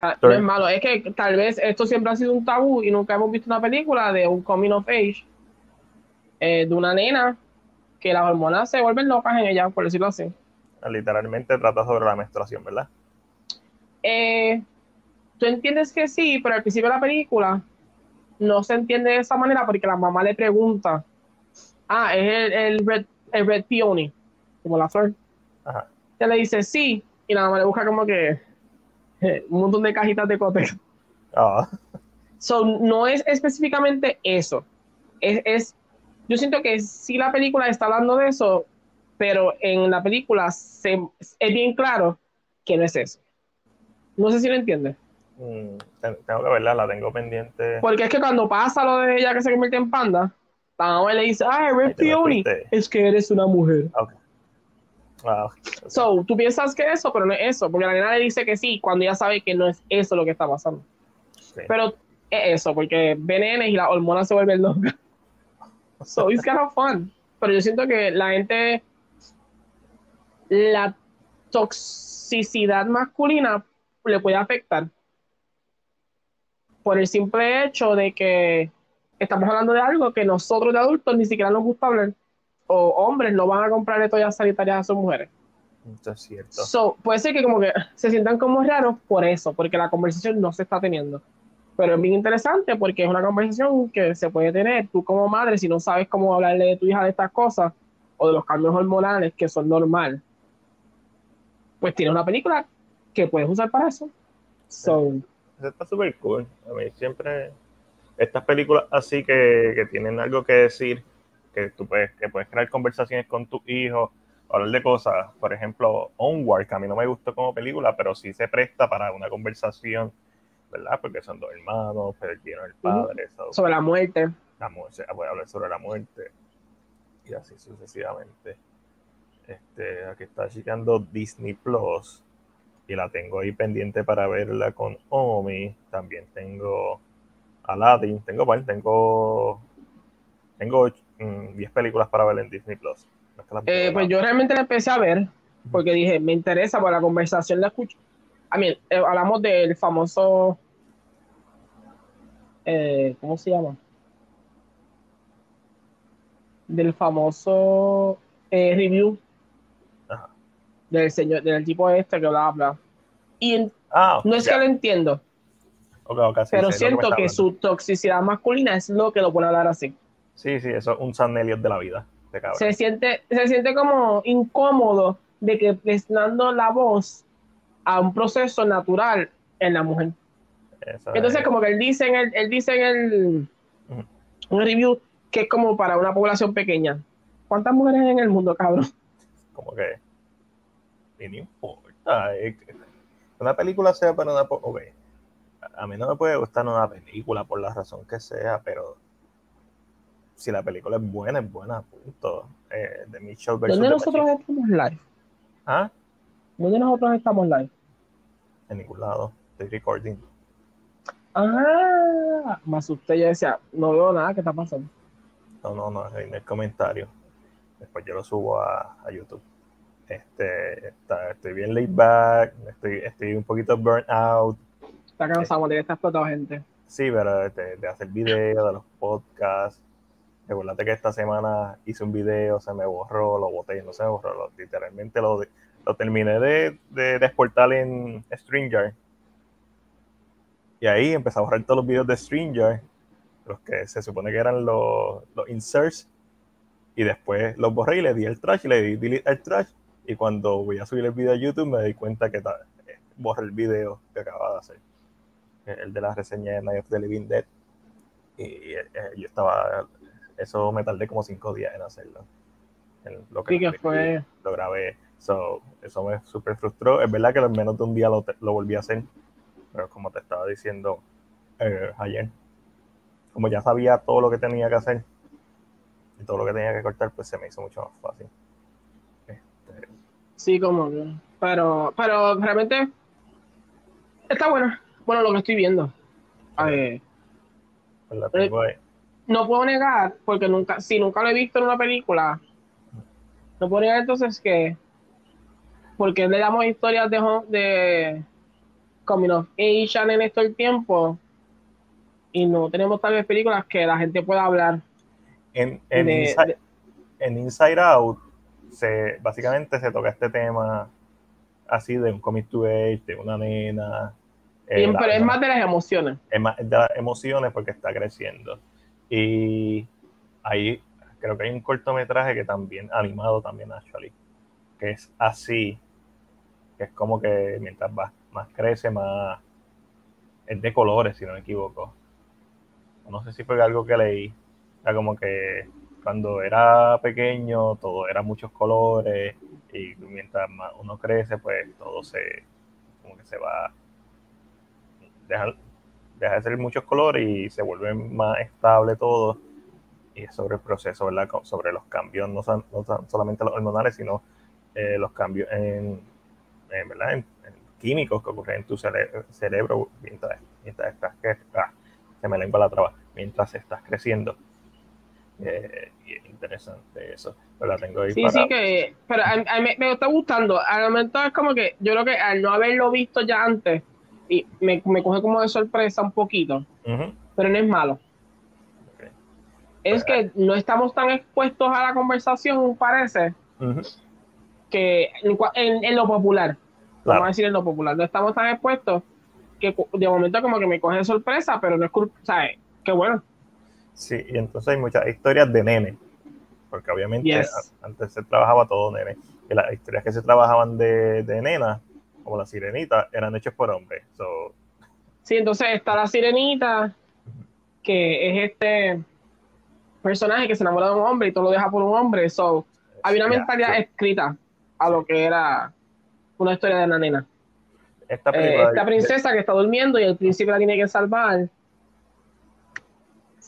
Ah, no es malo, es que tal vez esto siempre ha sido un tabú y nunca hemos visto una película de un coming of age eh, de una nena que las hormonas se vuelven locas en ella, por decirlo así. Literalmente trata sobre la menstruación, ¿verdad? Eh, tú entiendes que sí, pero al principio de la película no se entiende de esa manera porque la mamá le pregunta, ah, es el, el red, el red peony, como la flor. Ajá. Ella le dice sí, y la mamá le busca como que un montón de cajitas de cote. Ah. So, no es específicamente eso. Es, es, yo siento que sí la película está hablando de eso, pero en la película se, es bien claro que no es eso. No sé si lo entiendes. Mm, tengo que verla, la tengo pendiente. Porque es que cuando pasa lo de ella que se convierte en panda, la mamá le dice, ah, Red Peony, es que eres una mujer. Okay. So, tú piensas que eso, pero no es eso, porque la nena le dice que sí, cuando ella sabe que no es eso lo que está pasando. Pero es eso, porque venenes y las hormonas se vuelven locas. So, it's kind of fun. Pero yo siento que la gente, la toxicidad masculina le puede afectar por el simple hecho de que estamos hablando de algo que nosotros de adultos ni siquiera nos gusta hablar o hombres no van a comprarle toallas sanitarias a sus mujeres. Eso es cierto. puede ser que como que se sientan como raros por eso, porque la conversación no se está teniendo. Pero es bien interesante porque es una conversación que se puede tener tú como madre si no sabes cómo hablarle de tu hija de estas cosas o de los cambios hormonales que son normal. Pues tienes una película que puedes usar para eso. So, eso está súper cool. A mí siempre estas películas así que, que tienen algo que decir que tú puedes, que puedes crear conversaciones con tus hijos, hablar de cosas, por ejemplo, Onward, que a mí no me gustó como película, pero sí se presta para una conversación, ¿verdad? Porque son dos hermanos, perdieron el padre. sobre la muerte. La muerte, voy a hablar sobre la muerte. Y así sucesivamente. Este, aquí está llegando Disney Plus y la tengo ahí pendiente para verla con Omi. También tengo Aladdin, tengo, bueno, tengo, tengo 10 películas para ver en Disney Plus. Eh, pues yo realmente la empecé a ver porque dije, me interesa por la conversación la escucho. A mí, eh, hablamos del famoso, eh, ¿cómo se llama? Del famoso review del señor, del tipo este que habla. Y ah, no es que lo entiendo, pero siento que, su toxicidad masculina es lo que lo puede hablar así. Sí, sí, eso es un San de la vida. se siente, se siente como incómodo de que prestando la voz a un proceso natural en la mujer. Entonces, como que él dice en el, él dice en el, review que es como para una población pequeña. ¿Cuántas mujeres hay en el mundo, cabrón? Como que no importa. Una película sea para una... Ok. A mí no me puede gustar una película por la razón que sea, pero si la película es buena, es buena, punto. Eh, de Mitchell ¿Dónde nosotros estamos live? ¿Ah? ¿Dónde nosotros estamos live? En ningún lado. Estoy recording. Ah, me asusté. Yo decía, no veo nada. ¿Qué está pasando? No, no, no. En el comentario. Después yo lo subo a, a YouTube. Este, estoy bien laid back. Estoy, estoy un poquito burnt out. Está cansado de que está explotado gente. Sí, pero de, de hacer videos, de los podcasts Recuerda que esta semana hice un video, se me borró, lo boté, no se me borró, literalmente lo, lo terminé de, de, exportar en Stringer. Y ahí empecé a borrar todos los videos de Stringer, los que se supone que eran los, los inserts. Y después los borré y le di el trash, y le di delete al trash. Y cuando voy a subir el video a YouTube me di cuenta que eh, borré el video que acababa de hacer. El de la reseña de Night of the Living Dead. Y eh, yo estaba eso me tardé como cinco días en hacerlo. lo que, fue. Lo grabé. So, eso me súper frustró. Es verdad que en menos de un día lo, lo volví a hacer. Pero como te estaba diciendo eh, ayer, como ya sabía todo lo que tenía que hacer y todo lo que tenía que cortar, pues se me hizo mucho más fácil. Este... Sí, como pero, pero realmente está bueno. Bueno, lo que estoy viendo. pues la tengo ahí no puedo negar, porque nunca, si nunca lo he visto en una película, no puedo negar entonces que, porque le damos historias de, de coming of age en esto el tiempo y no tenemos tal vez películas que la gente pueda hablar. En, en, de- Inside, de- en Inside Out, se, básicamente se toca este tema así de un comic to age, de una nena. eh, la- pero es más de las emociones. es más de las emociones porque está creciendo. Y ahí creo que hay un cortometraje que también, animado también, actually, que es así, que es como que mientras más, más crece, más es de colores, si no me equivoco. No sé si fue algo que leí. Era como que cuando era pequeño todo era muchos colores y mientras más uno crece, pues todo se como que se va deja, deja de ser muchos colores y se vuelve más estable todo. Y es sobre el proceso, ¿verdad? Sobre los cambios, no, son- no son solamente los hormonales, sino eh, los cambios en, en, ¿verdad? En, en químicos que ocurren en tu cere- cerebro mientras, mientras estás, que, ah, se me lengua la traba, mientras estás creciendo. Eh, y es interesante eso. Pero la tengo ahí Sí, para... sí, que. Pero a, a mí me está gustando. Al momento es como que yo creo que al no haberlo visto ya antes, y me, me coge como de sorpresa un poquito, Ujú, pero no es malo. ok. Es que no estamos tan expuestos a la conversación, parece, Ujú, que en, en- en lo popular. Vamos claro. a decir en lo popular. No estamos tan expuestos que de momento como que me coge de sorpresa, pero no es culpa, ¿sabes? Qué bueno. Sí, y entonces hay muchas historias de nene, porque obviamente Yes. antes se trabajaba todo nene, y las historias que se trabajaban de, de nena, como la sirenita, eran hechas por hombres. So, Sí, entonces está la sirenita, que es este personaje que se enamora de un hombre y todo lo deja por un hombre. So, había una mentalidad escrita a lo que era una historia de la nena. esta Eh, prínciesa que está durmiendo y el príncipe la tiene que salvar.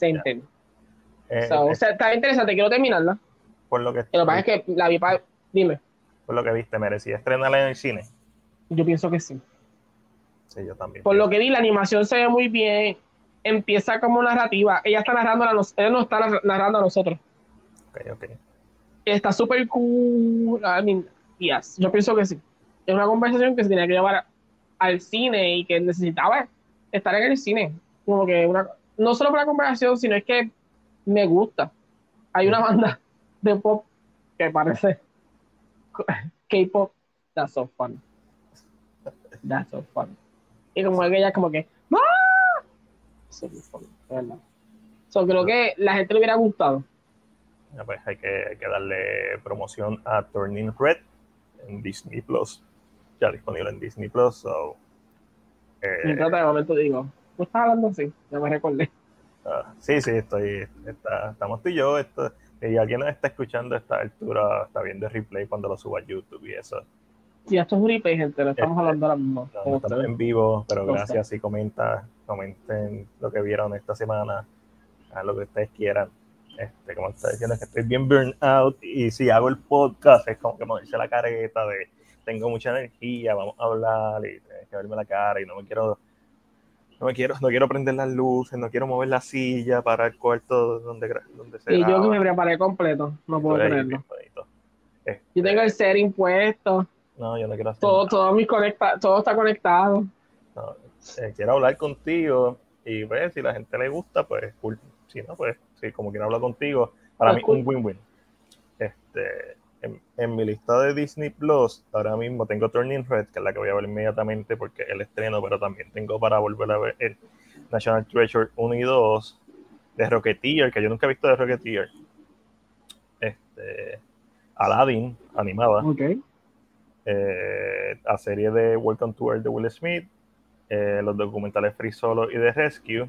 Ya. thing. eh, So, eh, o sea, está interesante, quiero terminarla. por, lo que, lo que pasa es que la vi para... Dime, por lo que viste, merecía estrenarla en el cine. Yo pienso que sí. Sí, yo también. Por lo que vi, la animación se ve muy bien. Empieza como narrativa. Ella está narrando a nos- ella no está narra- narrando a nosotros. Ok, ok. Está súper cool. I mean, yes, yo pienso que sí. Es una conversación que se tenía que llevar al cine y que necesitaba estar en el cine. Como que una, no solo por la conversación, sino es que me gusta. Hay una banda de pop que parece K-pop. That's so fun. That's so fun. Y como que ella como que ¡Ah! So fun, de verdad. So, creo que la gente le hubiera gustado. Ya, pues hay que, hay que darle promoción a Turning Red en Disney Plus. Ya disponible en Disney Plus. So, eh, Mientras de momento digo, ¿tú estás hablando así? Ya me recordé. Ah, sí, sí, estoy, está- estamos tú y yo. Esto, y alguien nos está escuchando a esta altura, está viendo el replay cuando lo suba a YouTube y eso. Y esto es un replay, gente, lo estamos Este, hablando ahora mismo. No, con no estamos en vivo, pero gracias si comenta, comenten lo que vieron esta semana, a lo que ustedes quieran. Este, como está diciendo, es que estoy bien burn out y si hago el podcast es como que ponerse la careta de tengo mucha energía, vamos a hablar y tienes que verme la cara y no me quiero no me quiero, no quiero prender las luces, no quiero mover la silla para el cuarto donde, donde se Y yo que me preparé completo, no puedo creerlo. Este, Yo tengo el setting puesto, no, yo no quiero hacer todo, nada. todo, mis conecta todo está conectado. No, eh, quiero hablar contigo y pues si la gente le gusta, pues cool. Si no, pues sí, como quiero hablar contigo, para Pues, mí cool. un win-win. Este, en, en mi lista de Disney Plus, ahora mismo tengo Turning Red, que es la que voy a ver inmediatamente porque es el estreno, pero también tengo para volver a ver el National Treasure 1 y 2 de Rocketeer, que yo nunca he visto de Rocketeer. Este, Aladdin, animada Ok. Eh, la serie de Welcome to Earth de Will Smith, eh, los documentales Free Solo y The Rescue,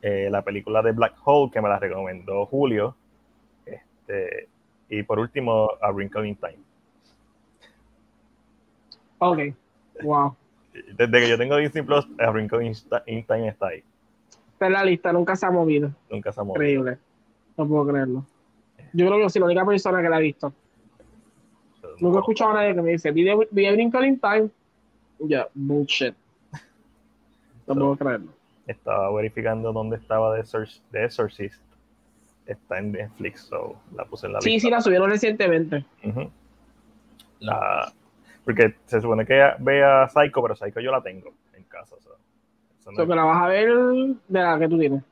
eh, la película de Black Hole que me la recomendó Julio, este, y por último A Wrinkle in Time. Ok. Wow. Desde que yo tengo Disney Plus, A Wrinkle in Time está ahí, Está en la lista, nunca se ha movido. nunca se ha movido. Increíble. No puedo creerlo. Yo creo que soy la única persona que la ha visto. Nunca he escuchado a nadie que me dice, vi de- vi de Wrinkle in Time. Ya, bullshit. No puedo creerlo. Estaba verificando dónde estaba The, The Exorcist. Está en Netflix, so la puse en la Sí, lista. sí, la subieron recientemente. La, porque se supone que vea Psycho, pero Psycho yo la tengo en casa. no So es- que la vas a ver de la que tú tienes.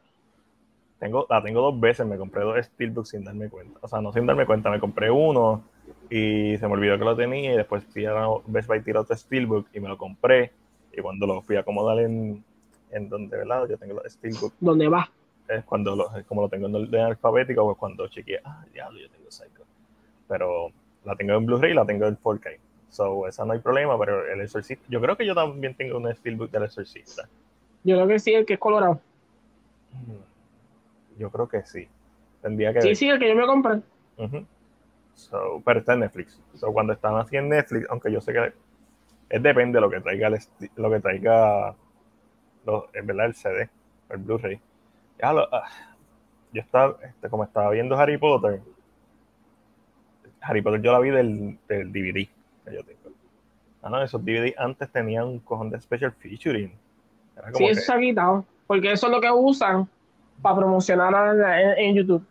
tengo, la tengo dos veces, me compré dos Steelbooks sin darme cuenta. O sea, no sin darme cuenta, me compré uno y se me olvidó que lo tenía y después fui a Best Buy tiré otro Steelbook y me lo compré. Y cuando lo fui a acomodar en, en donde, ¿verdad? Yo tengo los Steelbook, ¿Dónde vas? es cuando lo, como lo tengo en orden alfabético, pues cuando chequeé, ah, diablo, yo tengo Psycho. Pero la tengo en Blu-ray y la tengo en 4K. So, esa no hay problema, pero el Exorcista, yo creo que yo también tengo un Steelbook del Exorcista. Yo creo que sí, el que es colorado. Mm, Yo creo que sí. Tendría que Sí, ver. sí, el que yo me compré. Ujú. So, pero está en Netflix. So, cuando están así en Netflix, aunque yo sé que es depende de lo que traiga el lo que traiga lo- en verdad el CD, el Blu-ray. Ah, yo estaba, este, como estaba viendo Harry Potter, Harry Potter yo la vi del, del DVD que yo tengo. Ah, no, esos DVD antes tenían un cojón de special featuring. Era Sí, eso que- se ha quitado. Porque eso es lo que usan para promocionar en YouTube.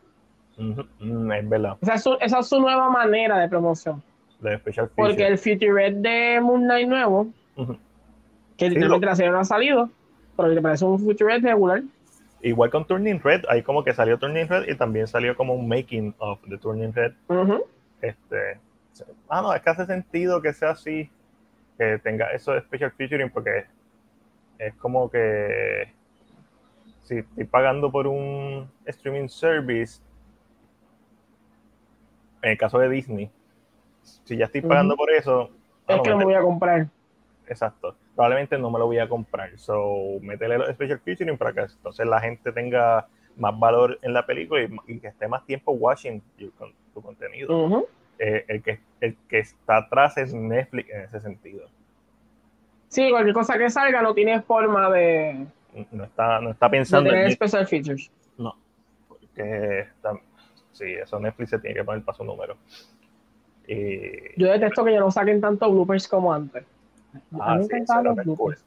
Mm, es verdad, Esa es, su, esa es su nueva manera de promoción. de special Porque el featurette de Moon Knight nuevo, Ujú. que Sí, literalmente lo- la serie no ha salido, pero que parece un featurette regular. Igual con Turning Red, ahí como que salió Turning Red y también salió como un making of the Turning Red. Este, ah, no, es que hace sentido que sea así, que tenga eso de special featuring, porque es como que si estoy pagando por un streaming service, en el caso de Disney, si ya estoy pagando por eso, Es no, que lo mete- voy a comprar. Exacto. Probablemente no me lo voy a comprar. So, métele los special featuring para que entonces la gente tenga más valor en la película y, y que esté más tiempo watching tu contenido. Eh, el, que, el que está atrás es Netflix en ese sentido. Sí, cualquier cosa que salga no tiene forma de, No está, no está de pensando tener en special features. No. Porque está- sí, eso Netflix se tiene que poner para su número. Y, Yo detesto que ya no saquen tanto bloopers como antes. Ah, sí, los bloopers.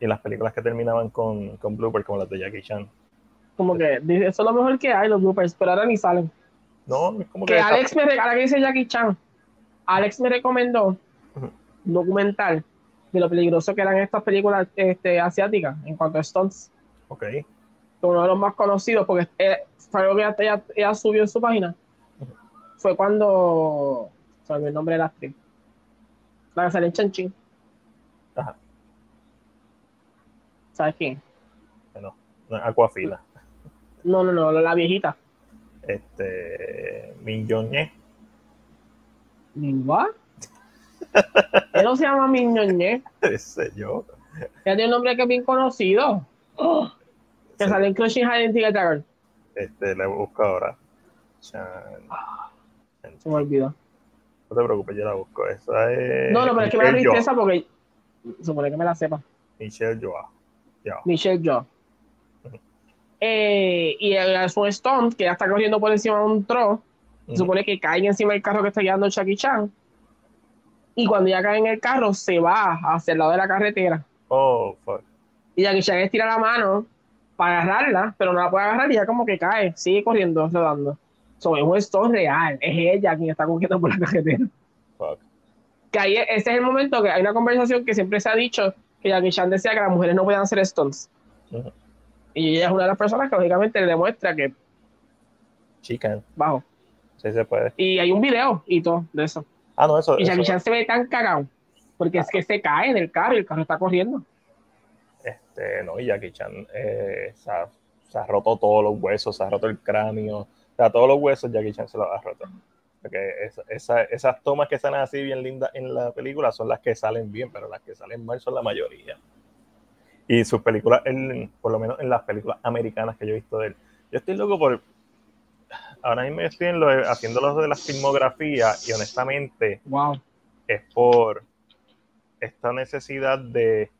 y las películas que terminaban con, con blooper, como las de Jackie Chan. Como que eso es lo mejor que hay, los bloopers, pero ahora ni salen. No, es como que. Que Alex me regala que dice Jackie Chan. Alex me recomendó un documental de lo peligroso que eran estas películas este, asiáticas en cuanto a stunts. Ok. Que Uno de los más conocidos, porque eh, fue algo que ella, ella- ella subió en su página. Fue cuando. Se olvidó el nombre de la actriz. La que sale en Chanchín. Ajá. ¿Sabes quién? Bueno, no, Aquafina. No, no, no, la viejita. Este. Min Jong-un. ¿What? Él no se llama Miñoñé. Ese yo. Ella tiene un nombre que es bien conocido. ¡Oh! Que Sí. sale en Crushing High Tiger Dagger. Este, le busco ahora. Chan. Se me olvidó. No te preocupes, yo la busco. Esa es. No, no, pero es que me da tristeza porque supone que me la sepa. Michelle Joa. Michelle. Ujú. Eh, y es un stunt que ya está corriendo por encima de un tro. Se supone que cae encima del carro que está guiando Jackie Chan. Y cuando ya cae en el carro, se va hacia el lado de la carretera. Oh, fuck. Y Jackie Chan estira la mano para agarrarla, pero no la puede agarrar y ya como que cae, sigue corriendo, rodando. So, es un stunt real, es ella quien está corriendo por la carretera. Fuck. Que ahí, ese es el momento que hay una conversación que siempre se ha dicho que Jackie Chan decía que las mujeres no podían hacer stunts. Ujú. Y ella es una de las personas que lógicamente le demuestra que Chicken. bajo. Sí se puede. Y hay un video y todo de eso. Ah, no, eso. Y Jackie eso- Chan se ve tan cagado. Porque es que se cae en el carro y el carro está corriendo. Este, no, y Jackie Chan eh, se, ha, se ha roto todos los huesos, se ha roto el cráneo, o sea, todos los huesos Jackie Chan se los ha roto. Porque esa- esa- esas tomas que salen así bien lindas en la película son las que salen bien, pero las que salen mal son la mayoría. Y sus películas, en- por lo menos en las películas americanas que yo he visto de él, yo estoy loco por... Ahora mismo estoy en lo de- haciendo lo de la filmografía y honestamente Wow. es por esta necesidad de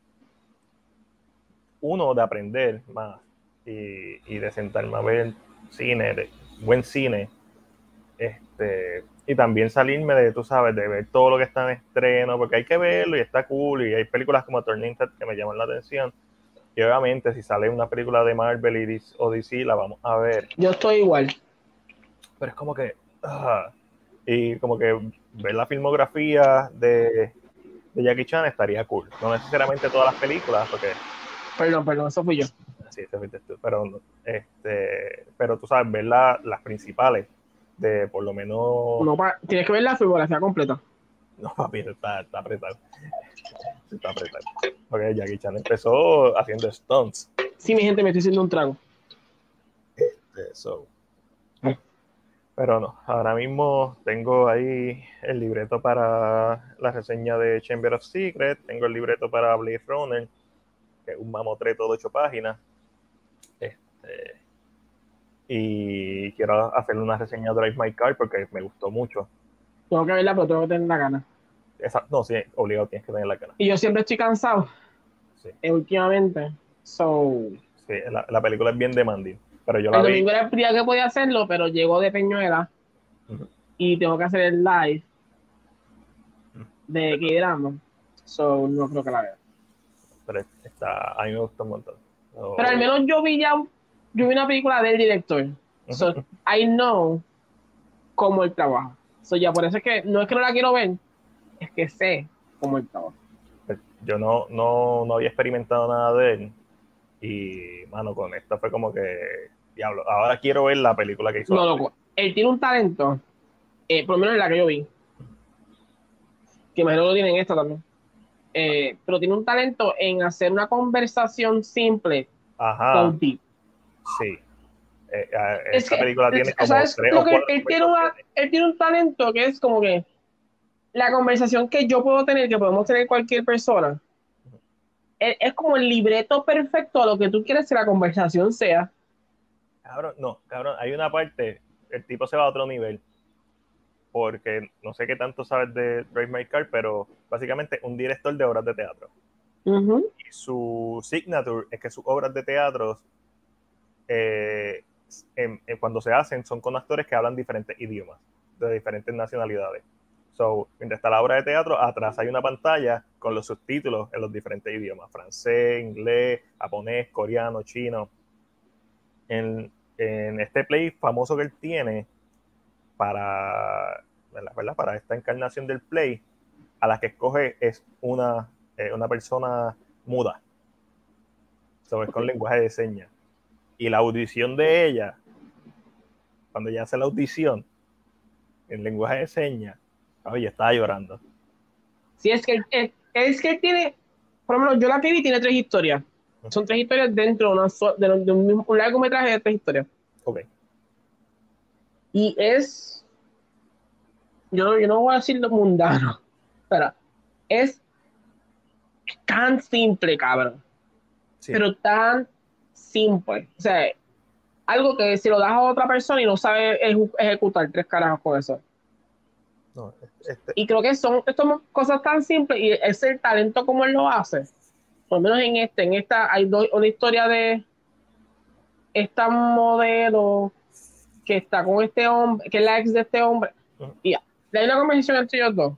uno de aprender más y, y de sentarme a ver cine, de, buen cine, este, y también salirme de, tú sabes, de ver todo lo que está en estreno, porque hay que verlo y está cool, y hay películas como Turning que me llaman la atención, y obviamente si sale una película de Marvel y DC, o DC, la vamos a ver, Yo estoy igual. pero es como que. ah, y como que ver la filmografía de, de Jackie Chan estaría cool. No necesariamente todas las películas, porque Perdón, perdón, eso fui yo. sí, te fuiste tú, pero, este, pero tú sabes, ver la- las principales de por lo menos. No, pa- tienes que ver la filmografía completa. No, papi, está, está apretado. Está apretado. Porque Jackie Chan empezó haciendo stunts. Sí, mi gente, me estoy haciendo un trago. Este, so. Pero no, ahora mismo tengo ahí el libreto para la reseña de Chamber of Secrets, tengo el libreto para Blade Runner, que es un mamotreto de ocho páginas. Este, y quiero hacerle una reseña de Drive My Car porque me gustó mucho. Tengo que verla, pero tengo que tener la gana. Esa, no, sí, obligado tienes que tener la cara. Y yo siempre estoy cansado Sí, eh, últimamente. So, sí, la, la película es bien demanding, pero yo el la vi. domingo era el día que podía hacerlo, pero llegó de Peñuela y tengo que hacer el live de K-Drama. So, no creo que la vea. Pero está, a mí me gustó un montón. Pero al menos yo vi ya, yo vi una película del director. So. I know cómo él trabaja. So, ya por eso es que no es que no la quiero ver, es que sé cómo él trabaja. pues, yo no, no, no había experimentado nada de él. Y, mano, con esto fue como que, diablo, ahora quiero ver la película que hizo. No, loco. Él tiene un talento, eh, por lo menos en la que yo vi, que imagino que lo tiene en esta también. Eh, pero tiene un talento en hacer una conversación simple Ajá, con deep. sí. Eh, eh, Es esta que, película tiene como ¿sabes tres o que él tiene, una- él tiene un talento que es como que la conversación que yo puedo tener, que podemos tener cualquier persona, es, es como el libreto perfecto a lo que tú quieres que la conversación sea. Cabrón, no, cabrón, hay una parte, el tipo se va a otro nivel. Porque no sé qué tanto sabes de Drive My Car, pero básicamente un director de obras de teatro. Y su signature es que sus obras de teatro, eh, en- en cuando se hacen, son con actores que hablan diferentes idiomas, de diferentes nacionalidades. So, mientras está la obra de teatro, atrás hay una pantalla con los subtítulos en los diferentes idiomas: francés, inglés, japonés, coreano, chino. En, en este play famoso que él tiene para. ¿verdad? para esta encarnación del play, a la que escoge es una, eh, una persona muda. So, es con lenguaje de señas. Y la audición de ella, cuando ella hace la audición en lenguaje de señas, oye, estaba llorando. Sí, es que, es, es que él tiene, por lo menos yo la que vi tiene tres historias. Son tres historias dentro de, una so- de, de un, un largometraje de tres historias. Ok. Y es, yo, yo no voy a decir lo mundano, pero es tan simple, cabrón. Sí. Pero tan simple. O sea, algo que si lo das a otra persona y no sabe ejecutar tres carajos con eso. No, este, Y creo que son estas cosas tan simples y es el talento como él lo hace. Por lo menos en este, en esta hay dos, una historia de esta modelo que está con este hombre, que es la ex de este hombre. Y hay una conversación entre ellos dos.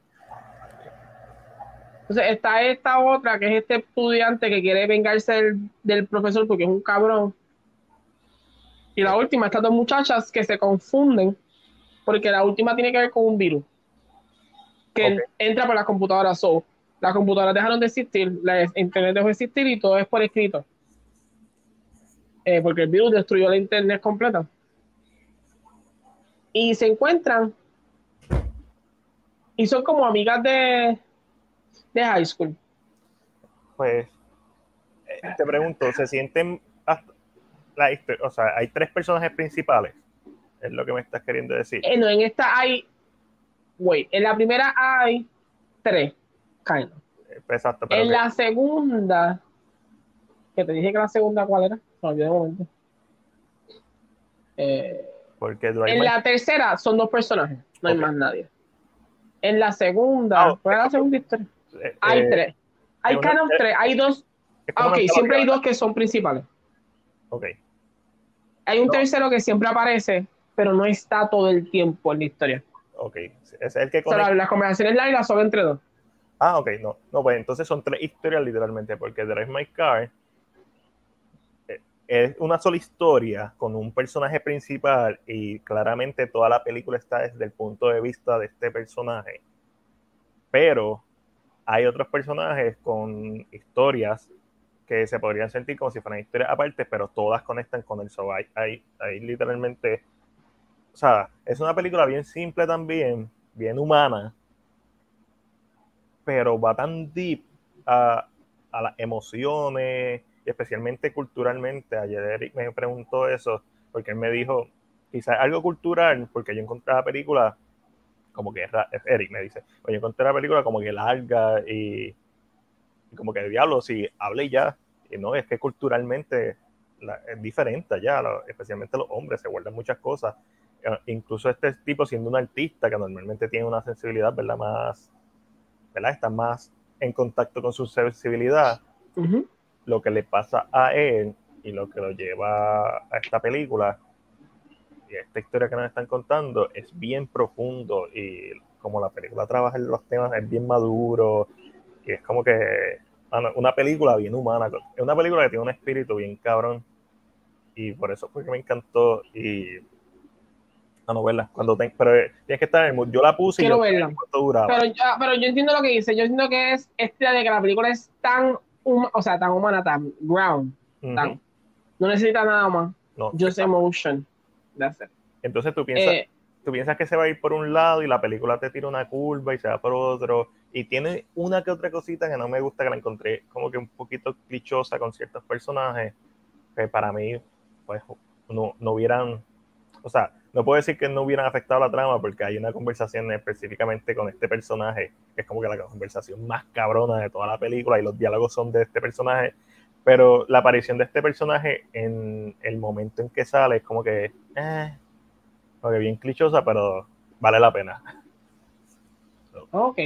Entonces está esta otra, que es este estudiante que quiere vengarse del, del profesor porque es un cabrón. Y la última, estas dos muchachas que se confunden porque la última tiene que ver con un virus que entra por las computadoras. So, las computadoras dejaron de existir, la internet dejó de existir y todo es por escrito. Eh, porque el virus destruyó la internet completa. Y se encuentran y son como amigas de, de high school. pues, eh, te pregunto, ¿se sienten hasta la histo- o sea, hay tres personajes principales? Es lo que me estás queriendo decir. Eh, no, en esta hay, wait, en la primera hay tres, kind of. Eh, Exacto, pero En la segunda, que te dije que la segunda, ¿cuál era? No, olvidé un momento. Eh, porque en la tercera son dos personajes, no hay más nadie. En la segunda, Ah, ¿cuál es la segunda historia? Eh, Hay eh, tres. Hay una- of tres. Hay dos. Ah, ok, siempre hay dos que son principales. Ok, Hay un No. tercero que siempre aparece, pero no está todo el tiempo en la historia. ok. Es el que O sea, las conversaciones largas son entre dos. Ah, ok, no. No, pues entonces son tres historias literalmente, porque Drive My Car eh, es una sola historia con un personaje principal y claramente toda la película está desde el punto de vista de este personaje. Pero hay otros personajes con historias que se podrían sentir como si fueran historias aparte, pero todas conectan con el so hay, hay, literalmente, o sea, es una película bien simple también, bien humana, pero va tan deep a, a las emociones, especialmente culturalmente. Ayer Eric me preguntó eso, porque él me dijo, quizás algo cultural, porque yo encontré la película como que, Eric me dice, oye, encontré la película como que larga y, como que diablo, si hable ya, y no, es que culturalmente es diferente allá, especialmente los hombres, se guardan muchas cosas. Eh, incluso este tipo siendo un artista que normalmente tiene una sensibilidad, ¿verdad? Más, ¿verdad? Está más en contacto con su sensibilidad. Lo que le pasa a él y lo que lo lleva a esta película y esta historia que nos están contando es bien profundo y como la película trabaja en los temas es bien maduro y es como que una película bien humana, es una película que tiene un espíritu bien cabrón. Y por eso fue que me encantó y la novela cuando pero tienes que estar en el yo la puse Quiero y verla. Pero, yo, pero yo entiendo lo que dice, yo entiendo que es este de que la película es tan o sea, tan humana, tan ground, tan, no necesita nada más, no, just emotion. Entonces tú piensas, eh, tú piensas que se va a ir por un lado y la película te tira una curva y se va por otro. Y tiene una que otra cosita que no me gusta, que la encontré como que un poquito clichosa con ciertos personajes, que para mí, pues, no, no hubieran, o sea, no puedo decir que no hubieran afectado la trama porque hay una conversación específicamente con este personaje, que es como que la conversación más cabrona de toda la película y los diálogos son de este personaje pero la aparición de este personaje en el momento en que sale es como que, eh, como bien clichosa, pero vale la pena. ok.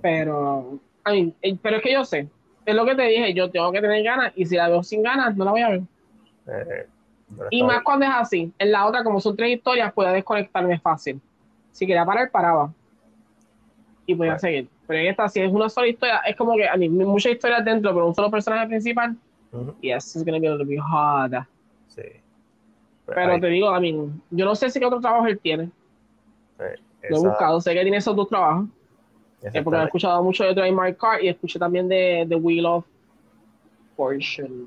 pero, eh, pero es que yo sé, es lo que te dije, yo tengo que tener ganas y si la veo sin ganas, no la voy a ver. Eh, y más cuando es así. En la otra, como son tres historias, puedo desconectarme fácil. Si quería parar, paraba. Y podía seguir. Pero en esta, si es una sola historia, es como que hay muchas historias dentro, pero un solo personaje principal. Y eso es to be a little bit hard. Sí. Pues pero, te digo, a mí, yo no sé si qué otro trabajo él tiene. Lo he buscado, sé que tiene esos dos trabajos. Eh, porque he escuchado mucho de Drive My Car y escuché también de The Wheel of Fortune.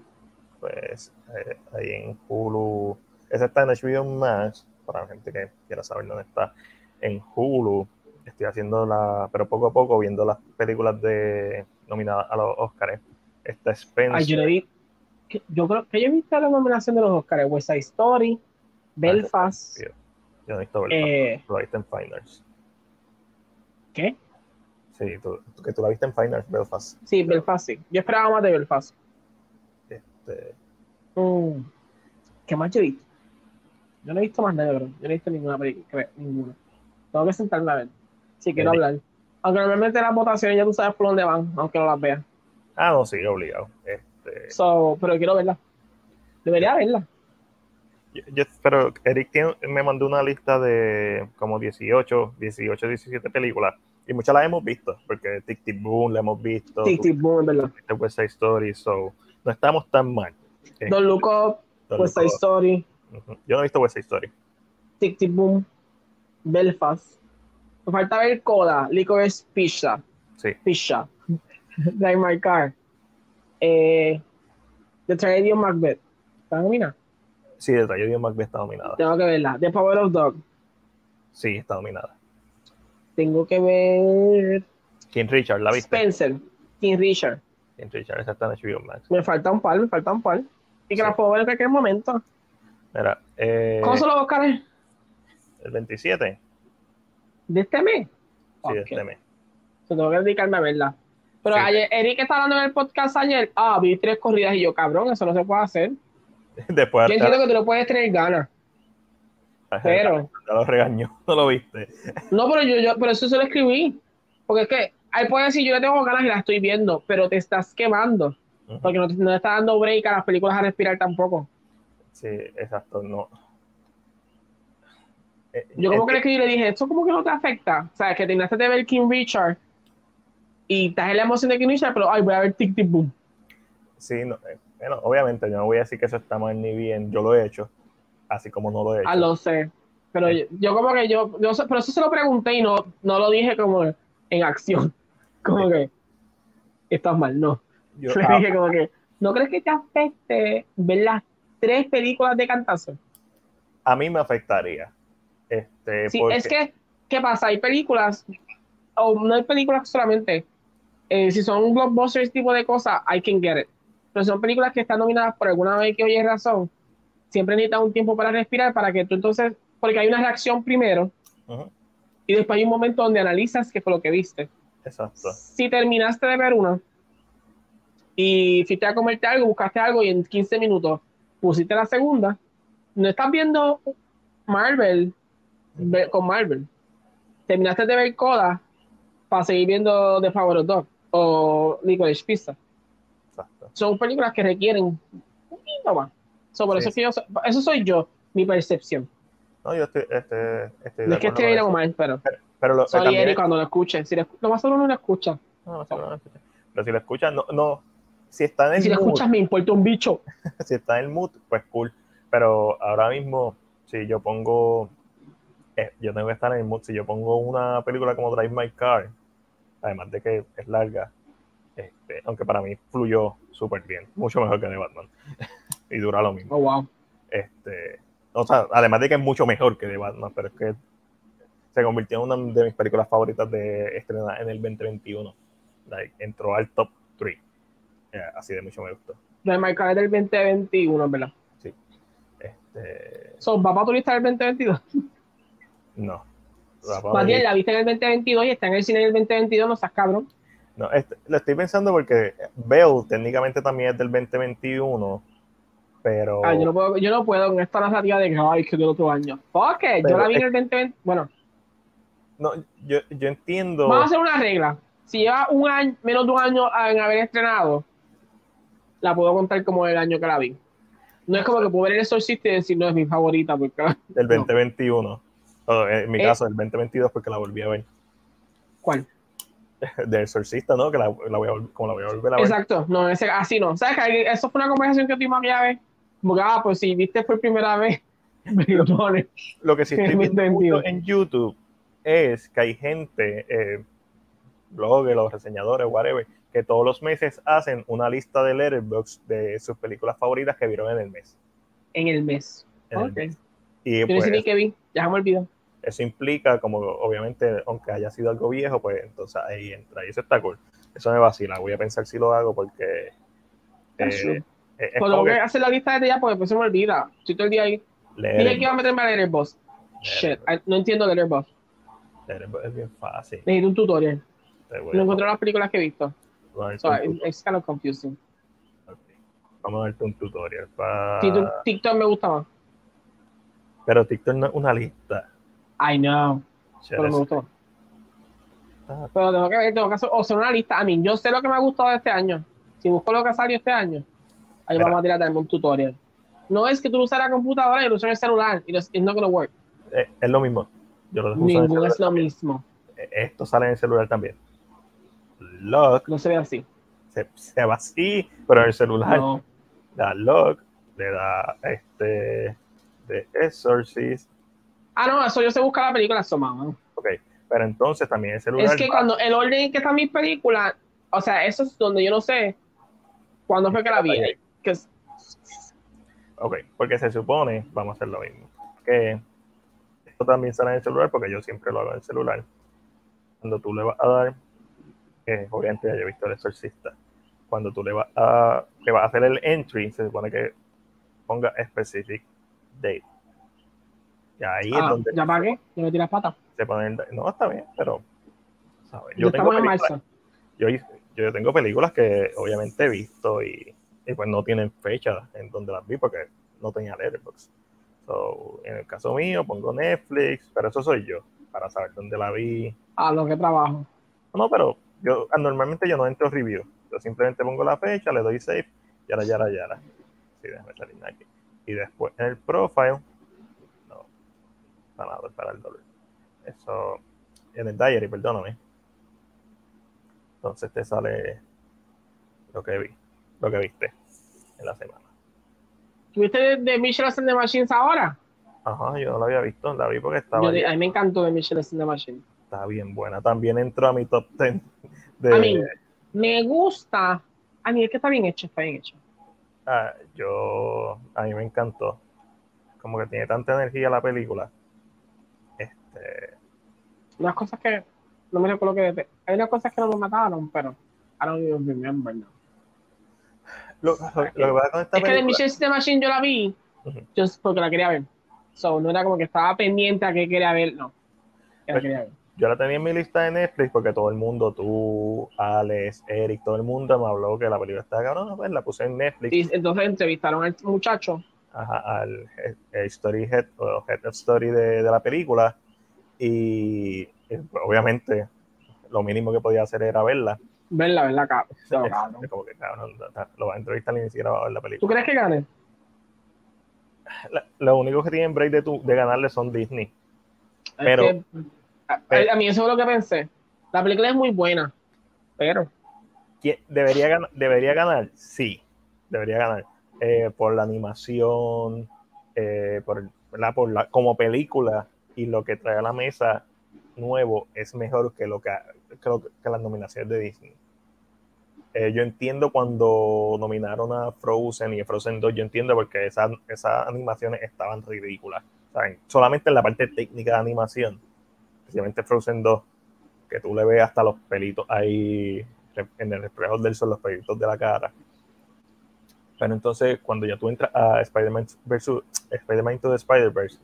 Pues eh, ahí en Hulu, ese está en HBO Max, para la gente que quiera saber dónde está. En Hulu estoy haciendo la, pero poco a poco viendo las películas de nominadas a los Oscars. Esta Spencer. yo, vi, yo creo que yo he visto la nominación de los Oscars, West Side Story, Belfast. yo, no he visto Belfast, eh, lo viste en Finals. ¿Qué? Sí, tú, que tú la viste en Finals, Belfast. Sí, Belfast, sí. Yo esperaba más de Belfast. Este... Mm. ¿Qué más yo he visto? Yo no he visto más nada, Yo no he visto ninguna película, ninguna. Tengo que sentarme a ver si quiero hablar. Aunque normalmente las votaciones ya tú sabes por dónde van, aunque no las veas. Ah, no, sí, obligado. Este... So, pero quiero verla. Debería verla. Yo, pero Eric me mandó una lista de como 18, 18, 17 películas y muchas las hemos visto, porque Tic Tic Boom la hemos visto. Tic Tic Boom, es verdad. West Side Story, so no estamos tan mal. Don't Look Up, West Side Story. Yo no he visto West Side Story. Tic Tic Boom, Belfast. Me falta ver Coda, Licorice Pizza. Sí. Pizza. Drive My Car. Eh, The Tragedy of Macbeth. ¿Está nominada? Sí, The Tragedy of Macbeth está nominada. Tengo que verla. The Power of Dog. Sí, está nominada. Tengo que ver. King Richard, ¿la viste? Spencer. King Richard. King Richard, esa está en HBO Max. Me falta un par, me falta un par. Y que la puedo ver en cualquier momento. Mira, eh, ¿Cómo son los Oscars? El 27. ¿De este mes? Sí, de este mes. tengo que dedicarme a verla. Pero ayer, Eric está hablando en el podcast ayer, ah, vi tres corridas y yo, cabrón, eso no se puede hacer. Después yo entiendo que tú no puedes tener ganas. Pero. Ya lo regañó, no lo viste. No, pero yo, yo, pero eso se lo escribí. Porque es que ahí puede decir, yo le tengo ganas y la estoy viendo, pero te estás quemando. Porque no te, no está dando break a las películas a respirar tampoco. Sí, exacto, no. Eh, yo como que le dije, ¿esto como que no te afecta? O sea, que tenías que ver King Richard y estás en la emoción de King Richard, pero ay, voy a ver Tic Tic Boom. Sí, no, eh, bueno, obviamente yo no voy a decir que eso está mal ni bien, yo lo he hecho, así como no lo he hecho. Ah, lo sé, pero yo, como que yo, yo, pero eso se lo pregunté y no, no lo dije como en acción. como que estás mal, no. Yo, Le ah, dije como que, ¿no crees que te afecte ver las tres películas de cantazo? a mí me afectaría. Este, Sí, porque- es que, ¿qué pasa? Hay películas, o no hay películas solamente, eh, si son blockbusters tipo de cosas, I can get it. Pero si son películas que están nominadas por alguna vez que oye razón, siempre necesitas un tiempo para respirar para que tú entonces, porque hay una reacción primero y después hay un momento donde analizas qué fue lo que viste. exacto. Si terminaste de ver una y fuiste a comerte algo, buscaste algo y en 15 minutos pusiste la segunda, no estás viendo Marvel ve- con Marvel. Terminaste de ver Coda para seguir viendo The Power of Dog o Licorice Pizza. exacto. Son películas que requieren un poquito más. So, por Sí. eso, es que yo, so- eso soy yo, mi percepción. No, yo estoy, este, estoy No es que esté bien mal, pero Pero lo, soy Eric cuando lo escuche. Si lo, más seguro no lo escucha. no, no, no, no. Pero si lo escuchas, no, no. Si está en el Si lo escuchas, me importa un bicho. si está en el mood, pues cool. Pero ahora mismo, si yo pongo, eh, yo tengo que estar en el mood. Si yo pongo una película como Drive My Car, además de que es larga, este, aunque para mí fluyó súper bien, mucho mejor que de Batman. y dura lo mismo. Oh, wow. Este, o sea, además de que es mucho mejor que de Batman, pero es que se convirtió en una de mis películas favoritas de estrenar en el 2021. Like, entró al top 3. así de mucho me gustó. De marcar del 2021, ¿verdad? Este, So, ¿va para tu lista del 2022? No. La Más bien, Pamela- la viste en el 2022 y está en el cine en el 2022, no seas cabrón. No, este, lo estoy pensando porque Bell técnicamente también es del 2021, pero Ah, yo, no puedo, yo no puedo con esta narrativa de que, ay, que del otro año. Fuck it, yo la vi en el 2020. Bueno, no, yo, yo entiendo. vamos a hacer una regla. Si lleva un año, menos de un año en haber estrenado, la puedo contar como el año que la vi. No es como que puedo ver el Exorcista y decir, no, es mi favorita, porque del no. 2021. O, en mi Eh. caso, del 2022, porque la volví a ver. ¿cuál? Del Exorcista, ¿no? Que la, la voy a, como la voy a volver a ver. Exacto, no, ese, así no. ¿Sabes que eso fue una conversación que tuvimos aquella vez? Como ah, pues si viste por primera vez, me lo que sí estoy En viendo 2022. mucho en YouTube es que hay gente, eh, bloggers, los reseñadores, whatever, que todos los meses hacen una lista de Letterboxd de sus películas favoritas que vieron en el mes. En el mes. En el Ok. mes. Y Yo no pues, sé ni qué vi, ya se me olvidó. Eso implica, como obviamente, aunque haya sido algo viejo, pues entonces ahí entra. Y eso está cool. Eso me vacila. Voy a pensar si lo hago porque. Eh, es- es Pero que hacer la lista desde ya porque después se me olvida. Estoy todo el día ahí. Dije que iba a meterme a Letterboxd. Shit, I- no entiendo Letterboxd. Letterboxd es bien fácil. Necesito un tutorial. Voy No encontré las películas que he visto. So, it's kind of confusing. Vamos a darte un tutorial. TikTok me gusta más. Pero TikTok no es una lista. I know, pero me gustó. Ah, Pero tengo que ver, tengo que hacer, o sea, una lista. A mí, yo sé lo que me ha gustado de este año. Si busco lo que salió este año, ahí Mira. vamos a tirar también un tutorial. No es que tú usas la computadora y lo usas el celular. y It's not gonna work. eh, es lo mismo. Yo lo Ninguno es lo también. mismo. Eh, Esto sale en el celular también. Lock No se ve así. se, se va así, pero en el celular No. da lock, le da este de Exorcist. Ah, no, eso yo sé buscar la película, eso, mamá. Ok, pero entonces también el celular. Es que va- cuando el orden en que están mis películas, o sea, eso es donde yo no sé cuándo fue que la vi. Que Ok, porque se supone, vamos a hacer lo mismo, que esto también sale en el celular porque yo siempre lo hago en el celular. Cuando tú le vas a dar, eh, obviamente ya yo he visto el exorcista, cuando tú le vas a, le vas a hacer el entry, se supone que ponga specific date. Ahí es ah, donde ya pagué, yo me tiras patas. se no, está bien, pero ¿sabes? Yo tengo películas yo, yo tengo películas que obviamente he visto y, y pues no tienen fecha en donde las vi porque no tenía Letterboxd. So, en el caso mío pongo Netflix, pero eso soy yo, para saber dónde la vi. A lo que trabajo. No, pero yo normalmente yo no entro review. Yo simplemente pongo la fecha, le doy save, yara, yara, yara. Sí, déjame salir aquí. Y después en el profile, para el dólar. Eso, en el diary, perdóname. Entonces te sale lo que vi, lo que viste en la semana. ¿Tuviste de, de Michelle and the Machines ahora? Ajá, yo no la había visto, la vi porque estaba. Yo, a mí me encantó de Michelle and the Machines. está bien buena. También entró a mi top 10 de... A mí, me gusta. A mí es que está bien hecho, está bien hecho. Ah, yo, a mí me encantó. Como que tiene tanta energía la película. Este, Unas cosas que no me recuerdo que. Hay unas cosas que no me mataron, pero I don't even remember now. lo, lo- lo que pasa con esta Es que de Mission System Machine yo la vi Ujú. just porque la quería ver. So, no era como que estaba pendiente a que quería ver, no. Que la Pues, quería ver. yo la tenía en mi lista de Netflix porque todo el mundo, tú, Alex, Eric, todo el mundo me habló que la película estaba cabrona, pues la puse en Netflix. Y entonces entrevistaron al muchacho. ajá, al head- el story head o head of story de, de la película y eh, pues, obviamente lo mínimo que podía hacer era verla. Verla, verla, cabrón. No, Es- cabrón. es como que cabrón, lo va a entrevistar y ni siquiera va a ver la ¿Tú película. crees que gane? La- lo único que tienen break de, tu- de ganarle son Disney. Es Pero- a, a mí eso es lo que pensé. La película es muy buena, pero ¿Quién- ¿Debería, ganar? ¿Debería ganar? Sí, debería ganar. Eh, por la animación, eh, por, ¿verdad? por la, como película y lo que trae a la mesa nuevo es mejor que, lo que, las nominaciones de Disney. Eh, yo entiendo cuando nominaron a Frozen y a Frozen 2, yo entiendo porque esas, esas animaciones estaban ridículas. ¿saben? Solamente en la parte técnica de animación, especialmente Frozen 2, que tú le ves hasta los pelitos ahí en el reflejo del sol, los pelitos de la cara. Pero entonces, cuando ya tú entras a Spider-Man versus Spider-Man Into the Spider-Verse,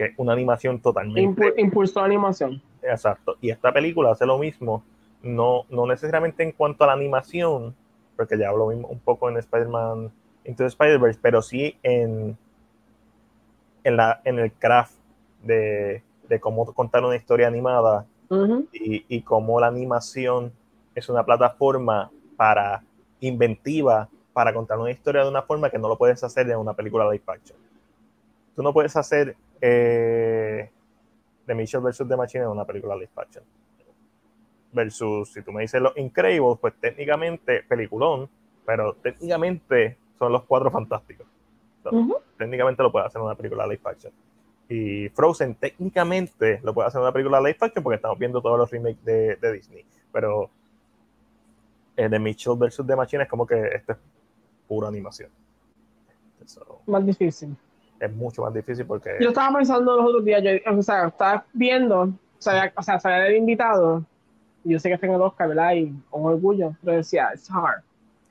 que es una animación totalmente impu- impulsó la animación. Exacto. Y esta película hace lo mismo, no, no necesariamente en cuanto a la animación, porque ya hablo mismo un poco en Spider-Man Into the Spider-Verse, pero sí en, en, la, en el craft de, de cómo contar una historia animada y, y cómo la animación es una plataforma para inventiva para contar una historia de una forma que no lo puedes hacer en una película live action. Tú no puedes hacer eh, The Mitchell vs. The Machine en una película live action. Versus, si tú me dices Los Incredibles, pues técnicamente, peliculón, pero técnicamente son los cuatro fantásticos. Técnicamente lo puede hacer una película live action. Y Frozen técnicamente lo puede hacer una película live action porque estamos viendo todos los remakes de, de Disney. Pero eh, de Mitchell vs. The Machine es como que esto es pura animación. So, Más difícil. Es mucho más difícil porque Yo estaba pensando los otros días, yo, o sea, estaba viendo, sabía, o sea, sabía del invitado, y yo sé que está en el Oscar, ¿verdad? Y con orgullo, pero decía, it's hard.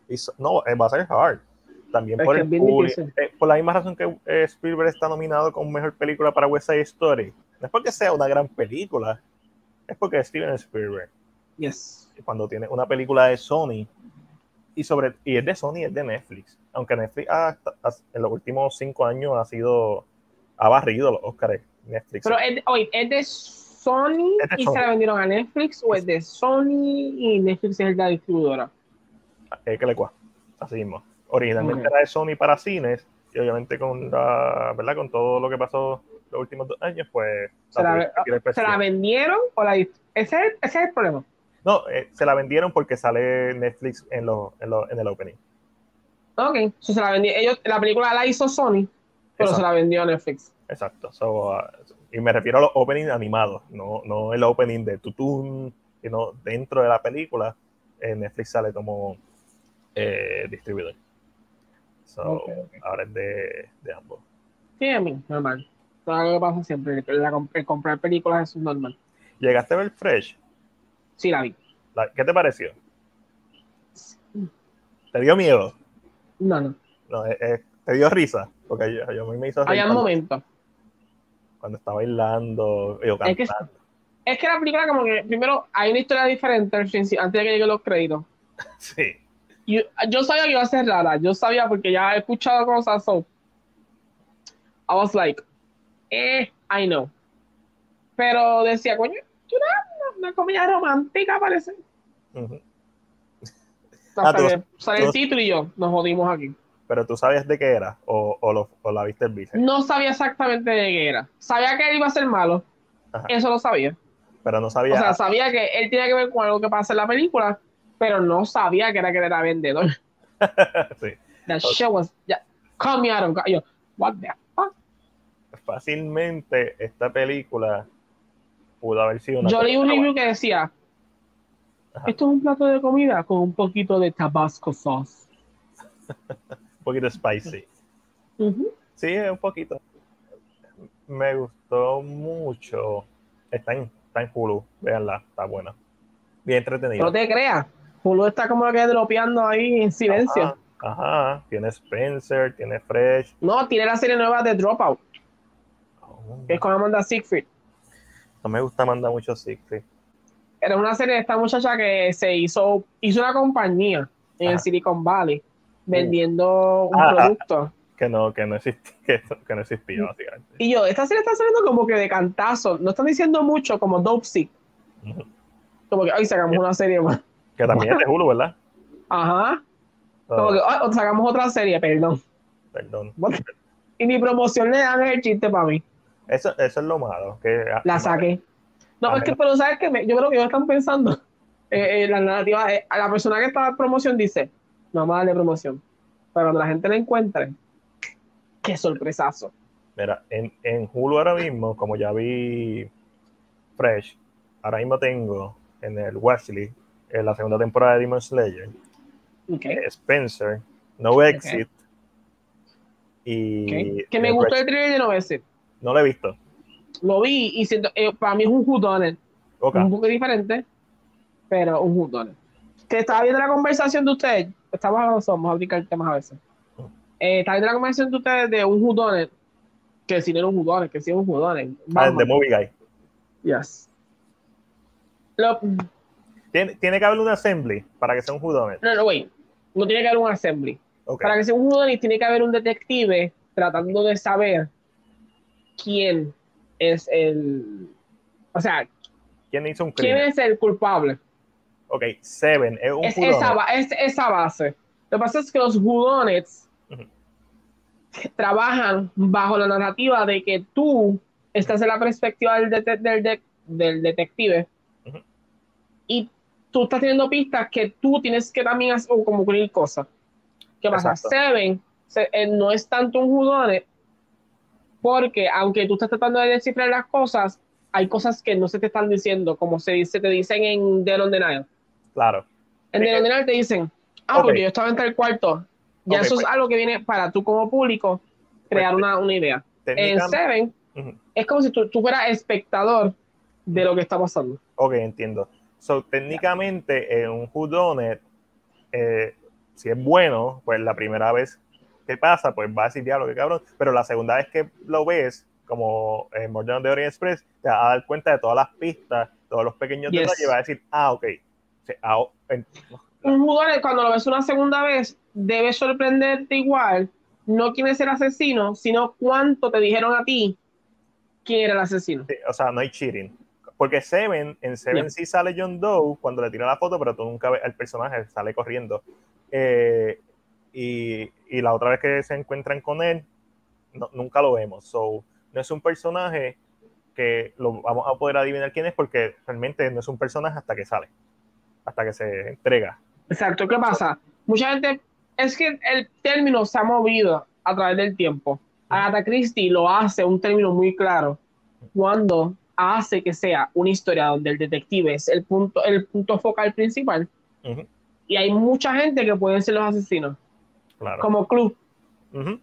it's- no, eh, va a ser hard. También Es por, el difícil. eh, por la misma razón que eh, Spielberg está nominado como mejor película para West Side Story. No es porque sea una gran película, es porque es Steven Spielberg. Yes. cuando tiene una película de Sony y sobre y es de Sony es de Netflix aunque Netflix ha- ha- en los últimos cinco años ha sido ha barrido los Oscars Netflix Pero, es, oye, ¿es de Sony Es de y Sony. se la vendieron a Netflix o es de Sony y Netflix es la distribuidora? eh, que le cua así mismo originalmente era de Sony para cines y obviamente con la verdad con todo lo que pasó los últimos dos años pues ¿Se la, ¿se la vendieron o la ese, es- ese es el problema. No eh, se la vendieron porque sale Netflix en, lo, en, lo- en el opening Ok, so se la vendió. Ellos, la película la hizo Sony, pero Exacto. se la vendió a Netflix. Exacto. So, uh, y me refiero a los openings animados, no, no el opening de Tutun, sino dentro de la película, eh, Netflix sale como eh, distribuidor. So, Ok, ok. ahora es de, de ambos. Sí, a mí, normal. Todo lo que pasa siempre. La el comprar películas es normal. ¿Llegaste a ver Fresh? Sí, la vi. ¿Qué te pareció? ¿Te dio miedo? No, no. No, eh, ¿Te dio risa? Porque yo, yo me hizo Había un momento. cuando está bailando, yo Es que- cantando. Es que la película, como que, primero, hay una historia diferente antes de que lleguen los créditos. Sí. Yo, yo sabía que iba a ser rara. Yo sabía porque ya he escuchado cosas. So, I was like, eh, I know. Pero decía, coño, una, una comedia romántica parece. Hasta Ah, tú- que sale el título y yo, nos jodimos aquí. Pero tú sabías de qué era o, o, lo- o la viste el biche. No sabía exactamente de qué era. Sabía que él iba a ser malo. Ajá. Eso lo sabía. Pero no O sabía. sea, sabía que él tenía que ver con algo que pasa en la película, pero no sabía que era que él era vendedor. sí. That shit was, yeah, call me out of, yo, what the fuck? Fácilmente esta película pudo haber sido una Yo leí un review que decía, Ajá. esto es un plato de comida con un poquito de tabasco sauce. un poquito spicy. Ujú. Sí, un poquito. Me gustó mucho. Está en, está en Hulu, véanla, está buena. Bien entretenida. No te creas, Hulu está como que dropeando ahí en silencio. Ajá, ajá. Tiene Spencer, tiene Fresh. No, tiene la serie nueva de Dropout, Oh, que es con Amanda Siegfried. No me gusta mandar mucho Siegfried. Era una serie de esta muchacha que se hizo, hizo una compañía en el. Silicon Valley vendiendo un Ah, ah. producto. Que no, que no existía, que, que no existía, básicamente. Y yo, esta serie está saliendo como que de cantazo. No están diciendo mucho como Dope Sick. Ujú. Como que, ay, sacamos una serie más. Que también es de Hulu, ¿verdad? Ajá. Como Oh, que, ay, o sacamos otra serie, perdón. perdón. Y ni promoción le dan el chiste para mí. Eso, eso es lo malo. Que, La saqué. No, es que, pero ¿sabes qué? Me- Yo creo que ellos están pensando. eh, eh, la narrativa, eh, a la persona que está en promoción dice, no vamos a darle promoción. Pero cuando la gente la encuentre, qué sorpresazo. Mira, en, en Hulu ahora mismo, como ya vi Fresh, ahora mismo tengo en el Wesley, en la segunda temporada de Demon Slayer, Ok, eh, Spencer, No Exit, y... Que me gustó el trailer de No Exit. No lo he visto. Lo vi y siento, eh, para mí es un whodunit. Ok. un poco diferente, pero un whodunit. Que estaba viendo la conversación de ustedes, estamos vamos a aplicar temas a veces. Eh, estaba viendo la conversación de ustedes de un whodunit, que si no era un whodunit, que si es un whodunit. Ah. The Movie Guy. Yes. Lo- Tiene, tiene que haber un assembly para que sea un whodunit. no, no, wait. No tiene que haber un assembly. Para que sea un whodunit tiene que haber un detective tratando de saber quién es el... O sea, ¿Quién hizo un quién crimen? es el culpable. Ok, Seven es un es esa, es esa base. Lo que pasa es que los whodunits Ujú. trabajan bajo la narrativa de que tú estás en la perspectiva del, dete- del, de- del detective Ujú. y tú estás teniendo pistas que tú tienes que también hacer, como cosas. ¿Qué pasa? Exacto. Seven se- eh, no es tanto un whodunit porque aunque tú estás tratando de descifrar las cosas, hay cosas que no se te están diciendo, como se, dice, te dicen en Dead on the Nile. Claro. En Eh, el Ordinal te dicen, ah, ok. porque yo estaba entre el cuarto. Ya eso pues. es algo que viene para tú como público crear Pues, una, una idea. En Seven es como si tú, tú fueras espectador de lo que está pasando. Ok, entiendo. So, técnicamente, en un whodunit, eh, si es bueno, pues la primera vez que pasa, pues va a decir diablo, qué cabrón. Pero la segunda vez que lo ves, como en Murder de Orient Express, te vas a dar cuenta de todas las pistas, todos los pequeños Yes. detalles, y vas a decir, ah, ok. Sí, ah, en- Un jugador, cuando lo ves una segunda vez, debe sorprenderte igual, no quién es el asesino, sino cuánto te dijeron a ti quién era el asesino. sí, o sea, no hay cheating. Porque Seven, en Seven Yeah. sí sale John Doe cuando le tira la foto, pero tú nunca ves al personaje, sale corriendo. Eh, y, y la otra vez que se encuentran con él, no- nunca lo vemos. So, no es un personaje que lo vamos a poder adivinar quién es porque realmente no es un personaje hasta que sale, hasta que se entrega. Exacto, ¿qué pasa? Mucha gente, es que el término se ha movido a través del tiempo. Agatha Christie lo hace un término muy claro cuando hace que sea una historia donde el detective es el punto, el punto focal principal Ujú, y hay mucha gente que pueden ser los asesinos, claro. como Ujú,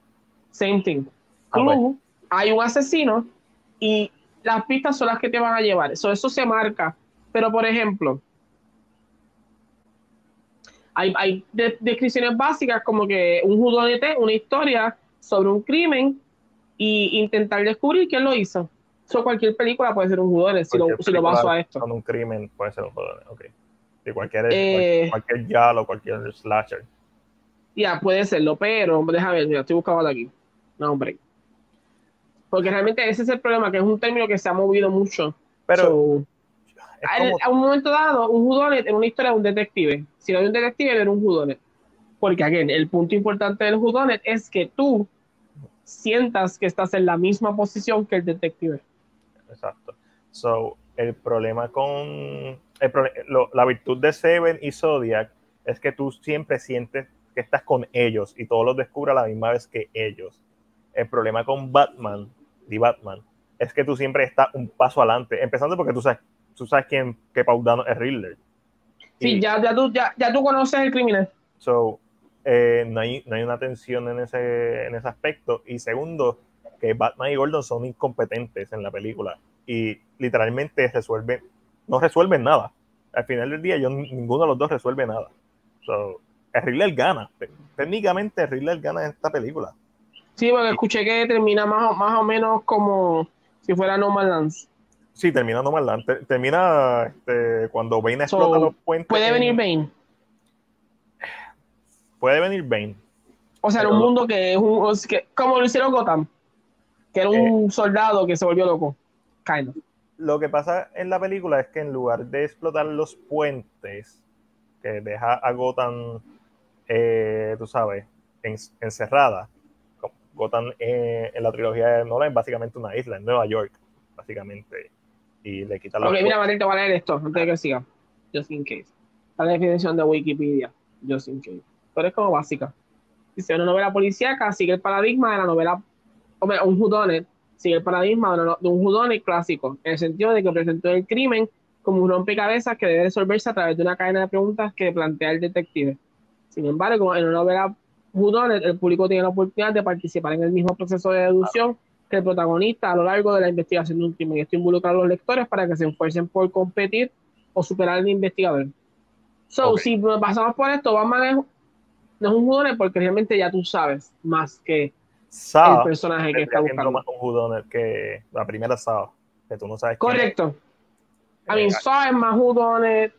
same thing. Ah, Clue, hay un asesino y las pistas son las que te van a llevar. Eso, eso se marca. Pero, por ejemplo, hay, hay de- descripciones básicas como que un judonete, una historia sobre un crimen y intentar descubrir quién lo hizo. Eso cualquier película puede ser un judonete si si lo baso a esto. Con un crimen puede ser un joder, ok. Sí, cualquier, Eh, cualquier, cualquier yalo, cualquier slasher. Ya, puede serlo, pero déjame ver, mira, estoy buscando aquí. No, hombre. Porque realmente ese es el problema, que es un término que se ha movido mucho. Pero So, como- a un momento dado, un judonet en una historia de un detective. Si no hay un detective, era un judonet. Porque, again, el punto importante del judonet es que tú sientas que estás en la misma posición que el detective. Exacto. So, el problema con. el lo- la virtud de Seven y Zodiac es que tú siempre sientes que estás con ellos y todos los descubres a la misma vez que ellos. El problema con Batman, The Batman, es que tú siempre estás un paso adelante, empezando porque tú sabes, tú sabes quién, que Paudano es Riddler. Sí, ya, ya, tú, ya, ya tú conoces el criminal. So, eh, no, hay, no hay una tensión en ese, en ese aspecto. Y segundo, que Batman y Gordon son incompetentes en la película y literalmente resuelven, no resuelven nada. Al final del día, yo, ninguno de los dos resuelve nada. So, Riddler gana. Técnicamente, Riddler gana en esta película. Sí, porque escuché que termina más o, más o menos como si fuera No Man's Land. Sí, termina No Man's Land. Termina este, cuando Bane explota los puentes. ¿Puede venir Bane? Puede venir Bane. O sea, en un mundo que es un. Que, como lo hicieron Gotham, que era un eh, soldado que se volvió loco. Kind of. Lo que pasa en la película es que en lugar de explotar los puentes, que deja a Gotham, eh, tú sabes, encerrada, Gotham eh, en la trilogía de Nolan es básicamente una isla en Nueva York, básicamente. Y le quita la. Ok, mira, Martín, te voy a leer esto antes de que siga. Just in case. La definición de Wikipedia. Just in case. Pero es como básica. Dice: una novela policíaca sigue el paradigma de la novela. Sea, un judonet sigue el paradigma de, un judonet clásico, en el sentido de que presentó el crimen como un rompecabezas que debe resolverse a través de una cadena de preguntas que plantea el detective. Sin embargo, en una novela el público tiene la oportunidad de participar en el mismo proceso de deducción que el protagonista a lo largo de la investigación de un crimen. Y esto involucra a los lectores para que se esfuercen por competir o superar al investigador. So, si pasamos por esto, Batman es, no es un judonet porque realmente ya tú sabes más que el personaje que está buscando. más un judonet que la primera Saw, que tú no sabes Correcto. A mí, eh, Saw es más judonet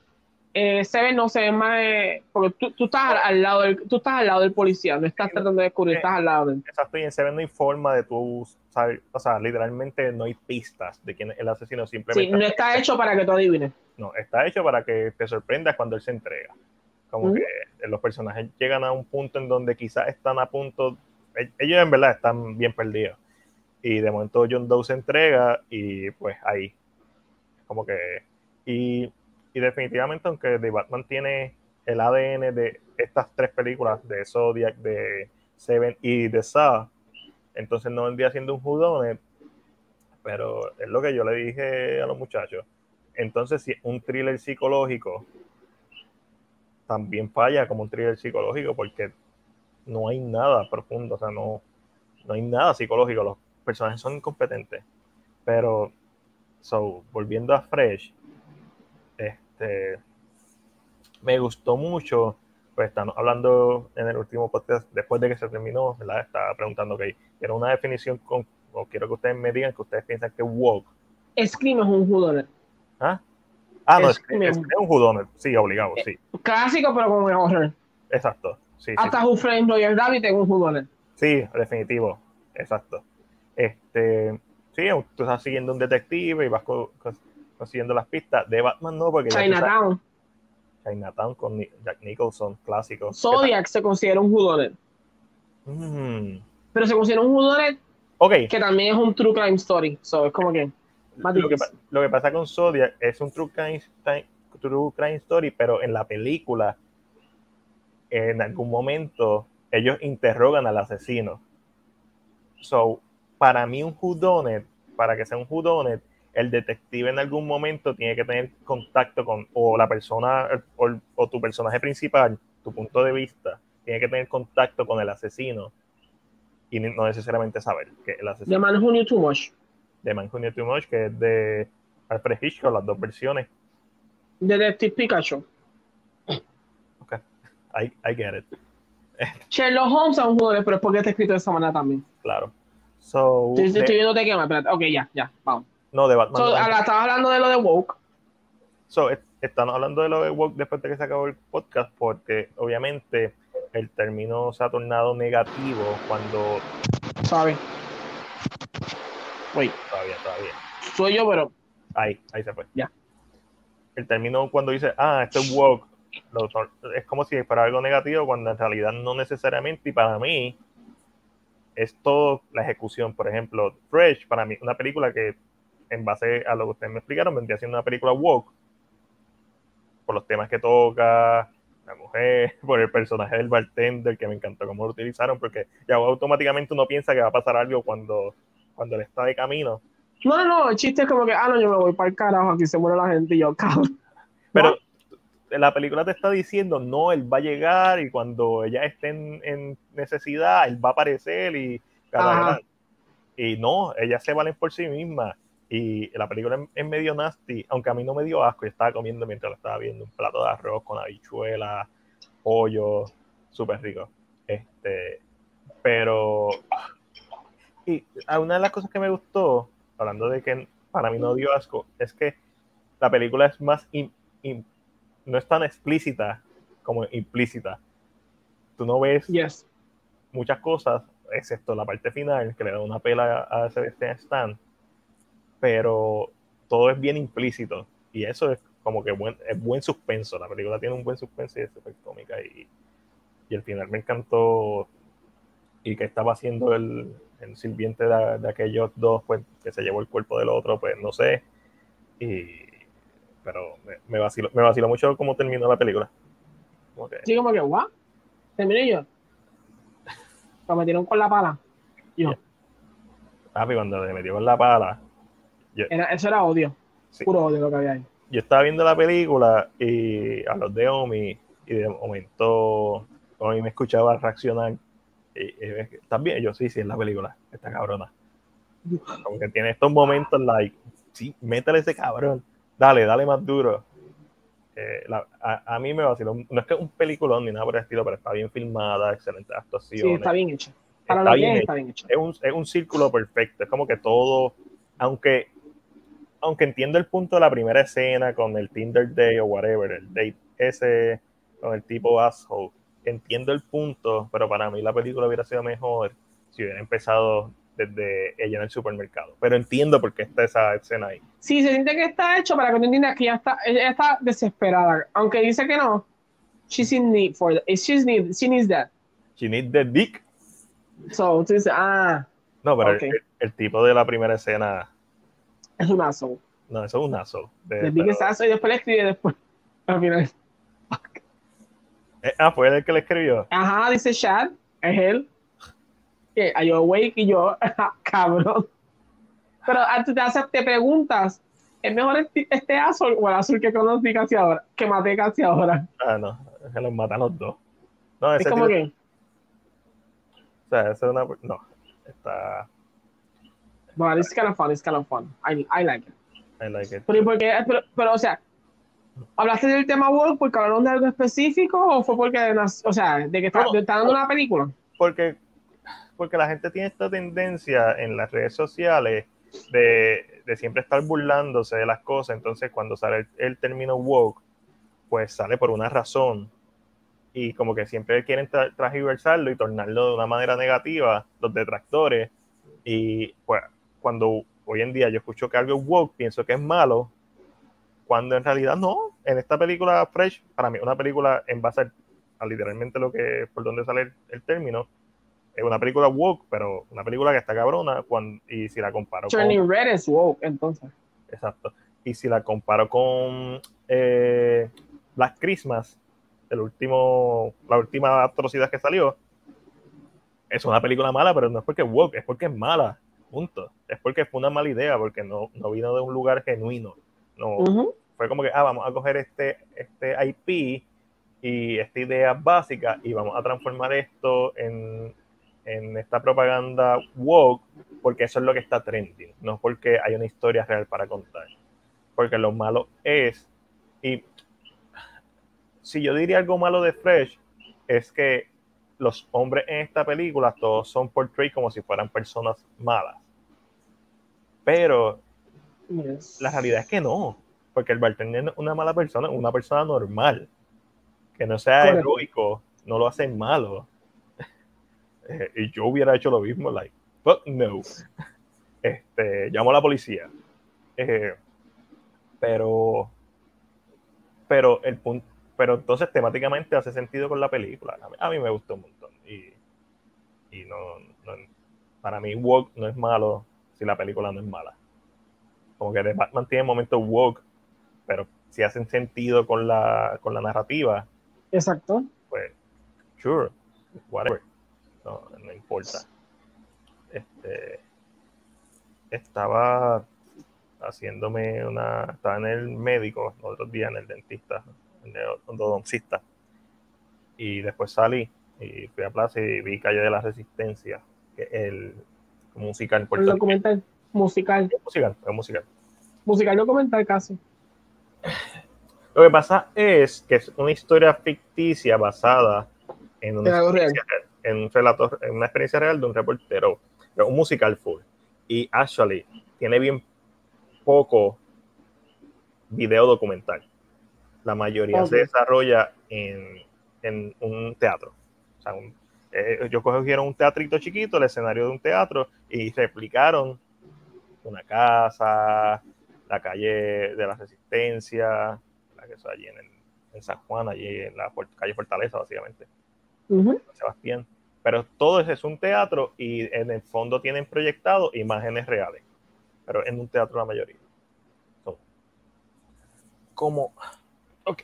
eh, se ve, no se ve más, porque tú, tú, estás al lado del, tú estás al lado del policía, no estás tratando de descubrir, estás al lado del. Exacto, y en Seven no hay forma de tú, o sea, literalmente no hay pistas de quién es el asesino, simplemente. Sí, no está hecho para que tú adivines. No, está hecho para que te sorprendas cuando él se entrega. Como que los personajes llegan a un punto en donde quizás están a punto, e, ellos en verdad están bien perdidos. Y de momento John Doe se entrega y pues ahí, como que, y y definitivamente, aunque The Batman tiene el ADN de estas tres películas, de Zodiac, de Seven y de Saw, entonces no vendría siendo un judonet, pero es lo que yo le dije a los muchachos. Entonces, si un thriller psicológico también falla como un thriller psicológico, porque no hay nada profundo, o sea, no, no hay nada psicológico, los personajes son incompetentes. Pero, so, volviendo a Fresh, este, me gustó mucho, pues estamos hablando en el último podcast, después de que se terminó, ¿verdad? Estaba preguntando, que era una definición con, o quiero que ustedes me digan que ustedes piensan que woke. Scream es un judonet. ¿Ah? Ah, no, es, un judonet, sí, obligado, sí. Clásico, pero con horror. Exacto, sí. Hasta Who Framed Roger Rabbit es un judonet. Sí, definitivo, exacto. Este, sí, tú estás siguiendo un detective y vas con, consiguiendo las pistas. De Batman no, porque... Chinatown. Chinatown con Jack Nicholson, clásico. Zodiac se considera un judonet. Mm. Pero se considera un judonet okay. que también es un true crime story. So, es como que... Lo que, lo que, pasa con Zodiac es un true crime, true crime story, pero en la película, en algún momento, ellos interrogan al asesino. So, para mí un whodunit, para que sea un whodunit, el detective en algún momento tiene que tener contacto con o la persona o, tu personaje principal, tu punto de vista, tiene que tener contacto con el asesino y no necesariamente saber que el asesino. The Man Who Knew Too Much. The Man Who Knew Too Much, que es de Alfred Hitchcock, las dos versiones. Detective Pikachu. Ok, I, I get it. Sherlock Holmes es un jugador, pero es porque está escrito de esa manera también. Claro. So, estoy, viendo de qué espérate. Ok, ya, ya, vamos. No, de Batman. So, estaba hablando de lo de Woke. So, estamos hablando de lo de Woke después de que se acabó el podcast, porque obviamente el término se ha tornado negativo cuando. Sorry. Wait. Todavía, todavía. Soy yo, pero. Ahí, ahí se fue. Ya. El término cuando dice, ah, esto es woke, es como si fuera algo negativo, cuando en realidad no necesariamente, y para mí, es todo la ejecución. Por ejemplo, Fresh, para mí, una película que en base a lo que ustedes me explicaron, vendría siendo una película woke, por los temas que toca, la mujer, por el personaje del bartender, que me encantó cómo lo utilizaron, porque ya automáticamente uno piensa que va a pasar algo cuando, cuando él está de camino. No, no, el chiste es como que, ah, no, yo me voy para el carajo, aquí se muere la gente y yo, cabrón. Pero la película te está diciendo, no, él va a llegar y cuando ella esté en, en necesidad, él va a aparecer y. Y no, ellas se valen por sí mismas. Y la película es, medio nasty, aunque a mí no me dio asco. Yo estaba comiendo mientras lo estaba viendo un plato de arroz con habichuelas, pollo, súper rico. Este, pero, y una de las cosas que me gustó, hablando de que para mí no dio asco, es que la película es más, in- in- no es tan explícita como implícita. Tú no ves Yes. muchas cosas, excepto la parte final, que le da una pela a Sebastian Stan, pero todo es bien implícito. Y eso es como que buen, es buen suspenso. La película tiene un buen suspenso y es súper cómica. Y, y el final me encantó. Y que estaba haciendo el, el sirviente de, de aquellos dos, pues que se llevó el cuerpo del otro, pues no sé. Y, pero me, me, vaciló, me vaciló mucho cómo terminó la película. Como que, Sí, como que, ¿what? Terminé yo. Lo metieron con la pala. Yo. papi, cuando le metió con la pala, Era, eso era odio. Sí. Puro odio lo que había ahí. yo estaba viendo la película y a los de Omi y de momento Omi me escuchaba reaccionar y, y. Y yo sí, sí, es la película, esta cabrona como que tiene estos momentos like sí, métele ese cabrón dale, dale más duro Eh, la- a, a mí me vaciló, no es que es un peliculón ni nada por el estilo, pero está bien filmada, excelentes Sí, actuaciones está bien hecho. Para Está lo que bien es, está bien hecho. es un, es un círculo perfecto. Es como que todo, aunque, aunque entiendo el punto de la primera escena con el Tinder Day o whatever, el date ese con el tipo asshole, entiendo el punto, pero para mí la película hubiera sido mejor si hubiera empezado desde ella en el supermercado. Pero entiendo por qué está esa escena ahí. Sí, se siente que está hecho para que tú entiendas que ella está, ella está desesperada. Aunque dice que no, she's in need for that. She's need, she needs that. She needs the dick. So, tú dices, ah, No, pero el tipo de la primera escena, es un asshole. no, eso es un asshole. De- Le pique pero- y después le escribe después. Al final. Eh, ah, fue él el que le escribió. Ajá, dice Chad, es él. Que you awake? Y yo, cabrón. Pero tú te, haces, te preguntas, ¿es mejor este, azul o el azul que conocí casi ahora? Que maté casi ahora. Ah, no, es que los matan los dos. No, Es ese como tipo- que, O sea, esa es una. No. Bueno, it's kind of fun, it's kind of fun. I, I like it. I like it. Pero, ¿y por qué? pero, pero, o sea, ¿hablaste del tema woke porque hablaron de algo específico o fue porque, o sea, de que está, No, de- está dando una película? Porque, porque la gente tiene esta tendencia en las redes sociales de, de siempre estar burlándose de las cosas. Entonces, cuando sale el, el término woke, pues sale por una razón. Y como que siempre quieren tra transversarlo y tornarlo de una manera negativa, los detractores. Y pues, cuando hoy en día yo escucho que algo es woke, pienso que es malo, cuando en realidad no. En esta película Fresh, para mí, una película en base a, a literalmente lo que, por donde sale el, el término, es una película woke, pero una película que está cabrona, cuando, y si la comparo con... Turning Red es woke, entonces. Exacto. Y si la comparo con eh, Black Christmas, el último, la última atrocidad que salió, es una película mala, pero no es porque es woke, es porque es mala. Punto. Es porque fue una mala idea, porque no, no vino de un lugar genuino. No, fue como que, ah, vamos a coger este, este IP y esta idea básica y vamos a transformar esto en, en esta propaganda woke porque eso es lo que está trending, no porque hay una historia real para contar. Porque lo malo es, y si yo diría algo malo de Fresh, es que los hombres en esta película todos son portrayed como si fueran personas malas. Pero Yes. la realidad es que no, porque el bartender es una mala persona, una persona normal. Que no sea Correcto. heroico, no lo hace malo. Eh, y yo hubiera hecho lo mismo, like, fuck no. Este, llamo a la policía. Eh, pero, pero el punto, pero entonces temáticamente hace sentido con la película. A mí, a mí me gustó un montón. Y, y no, no- para mí, woke no es malo si la película no es mala como que The Batman tiene momentos woke, pero si hacen sentido con la, con la narrativa, Exacto. pues, sure, whatever, no, no importa. Este, estaba, haciéndome una. Estaba en el médico, otros días en el dentista, en el odontista. Y después salí y fui a Plaza y vi Calle de la Resistencia, que es el musical. El documental musical. musical, es musical. Musical documental casi. Lo que pasa es que es una historia ficticia basada en una, experiencia, en un relato, en una experiencia real de un reportero, un musical full. Y actually tiene bien poco video documental. La mayoría se desarrolla en, en, un teatro. O sea, un, eh, ellos cogieron un teatrito chiquito, el escenario de un teatro, y replicaron una casa, la calle de la Resistencia, la que está allí en, San Juan, allí en la calle Fortaleza, básicamente. Sebastián. Pero todo es, es un teatro y en el fondo tienen proyectado imágenes reales, pero en un teatro la mayoría. como, ok.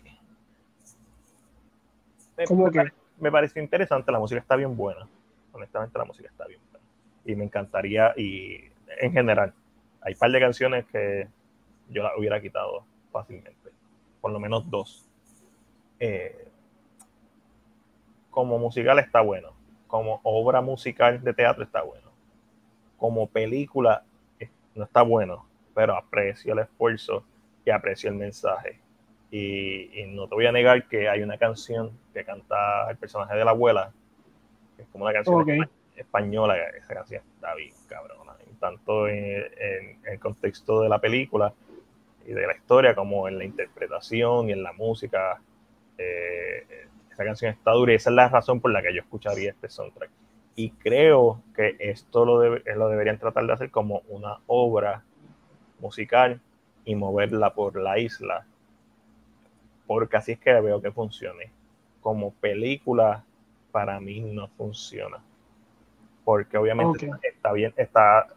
Me, que? me pareció interesante, la música está bien buena. Honestamente, la música está bien buena. Y me encantaría, y en general, hay un par de canciones que yo las hubiera quitado fácilmente. Por lo menos dos. Eh, como musical está bueno. Como obra musical de teatro está bueno. Como película eh, no está bueno, pero aprecio el esfuerzo y aprecio el mensaje. Y, no te voy a negar que hay una canción que canta el personaje de la abuela, que es como una canción española, esa canción está bien cabrona, tanto en, el contexto de la película y de la historia como en la interpretación y en la música. Eh, esa canción está dura y esa es la razón por la que yo escucharía este soundtrack. Y creo que esto lo, lo deberían tratar de hacer como una obra musical y moverla por la isla porque así es que veo que funcione. Como película, para mí no funciona. Porque obviamente está bien, está,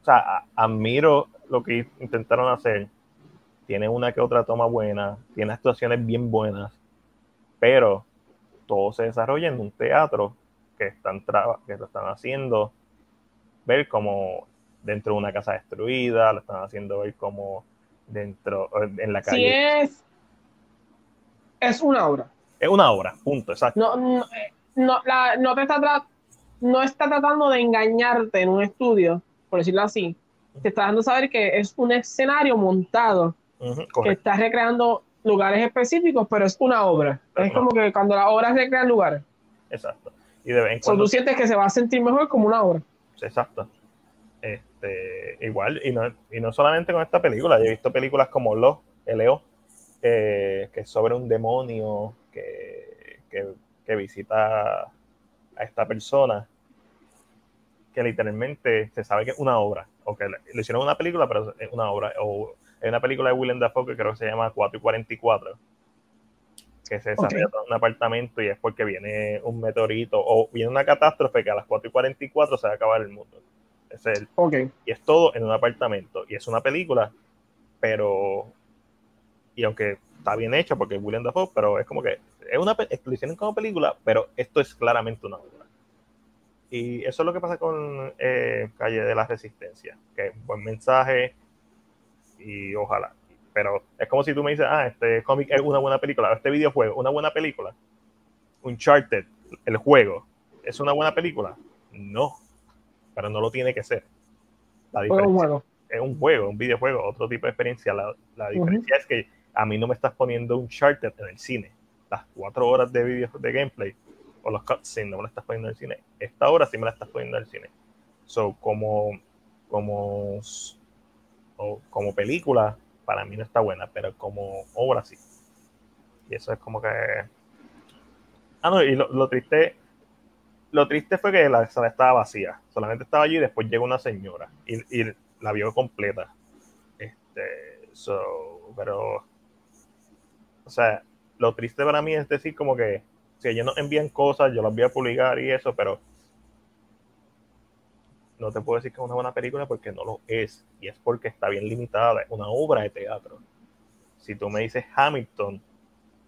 o sea, admiro lo que intentaron hacer. Tiene una que otra toma buena, tiene actuaciones bien buenas, pero todo se desarrolla en un teatro que están, que lo están haciendo ver como dentro de una casa destruida, lo están haciendo ver como dentro, en la calle. es es una obra. Es una obra, punto, exacto. No, no, no, la, no, te está no está tratando de engañarte en un estudio, por decirlo así. Te está dando a saber que es un escenario montado, que está recreando lugares específicos, pero es una obra. es como que cuando las obras recrean lugares. Exacto. Y de vez tú sientes que se va a sentir mejor como una obra. Exacto. Este, igual, y no, y no solamente con esta película, yo he visto películas como Lo, L.O., que es sobre un demonio que, que, visita a esta persona, que literalmente se sabe que es una obra, o que le hicieron una película, pero es una obra, o hay una película de Willem Dafoe que creo que se llama 4 y 44, que se desarrolla en un apartamento y es porque viene un meteorito o viene una catástrofe que a las 4 y 44 se va a acabar el mundo. Es el, Y es todo en un apartamento. Y es una película, pero y aunque está bien hecha porque es William Dafoe, pero es como que es una lo hicieron como película, pero esto es claramente una obra. Y eso es lo que pasa con eh, Calle de la Resistencia, que buen mensaje y ojalá. Pero es como si tú me dices, ah, este cómic es una buena película, este videojuego, una buena película. Uncharted, el juego, ¿es una buena película? No, pero no lo tiene que ser. La diferencia es un juego, un videojuego, otro tipo de experiencia. La, diferencia es que a mí no me estás poniendo un charter en el cine. Las cuatro horas de video de gameplay o los cutscenes no me las estás poniendo en el cine. Esta hora sí me la estás poniendo en el cine. So, como, como, como película, para mí no está buena, pero como obra sí. Y eso es como que. Ah, no, y lo, triste. Lo triste fue que la sala estaba vacía. Solamente estaba allí y después llegó una señora y, y la vio completa. Este, so, pero o sea, lo triste para mí es decir como que si ellos nos envían cosas, yo las voy a publicar y eso, pero no te puedo decir que es una buena película porque no lo es. Y es porque está bien limitada, es una obra de teatro. Si tú me dices Hamilton,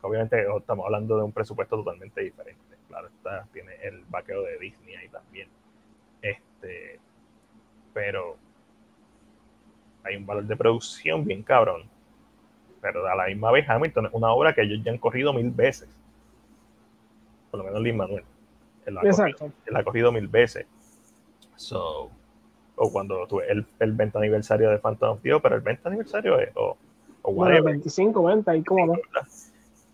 obviamente estamos hablando de un presupuesto totalmente diferente. Claro, está, tiene el vaqueo de Disney ahí también. Este, pero hay un valor de producción bien cabrón. Pero a la misma vez Hamilton es una obra que ellos ya han corrido mil veces. Por lo menos Lin Manuel. Él la, ha corrido, él ha corrido mil veces. So, o cuando tuve el, el 20 aniversario de Phantom of pero el 20 aniversario es, o, o bueno, 25, 20, y cómo no.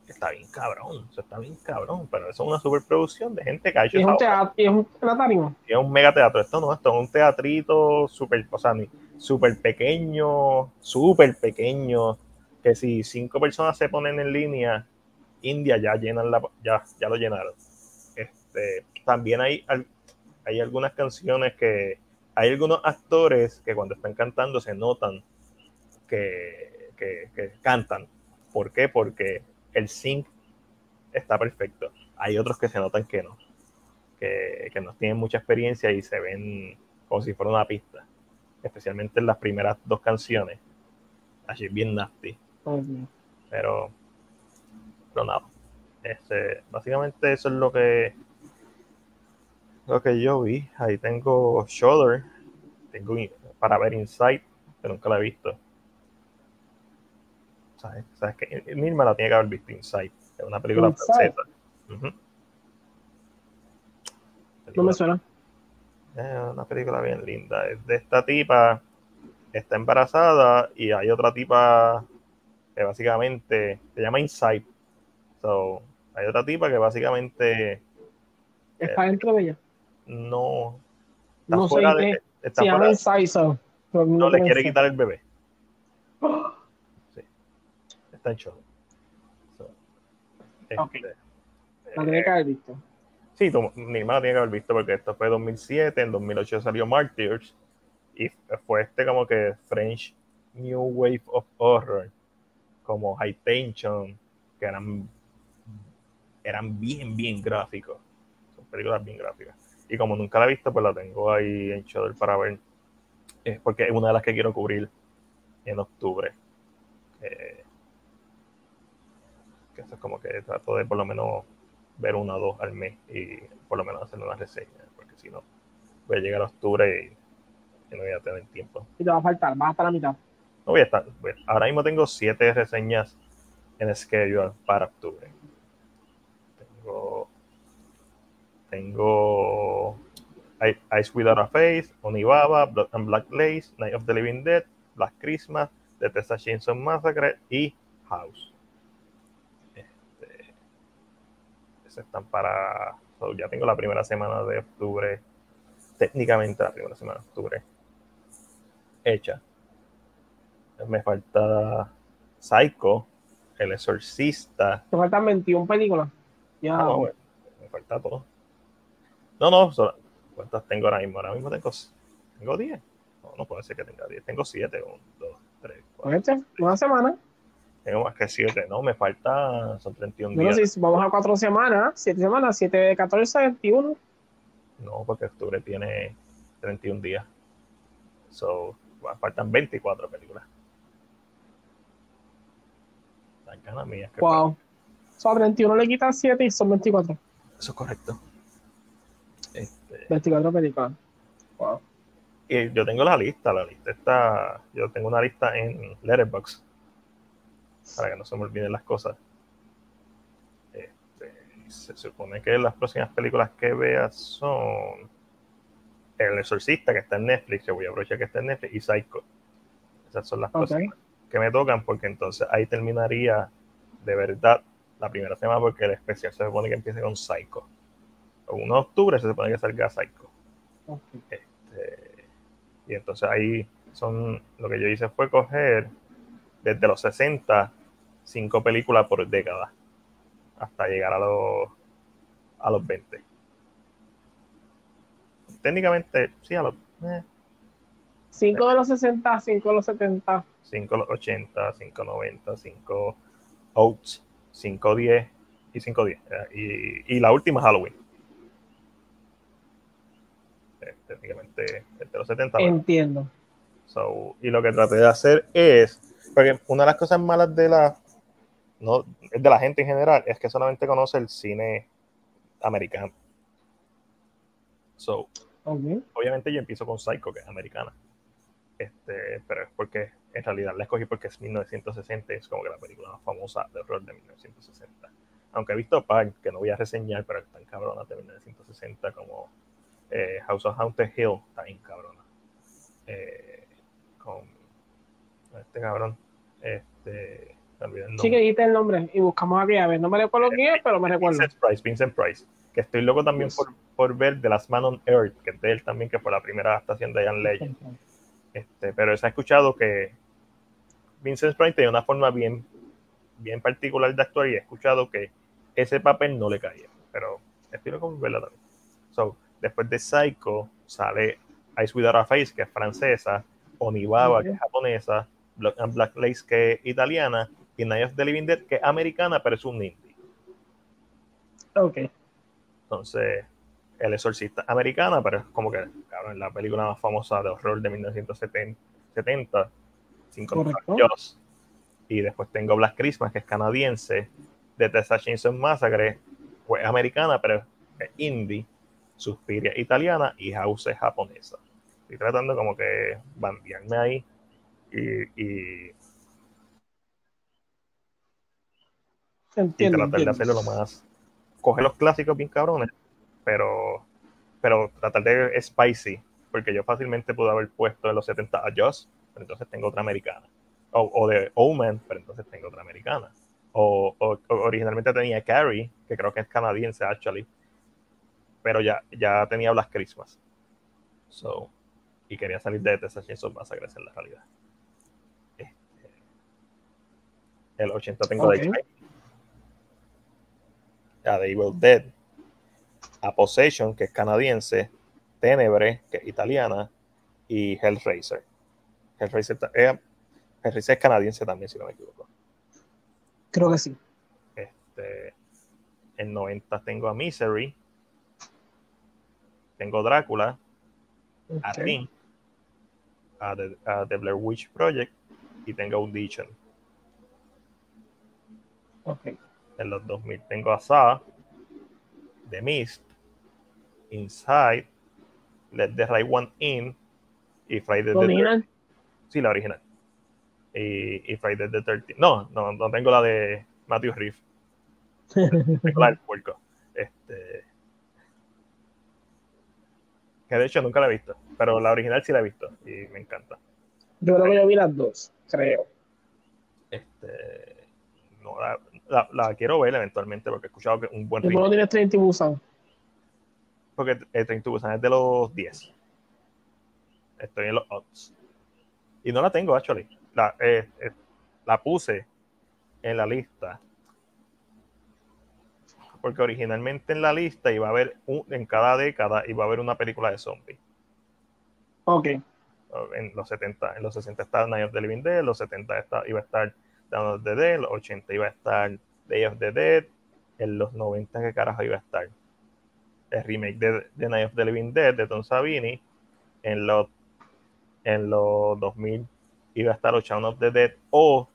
Está bien cabrón, eso está bien cabrón, pero eso es una superproducción de gente que ha hecho. ¿Y es un teatro? ¿Y es un teatro? es un megateatro, esto no, esto es un teatrito súper, o sea, súper pequeño, súper pequeño, que si cinco personas se ponen en línea, India ya llenan la, ya, ya lo llenaron. Este, también hay, hay algunas canciones que hay algunos actores que cuando están cantando se notan que, que, cantan. ¿Por qué? Porque el sync está perfecto. Hay otros que se notan que no, que, que no tienen mucha experiencia y se ven como si fuera una pista, especialmente en las primeras dos canciones. Así bien nasty. Pero, pero nada. Este, básicamente eso es lo que lo que yo vi. Ahí tengo Shoulder, tengo para ver Inside, pero nunca la he visto. ¿Sabes? ¿Sabes que Mirma la tiene que haber visto Inside. Es una película francesa. no me suena. Es una película bien linda. Es de esta tipa, está embarazada y hay otra tipa que básicamente se llama Inside. So, hay otra tipa que básicamente está dentro de ella no está no fuera de, está fuera, no, le quiere quitar el bebé. Sí. Está en show. este, la tiene que haber visto. Sí, tu, mi hermana tiene que haber visto porque esto fue 2007, en 2008 salió Martyrs y fue este como que French New Wave of Horror, como High Tension, que eran, eran bien, bien gráficos. Son películas bien gráficas. Y como nunca la he visto, pues la tengo ahí en Shudder para ver. Eh, porque es una de las que quiero cubrir en octubre. Eh, que eso es como que trato de por lo menos ver una o dos al mes y por lo menos hacer una reseña. Porque si no, voy a llegar a octubre y, no voy a tener tiempo. Y te va a faltar, vas hasta la mitad. Ahora mismo tengo siete reseñas en schedule para octubre. Tengo tengo Ice Without a Face, Onibaba, Blood and Black Lace, Night of the Living Dead, Black Christmas, The Texas Chainsaw Massacre y House. Este, están para. ya tengo la primera semana de octubre, técnicamente la primera semana de octubre, hecha. Me falta Psycho, El Exorcista. Te faltan 21 películas. Ya. Ah, me falta todo. No, no, ¿cuántas tengo ahora mismo? Ahora mismo tengo, tengo 10. No, no puede ser que tenga 10. Tengo 7. 1, 2, 3, 4. Una semana. Tengo más que 7, ¿no? Me falta, son 31 días. si vamos a 4 semanas, 7 semanas, 7 de 14, 21. No, porque octubre tiene 31 días. So, faltan 24 películas. Las ganas mías. Wow. So, a 31 le quitan 7 y son 24. Eso es correcto. 24 películas. Wow. Y yo tengo la lista, la lista está, yo tengo una lista en Letterboxd para que no se me olviden las cosas. Este, se supone que las próximas películas que veas son El Exorcista, que está en Netflix, que voy a aprovechar que está en Netflix, y Psycho. Esas son las cosas que me tocan, porque entonces ahí terminaría de verdad la primera semana, porque el especial se supone que empieza con Psycho. 1 de octubre se supone que salga Psycho. Este, y entonces ahí son, lo que yo hice fue coger desde los 60, cinco películas por década, hasta llegar a los, a los 20. Técnicamente, sí, a los... 5 eh. de los 60, 5 de los 70. 5 de los 80, 5 90, 5 Oats, 5 10 y 5 10. Y, y la última Halloween técnicamente de los 70. Entiendo. y lo que traté de hacer es, porque una de las cosas malas de la, no, de la gente en general es que solamente conoce el cine americano. So, obviamente yo empiezo con Psycho, que es americana. Este, pero es porque en realidad la escogí porque es 1960, es como que la película más famosa de horror de 1960. Aunque he visto par que no voy a reseñar, pero están cabronas de 1960, como eh, House of Haunted Hill, está bien cabrona. Eh, con este cabrón, este, Sí, que dijiste el nombre y buscamos aquí, a ver, no me recuerdo quién es, pero me recuerdo. Vincent Price, Vincent Price, que estoy loco también por, por, ver The Last Man on Earth, que es de él también, que fue la primera adaptación de Ian Legend. Este, pero se ha escuchado que Vincent Price tiene una forma bien, bien particular de actuar y he escuchado que ese papel no le caía, pero por verla también. So, después de Psycho sale Ice Without a Face, que es francesa, Onibaba, que es japonesa, Black and Black Lace, que es italiana, y Night of the Living Dead, que es americana, pero es un indie. Ok. Entonces, El Exorcista americana, pero es como que, cabrón, la película más famosa de horror de 1970, cinco años. Y después tengo Black Christmas, que es canadiense, de Tessa Chainsaw Massacre, pues americana, pero es indie, Suspiria italiana y House es japonesa. Estoy tratando como que bandearme ahí y, y Entiendo, y tratar de hacerlo lo más. Coger los clásicos bien cabrones, pero, pero tratar de spicy, porque yo fácilmente pude haber puesto en los 70 a Joss, pero entonces tengo otra americana. O, o de Omen, pero entonces tengo otra americana. O, o, originalmente tenía Carrie, que creo que es canadiense, actually, pero ya, ya tenía Black Christmas. So, y quería salir de Texas Chainsaw Massacre, en la realidad. Este, el 80 tengo de a The Evil Dead, a Possession, que es canadiense, Tenebre, que es italiana, y Hellraiser. Hellraiser, eh, Hellraiser es canadiense también, si no me equivoco. Creo que sí. Este, en 90 tengo a Misery, tengo Drácula, a Ring, a the, Blair Witch Project y tengo Audition. Okay en los 2000 tengo a Saw, The Mist, Inside, Let the Right One In y Friday the original? Sí, la original. Y, y Friday the 13 No, no, no tengo la de Matthew Reeve. tengo la del puerco. Este, que de hecho nunca la he visto, pero la original sí la he visto y me encanta. Yo creo que yo vi las dos, creo. Este, no, la, la, la, quiero ver eventualmente porque he escuchado que un buen ¿Por qué no tienes Train to Busan? Porque el Train to Busan es de los 10. Estoy en los odds. Y no la tengo, actually. La, eh, eh, la puse en la lista. Porque originalmente en la lista iba a haber, un, en cada década, iba a haber una película de zombies. Ok. En los 70, en los 60 estaba Night of the Living Dead, en los 70 está, iba a estar Dawn of the Dead, en los 80 iba a estar Day of the Dead, en los 90 que carajo iba a estar el remake de, de Night of the Living Dead de Tom Savini, en los en los 2000 iba a estar Shaun of the Dead o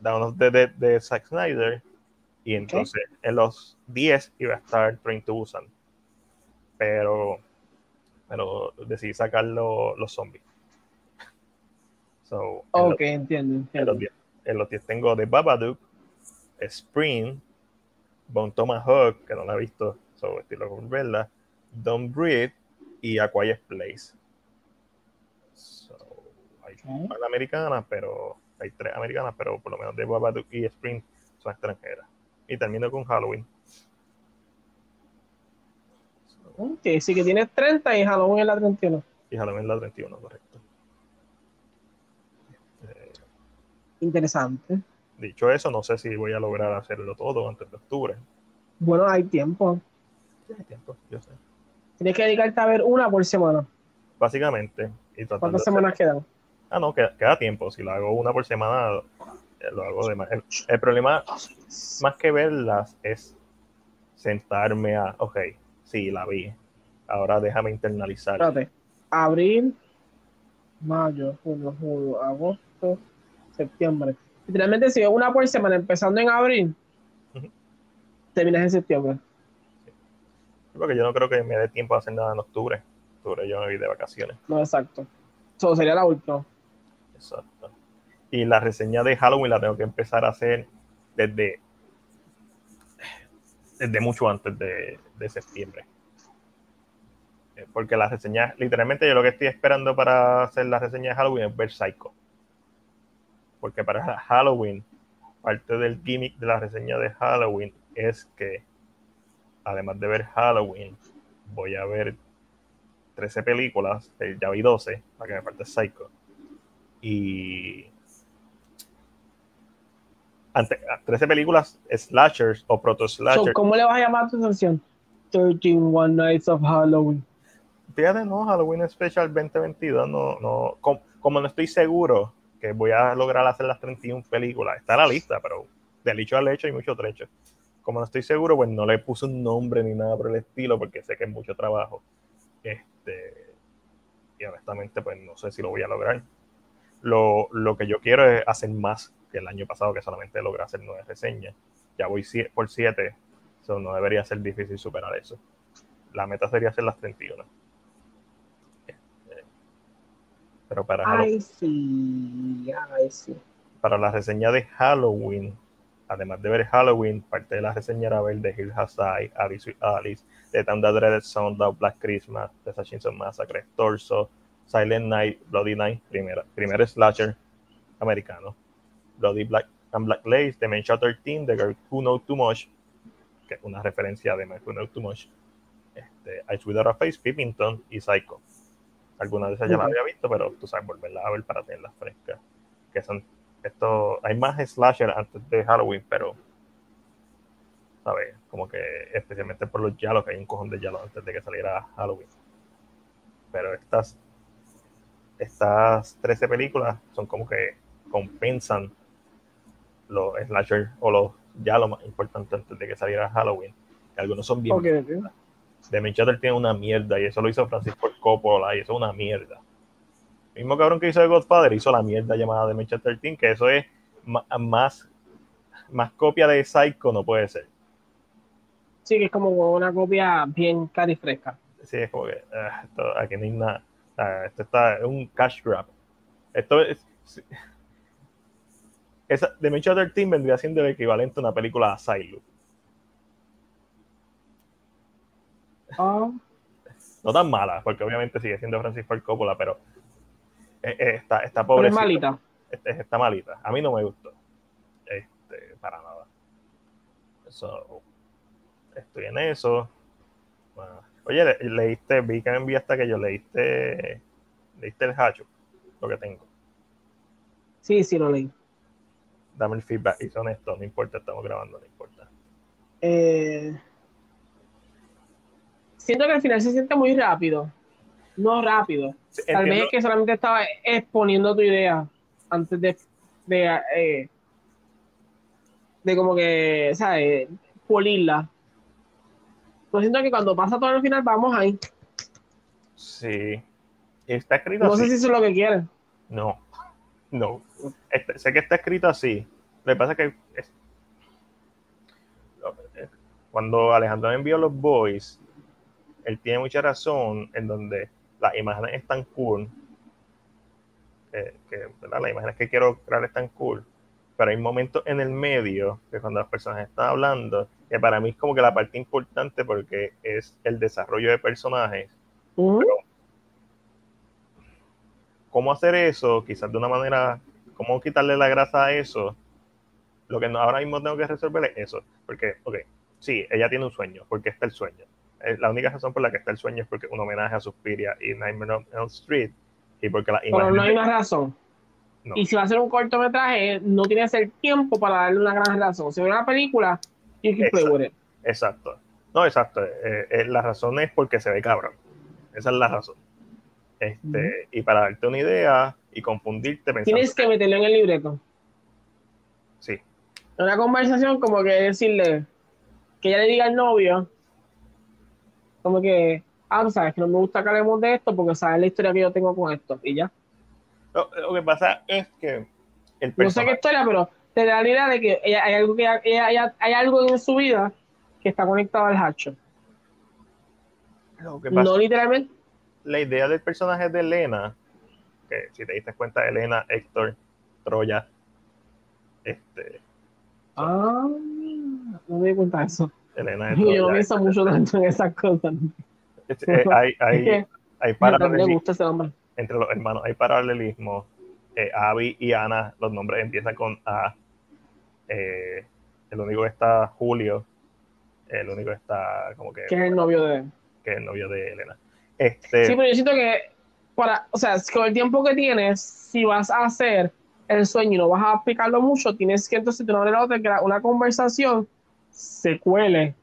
Dawn of the Dead de Zack Snyder y entonces en los 10 iba a estar Train to Busan. Pero pero decidí sacar los zombies. So, ok, entiendo, entiendo. en los 10 tengo The Babadook, Spring, Bone Tomahawk, que no la he visto, so estilo con verla, Don't Breathe y A Quiet Place. So, hay una americanas, pero hay tres americanas, pero por lo menos The Babadook y Spring son extranjeras. Y termino con Halloween. Ok, sí que tienes 30 y Halloween es la 31. Y Halloween es la 31, correcto. interesante. Dicho eso, no sé si voy a lograr hacerlo todo antes de octubre. Bueno, hay tiempo. Hay tiempo, yo sé. Tienes que dedicarte a ver una por semana. Básicamente. ¿Cuántas semanas quedan? Ah, no, queda, tiempo. Si lo hago una por semana, lo hago de más. El, problema, más que verlas, es sentarme a, ok, sí, la vi. Ahora déjame internalizar. Espérate. Abril, mayo, junio, julio, agosto, septiembre. Literalmente, si es una por semana empezando en abril, terminas en septiembre. Porque yo no creo que me dé tiempo a hacer nada en octubre. Octubre yo me voy de vacaciones. No, exacto. Eso sería la última. Exacto. Y la reseña de Halloween la tengo que empezar a hacer desde, desde mucho antes de, de septiembre. Eh, Porque la reseña, literalmente yo lo que estoy esperando para hacer la reseña de Halloween es ver Psycho. Porque para Halloween, parte del gimmick de la reseña de Halloween es que, además de ver Halloween, voy a ver 13 películas, eh, ya vi 12, para que me falte Psycho. Y ante, 13 películas slashers o proto So, slashers. ¿Cómo le vas a llamar a tu sección? 13 One Nights of Halloween. Fíjate, no, Halloween Special 2022, no, no, com- como, no estoy seguro que voy a lograr hacer las 31 películas, está en la lista, pero del hecho al hecho hay mucho trecho. Como no estoy seguro, pues no le puse un nombre ni nada por el estilo, porque sé que es mucho trabajo. Este, y honestamente, pues no sé si lo voy a lograr. Lo, lo que yo quiero es hacer más que el año pasado, que solamente logré hacer nueve reseñas. Ya voy por siete, so no debería ser difícil superar eso. La meta sería hacer las 31. Pero para, Ay, sí, ay, sí. para la reseña de Halloween, además de ver Halloween, parte de la reseña era ver The Hill Has Alice with Alice, The Time That Dreaded Sound Black Christmas, The Chainsaw Massacre, Torso, Silent Night, Bloody Night, primera, primer slasher americano, Bloody Black and Black Lace, Dementia 13, The Girl Who Knows Too Much, que es una referencia de Who Knows Too Much, este, Eyes Without a Face, Pippington y Psycho. Algunas de esas ya las había visto, pero tú sabes, volverlas a ver para tenerlas frescas. Que son esto, hay más slasher antes de Halloween, pero ¿sabes? Como que especialmente por los yalos, que hay un cojón de yalos antes de que saliera Halloween. Pero estas estas 13 películas son como que compensan los slasher o los yalos más importantes antes de que saliera Halloween. Que algunos son bien Ok, ok. de Minchester tiene una mierda y eso lo hizo Francisco Coppola y eso es una mierda. El mismo cabrón que hizo de Godfather hizo la mierda llamada de Manchester Team, que eso es más, más copia de Psycho, no puede ser. Sí, que es como una copia bien cara y fresca. Sí, es como que ah, esto, aquí no hay nada. Esto está es un cash grab. Esto es. sí. Esa, The Manchester Team vendría siendo el equivalente a una película de Asylum. Ah, No tan mala, porque obviamente sigue siendo Francis Ford Coppola, pero está, está pero pobre. es malita. Este- está malita. A mí no me gustó. Este, para nada. So, estoy en eso. Bueno, oye, le- leíste, vi que me enviaste que yo leíste, leíste el hacho, lo que tengo. Sí, sí, lo leí. Dame el feedback y son honesto, no importa, estamos grabando, no importa. Eh, siento que al final se siente muy rápido. No rápido. Tal vez es que solamente estaba exponiendo tu idea antes de, de, eh, de como que, ¿sabes? Pulirla. Pero siento que cuando pasa todo al final, vamos ahí. Sí. Está escrito No así. sé si eso es lo que quieren. No, no. Este- sé que está escrito así. Lo que pasa es que es- cuando Alejandro me envió los boys, él tiene mucha razón en donde las imágenes están cool. eh, que, ¿verdad? Las imágenes que quiero crear están cool. Pero hay momentos en el medio que cuando las personas están hablando, que para mí es como que la parte importante porque es el desarrollo de personajes cómo hacer eso, quizás de una manera, cómo quitarle la grasa a eso, lo que no- ahora mismo tengo que resolver es eso. Porque, ok, sí, ella tiene un sueño, porque está el sueño. Eh, La única razón por la que está el sueño es porque un homenaje a Suspiria y Nightmare on Elm Street, y porque la Pero no hay una razón. No. Y si va a ser un cortometraje, no tiene que ser tiempo para darle una gran razón. Si es una película, you can play Exacto. with it. Exacto. No, exacto. Eh, eh, la razón es porque se ve cabrón. Esa es la razón. Este, Y para darte una idea y confundirte pensando. Tienes que meterlo en el libreto. Sí, Una conversación como que decirle que ella le diga al novio, como que, ah, sabes que no me gusta que hablemos de esto porque sabes la historia que yo tengo con esto. Y ya. Lo, lo que pasa es que el No sé personaje. qué historia, pero te da la idea de que ella- hay algo que ella- ella- ella- hay algo en su vida que está conectado al hacho. lo que pasa- No literalmente. la idea del personaje de Elena, porque si te diste cuenta, Elena, Héctor, Troya, este. Ah, no me di cuenta de eso. Elena Digo, yo no pienso mucho tanto en esas cosas. Eh, hay, hay, hay paralelismo. Entre los hermanos hay paralelismo. Eh, Abby y Ana, los nombres empiezan con A. Eh, el único que está Julio. El único que está como que. Que es el novio de. Que es el novio de Elena. Este, sí, pero yo siento que para, o sea, con el tiempo que tienes, si vas a hacer el sueño y no vas a aplicarlo mucho, tienes que entonces de una manera otra crear una conversación se cuele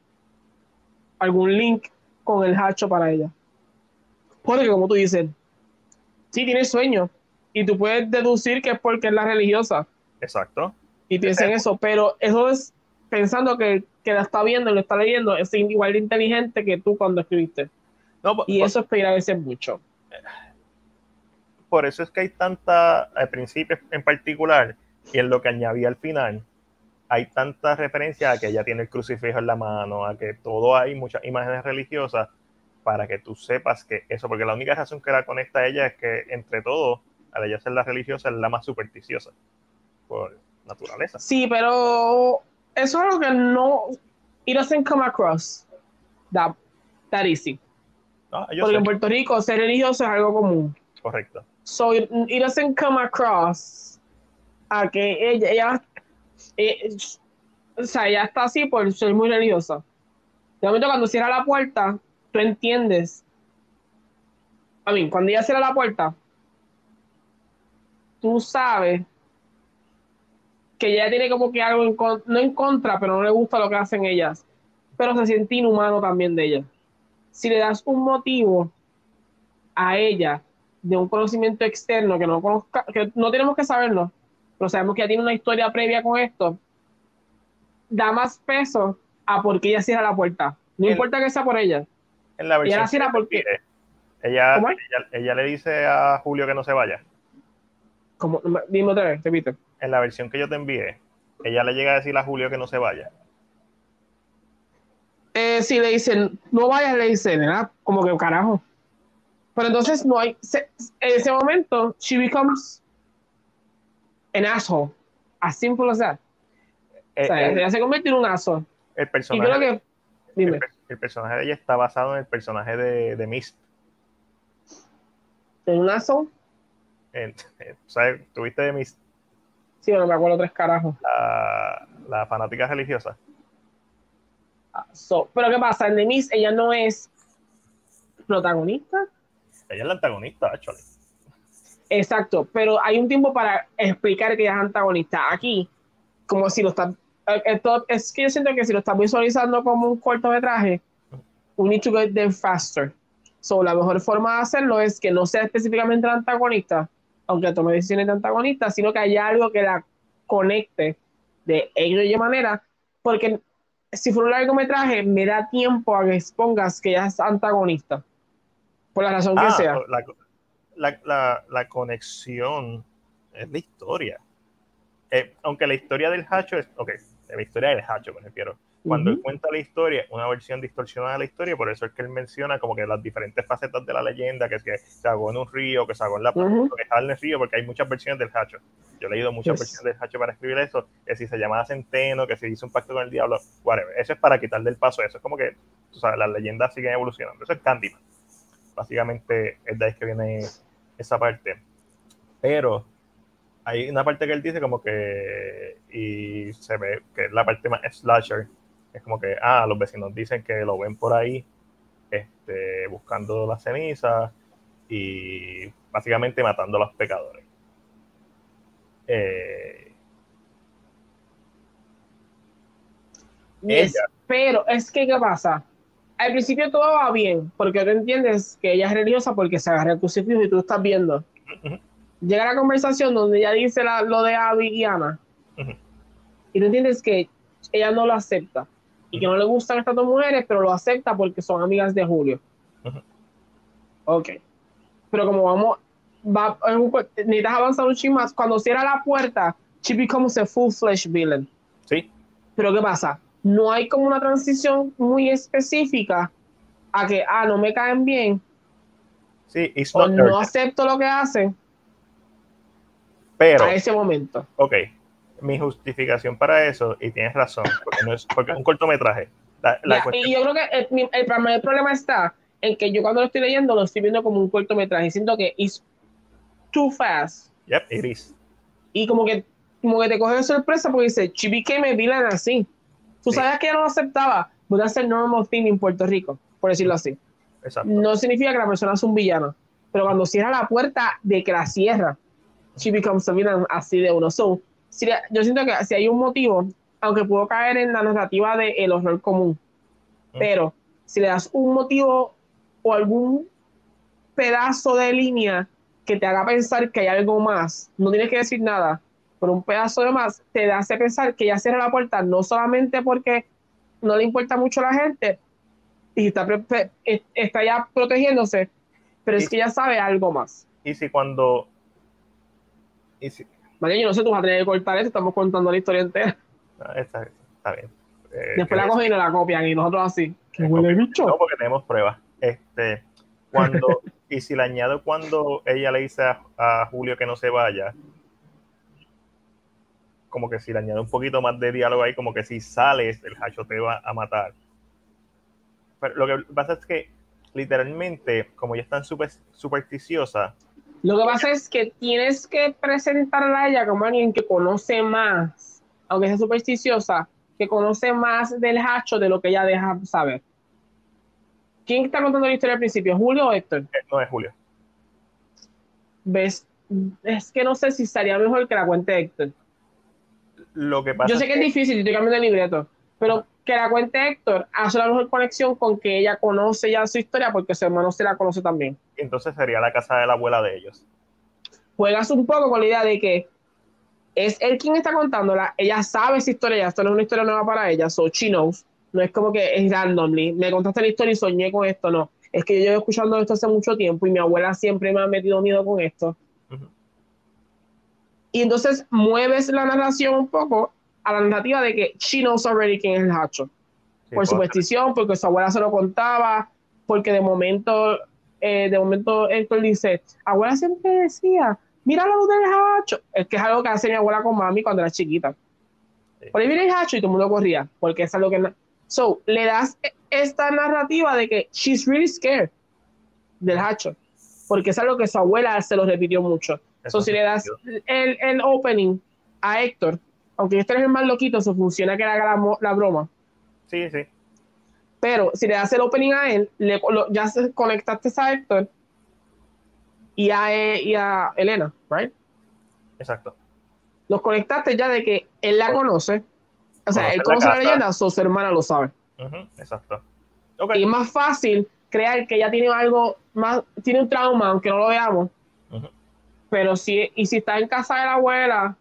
algún link con el hacho para ella. Porque como tú dices, sí tiene sueño y tú puedes deducir que es porque es la religiosa. Exacto. Y piensa en eso, pero eso es pensando que, que la está viendo lo está leyendo, es igual de inteligente que tú cuando escribiste. No, y eso es a veces mucho. Por eso es que hay tanta, al principio en particular, y en lo que añadí al final, hay tanta referencia a que ella tiene el crucifijo en la mano, a que todo hay muchas imágenes religiosas para que tú sepas que eso, porque la única razón que la conecta a ella es que entre todo, al ella ser la religiosa, es la más supersticiosa, por naturaleza. Sí, pero eso es algo que no, it doesn't come across that, that easy. porque en Puerto Rico ser religioso es algo común. Correcto. So it, doesn't come across a que ella, ella eh, o sea, ella está así por ser muy religiosa. De momento, cuando cierra la puerta, tú entiendes. A mí, cuando ella cierra la puerta, tú sabes que ella tiene como que algo no en contra, pero no le gusta lo que hacen ellas. Pero se siente inhumano también de ella. Si le das un motivo a ella de un conocimiento externo que no conozca, que no tenemos que saberlo, pero sabemos que ya tiene una historia previa con esto, da más peso a por qué ella cierra la puerta. No importa que sea por ella. En la versión ella porque... Ella, ella, le dice a Julio que no se vaya. Como, dime otra vez, repite. En la versión que yo te envié, ella le llega a decir a Julio que no se vaya. Eh, si le dicen, no vayas, le dicen, ¿verdad? Como que carajo. Pero entonces no hay, en ese momento, she becomes an asshole. As simple as that. o sea, eh, ella se convierte en un asshole. El personaje, y creo que, dime. El, personaje de ella está basado en el personaje de, de Mist. ¿En un asshole? ¿Sabes? ¿Tuviste de Mist? Sí, bueno, me acuerdo tres carajos. La, la fanática religiosa. Ah, pero ¿qué pasa? En The Mist ella no es protagonista. Ella es la antagonista, actually. Exacto, pero hay un tiempo para explicar que ella es antagonista. Aquí, como si lo está, eh, es que yo siento que si lo estás visualizando como un cortometraje, we need to get them faster. So, la mejor forma de hacerlo es que no sea específicamente antagonista, aunque tome decisiones de antagonista, sino que haya algo que la conecte de de manera, porque si fuera un largometraje, me da tiempo a que expongas que ella es antagonista, por la razón que ah, sea la, la, conexión es la historia. Eh, aunque la historia del Hacho es, ok, la historia del Hacho me refiero. Cuando él cuenta la historia, una versión distorsionada de la historia, por eso es que él menciona como que las diferentes facetas de la leyenda, que es que se hago en un río, que se hago en la uh que está en el río, porque hay muchas versiones del Hacho. Yo he leído muchas versiones del Hacho para escribir eso, que si se llamaba Centeno, que si hizo un pacto con el diablo, whatever. Eso es para quitar del paso eso. Es como que, las leyendas siguen evolucionando. Eso es Candyman. Básicamente es de ahí que viene esa parte. Pero hay una parte que él dice como que, y se ve que es la parte más slasher, es como que, ah, los vecinos dicen que lo ven por ahí este, buscando la ceniza y básicamente matando a los pecadores. Eh, pero es que, ¿qué pasa? Al principio todo va bien, porque tú entiendes que ella es religiosa porque se agarra el crucifijo y tú estás viendo. Llega la conversación donde ella dice lo de Abby y Ana, y tú entiendes que ella no lo acepta y que no le gustan estas dos mujeres, pero lo acepta porque son amigas de Julio. Ok. Pero como vamos, va, necesitas avanzar un ching más. Cuando cierra la puerta, she becomes a full-fledged villain. Sí. Pero ¿qué pasa? No hay como una transición muy específica a que, ah, no me caen bien. Sí, o no acepto lo que hacen. Pero, a ese momento. ok, mi justificación para eso, y tienes razón, porque, no es, porque es un cortometraje. La, la Ya, cuestión- y yo creo que el, el primer problema está en que yo cuando lo estoy leyendo lo estoy viendo como un cortometraje. Siento que es too fast. Yep, it is. Y como que, como que te coge de sorpresa porque dice, she became a villain así. Tú Sí. sabías que ella no lo aceptaba. But that's a normal thing en Puerto Rico, por decirlo así. Exacto. No significa que la persona es un villano. Pero cuando cierra la puerta de que la cierra, she becomes a villain así de uno. So, si yo siento que si hay un motivo, aunque puedo caer en la narrativa del horror común, Mm. pero si le das un motivo o algún pedazo de línea que te haga pensar que hay algo más, no tienes que decir nada, pero un pedazo de más te hace pensar que ya cierra la puerta, no solamente porque no le importa mucho a la gente y está, es- está ya protegiéndose, pero es que ya sabe algo más. Y si cuando. Y si, Vale, yo no sé, tú vas a tener que cortar esto, estamos contando la historia entera. ah, está, está bien. Eh, Después la que- cogen y nos la copian y nosotros así. ¿Qué Eh, huele bicho? No, porque tenemos pruebas. Este, cuando, y si le añado cuando ella le dice a, a Julio que no se vaya, como que si le añado un poquito más de diálogo ahí, como que si sales, el hacho te va a matar. Pero lo que pasa es que, literalmente, como ella es tan super, supersticiosa, Lo que pasa es que tienes que presentarla a ella como alguien que conoce más, aunque sea supersticiosa, que conoce más del hacho de lo que ella deja saber. ¿Quién está contando la historia al principio? ¿Julio o Héctor? eh, no es Julio. ¿Ves? Es que no sé si estaría mejor que la cuente Héctor. Lo que pasa Yo sé que es difícil, yo estoy cambiando el libreto, pero que la cuente Héctor hace la mejor conexión con que ella conoce ya su historia porque su hermano se la conoce también. entonces sería la casa de la abuela de ellos. juegas un poco con la idea de que es él quien está contándola, ella sabe esa historia, ya esto no es una historia nueva para ella, so she knows, no es como que es randomly, me contaste la historia y soñé con esto, no, es que yo llevo escuchando esto hace mucho tiempo y mi abuela siempre me ha metido miedo con esto. Ujú. Y entonces mueves la narración un poco a la narrativa de que she knows already quién es el hacho, Sí, por puedo superstición, porque su abuela se lo contaba, porque de momento, eh, de momento Héctor dice, abuela siempre decía, mira la luz del hacho. Es que es algo que hace mi abuela con mami cuando era chiquita. Sí. Por ahí viene el hacho y todo el mundo corría, porque es algo que... So, le das e- esta narrativa de que she's really scared del hacho, porque es algo que su abuela se lo repitió mucho. Eso So, si le das el, el opening a Héctor, aunque este es el más loquito, eso funciona que le haga la, la broma. Sí, sí. Pero si le das el opening a él, le, lo- ya se conectaste a Héctor y a, eh, y a Elena, ¿right? Exacto. Los conectaste ya de que él la conoce. O sea, Conoce él la conoce la, casa. leyenda, so su hermana lo sabe. Exacto. Y es más fácil crear que ella tiene algo más, tiene un trauma, aunque no lo veamos. Pero si, y si está en casa de la abuela,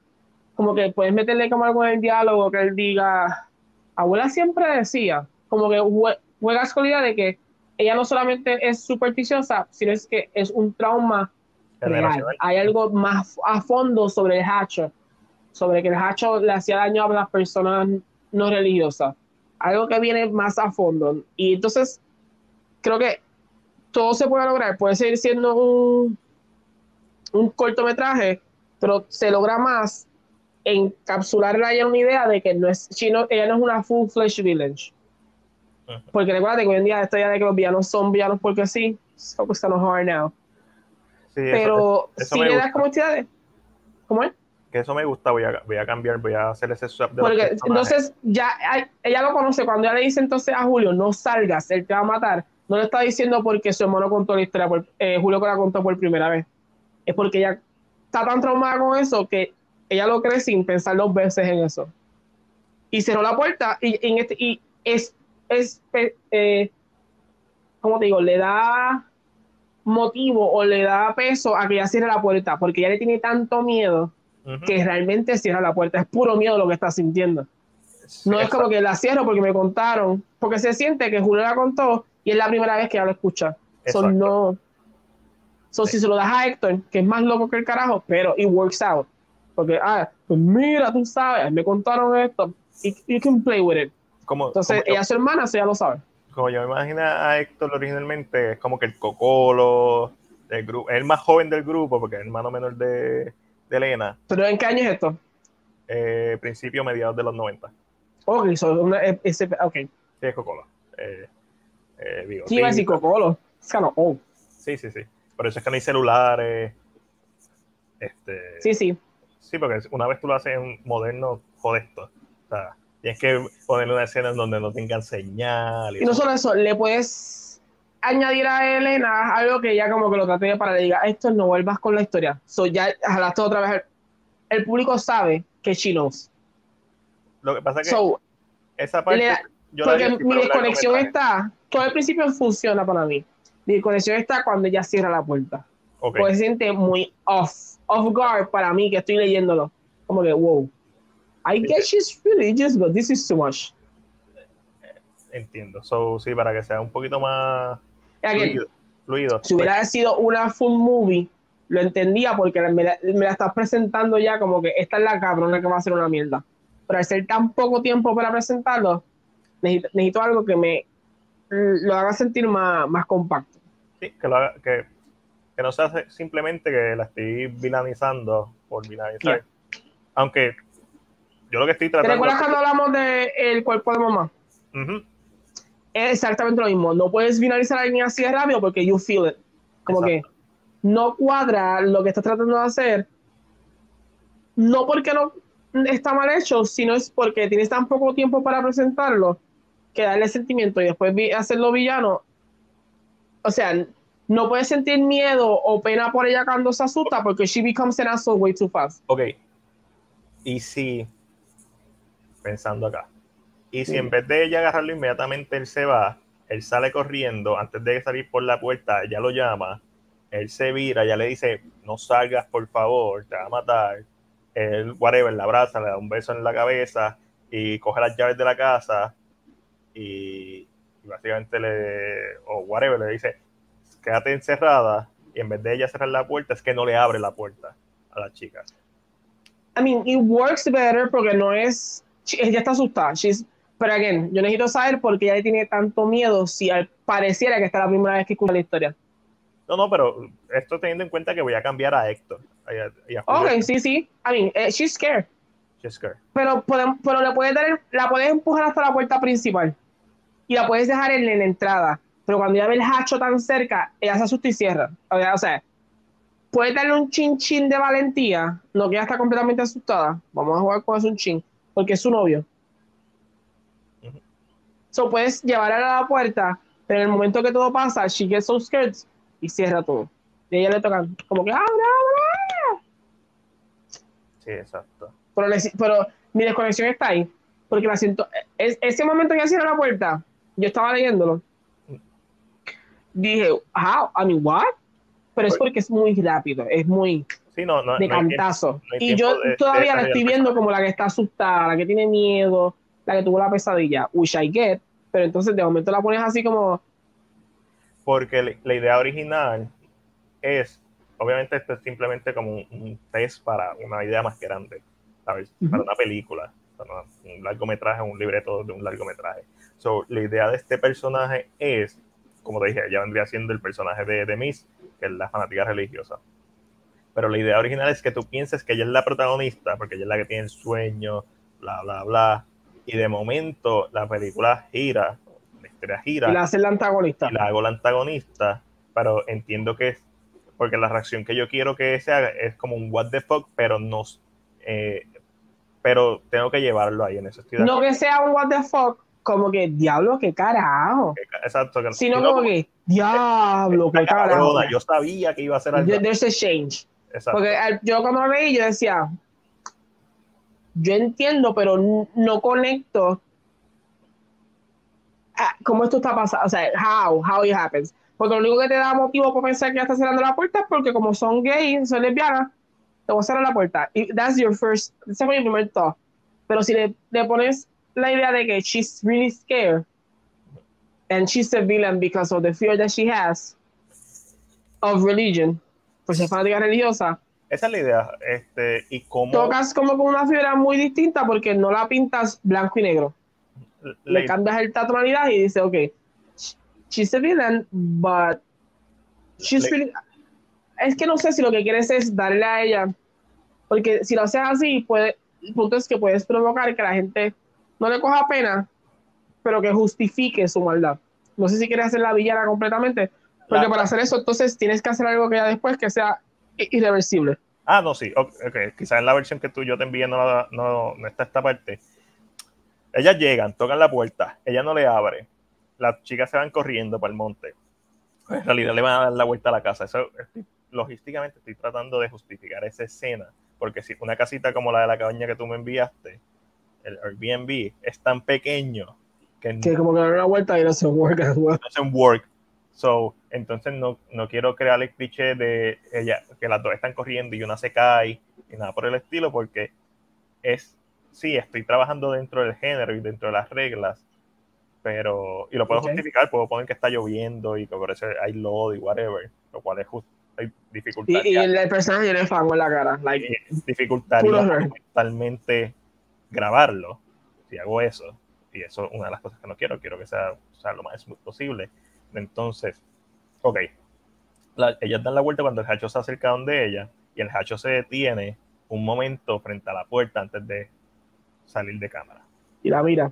como que puedes meterle como algo en el diálogo que él diga, abuela siempre decía, como que jue- juegas con la idea de que ella no solamente es supersticiosa, sino es que es un trauma real. Hay algo más a fondo sobre el hacho, sobre que el hacho le hacía daño a las personas no religiosas. Algo que viene más a fondo. Y entonces, creo que todo se puede lograr. Puede seguir siendo un, un cortometraje, pero se logra más encapsularla en una idea de que no es, she no- ella no es una full-fledged village. Ujú. Porque recuerda que hoy en día esta idea de que los villanos son villanos porque sí, so kind of hard now. Sí, Pero eso si le das como de- ¿Cómo es? que eso me gusta, voy a, voy a cambiar, voy a hacer ese swap de Porque entonces ya hay- ella lo conoce. Cuando ella le dice entonces a Julio, no salgas, él te va a matar. No le está diciendo porque su hermano contó la historia, por- eh, Julio que la contó por primera vez. Es porque ella está tan traumada con eso que ella lo cree sin pensar dos veces en eso. Y cerró la puerta y, este, y es, es eh, eh, ¿cómo te digo? Le da motivo o le da peso a que ella cierre la puerta porque ella le tiene tanto miedo que realmente cierra la puerta. Es puro miedo lo que está sintiendo. No es como que la cierro porque me contaron, porque se siente que Julio la contó y es la primera vez que ella lo escucha. So, Exacto. no. So, si se lo das a Héctor, que es más loco que el carajo, pero it works out. Porque, ah, pues mira, tú sabes, me contaron esto. Y you can play with it. como, Entonces, como yo- ella es su hermana, eso ya lo sabe. como yo me imagino a Héctor originalmente, es como que el cocolo del grupo, el más joven del grupo, porque es el hermano menor de, de Elena. ¿Pero en qué año es esto? Eh, principio, mediados de los 90. Ok, so, una, eh, ese, ok. Sí, es Cocolo. Eh, eh, digo, Sí, iba a decir. Cocolo. Es kind of old. Sí, sí, sí. Por eso es que no hay celulares. Este, Sí, sí. Sí, porque una vez tú lo haces en moderno, joder esto. O sea, tienes que ponerle una escena en donde no tengan señal. Y no solo eso, le puedes añadir a Elena algo que ya como que lo trate de para le diga, esto no vuelvas con la historia. So ya jalaste otra vez. El, el público sabe que she knows. Lo que pasa es que So, esa parte. le- yo la porque mi desconexión está, todo el principio funciona para mí. Mi desconexión está cuando ella cierra la puerta. Ok, Pues se siente muy off, off guard para mí que estoy leyéndolo. Como que, wow. I guess she's religious, but this is too much. entiendo. So, sí, para que sea un poquito más Again, fluido. fluido. si hubiera sido una full movie, lo entendía porque me la, me la estás presentando ya como que esta es la cabrona que va a ser una mierda. Pero al ser tan poco tiempo para presentarlo, necesito, necesito algo que me lo haga sentir más, más compacto. Sí, que, lo haga- que, que no sea simplemente que la estoy vilanizando por vilanizar. Aunque yo lo que estoy ¿Te tratando. recuerdas cuando hablamos del cuerpo de mamá? Es exactamente lo mismo. No puedes finalizar a alguien así de rápido porque you feel it. Como Exacto. que no cuadra lo que estás tratando de hacer. No porque no está mal hecho, sino es porque tienes tan poco tiempo para presentarlo que darle sentimiento y después vi- hacerlo villano. O sea, no puedes sentir miedo o pena por ella cuando se asusta porque she becomes an asshole way too fast. Ok. Y si, pensando acá, y si Mm. en vez de ella agarrarlo inmediatamente él se va, él sale corriendo, antes de salir por la puerta, ella lo llama, él se vira, ya le dice, no salgas por favor, te va a matar. Él, whatever, la abraza, le da un beso en la cabeza y coge las llaves de la casa y básicamente le, o whatever, le dice, quédate encerrada y en vez de ella cerrar la puerta, es que no le abre la puerta a la chica. I mean, it works better porque no es. Ella está asustada. She's, pero again, yo necesito saber por qué ella tiene tanto miedo si pareciera que esta es la primera vez que escucha la historia. No, no, pero esto teniendo en cuenta que voy a cambiar a Héctor. Y a, Ok, sí, sí. I mean, eh, she's scared. Chesker. Pero, podemos, pero le puedes dar la puedes empujar hasta la puerta principal y la puedes dejar en, en la entrada. Pero cuando ya ve el hacho tan cerca, ella se asusta y cierra. O sea, puedes darle un chin chin de valentía, no que ella está completamente asustada. Vamos a jugar con eso un chin, porque es su novio. Ujú. So puedes llevarla a la puerta, pero en el momento que todo pasa, she gets so scared y cierra todo. Y a ella le tocan, como que, ¡abre, abre! Sí, exacto. pero, pero mi desconexión está ahí. Porque la siento. Es, ese momento que cierra la puerta, yo estaba leyéndolo. Dije, how? I mean, what? Pero es porque es muy rápido, es muy Sí, no, no, de no tiempo- cantazo. y yo de- todavía de la estoy viendo como la que está asustada, la que tiene miedo, la que tuvo la pesadilla, which I get. Pero entonces de momento la pones así como, Porque la- la idea original es, obviamente esto es simplemente como un, un test para una idea más grande, ¿sabes? Para una película, un largometraje, un libreto de un largometraje. So, la idea de este personaje es, como te dije, ella vendría siendo el personaje de, de Miss, que es la fanática religiosa. Pero la idea original es que tú pienses que ella es la protagonista, porque ella es la que tiene el sueño, bla, bla, bla. Y de momento la película gira, la historia gira y la hace la antagonista. y la hago la antagonista, pero entiendo que es porque la reacción que yo quiero que se haga es como un what the fuck, pero no eh, pero tengo que llevarlo ahí en eso estoy No que sea un what the fuck, como que diablo, qué carajo. exacto que Sino no, como que diablo, qué carajo. cabrona, yo sabía que iba a ser algo There- There's a change. exacto Porque yo cuando lo leí, yo decía, yo entiendo, pero no conecto a cómo esto está pasando, o sea, how, how it happens. Porque lo único que te da motivo para pensar que ya está cerrando la puerta es porque como son gays, son lesbianas, te voy a cerrar la puerta. Y that's your first, ese fue mi primer thought. Pero si le, le pones la idea de que she's really scared and she's a villain because of the fear that she has of religion, por ser fanática religiosa, esa es la idea este y cómo tocas como con una fibra muy distinta porque no la pintas blanco y negro. la- Le cambias el tonalidad y dices, ok, she's a villain, but she's really... Es que no sé si lo que quieres es darle a ella Porque si lo haces así, puede, el punto es que puedes provocar que la gente no le coja pena, pero que justifique su maldad. No sé si quieres hacer la villana completamente, porque para hacer eso, entonces tienes que hacer algo que ya después que sea irreversible. Ah, no, sí. Okay. Quizás en la versión que tú yo te envié no, no, no está esta parte. Ellas llegan, tocan la puerta, ella no le abre. Las chicas se van corriendo para el monte. En realidad le van a dar la vuelta a la casa. Eso, logísticamente estoy tratando de justificar esa escena. Porque si una casita como la de la cabaña que tú me enviaste, el Airbnb, es tan pequeño que, que como que una vuelta y no se work No se work. So, entonces no, no quiero crear el cliché de ella, que las dos están corriendo y una se cae y nada por el estilo, porque es, sí, estoy trabajando dentro del género y dentro de las reglas, pero, y lo puedo justificar, puedo poner que está lloviendo y que por eso hay lodo y whatever, lo cual es justo, hay dificultad. Y, el personaje tiene fango en la cara, like, dificultaría totalmente grabarlo si hago eso, y eso es una de las cosas que no quiero, quiero que sea, sea lo más smooth posible entonces, ok, ellas dan la vuelta cuando el hacho se acerca donde ella y el hacho se detiene un momento frente a la puerta antes de salir de cámara. Y la mira.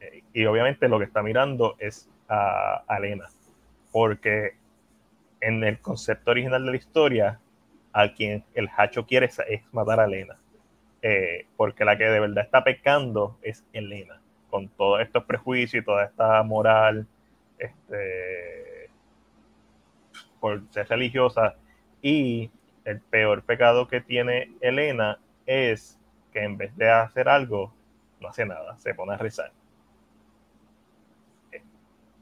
Eh, y obviamente lo que está mirando es a, Elena, porque en el concepto original de la historia, a quien el hacho quiere es, matar a Elena. Eh, porque la que de verdad está pecando es Elena, con todos estos prejuicios y toda esta moral este, por ser religiosa. Y el peor pecado que tiene Elena es que en vez de hacer algo, no hace nada, se pone a rezar.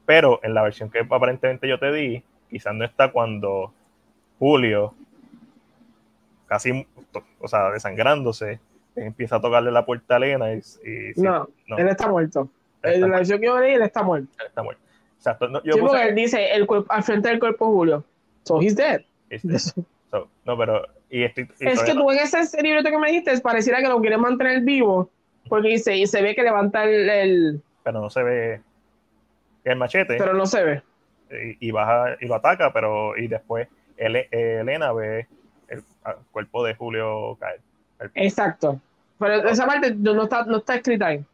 Pero en la versión que aparentemente yo te di, quizás no está cuando Julio, casi, o sea, desangrándose, empieza a tocarle la puerta a Elena y... no, él está muerto. en la versión que yo leí, él está muerto. Él está muerto. Exacto. No, yo sí, porque él dice el al frente del cuerpo Julio. So he's dead. no, pero. Y es que tú en ese libreto que me dijiste pareciera que lo quieren mantener vivo. Porque dice, y se ve que levanta el. Pero no se ve el machete. Pero no se ve. Y, baja y lo ataca, pero. Y después Elena ve el, cuerpo de Julio caer. Exacto. Pero esa parte no está, no está escrita ahí.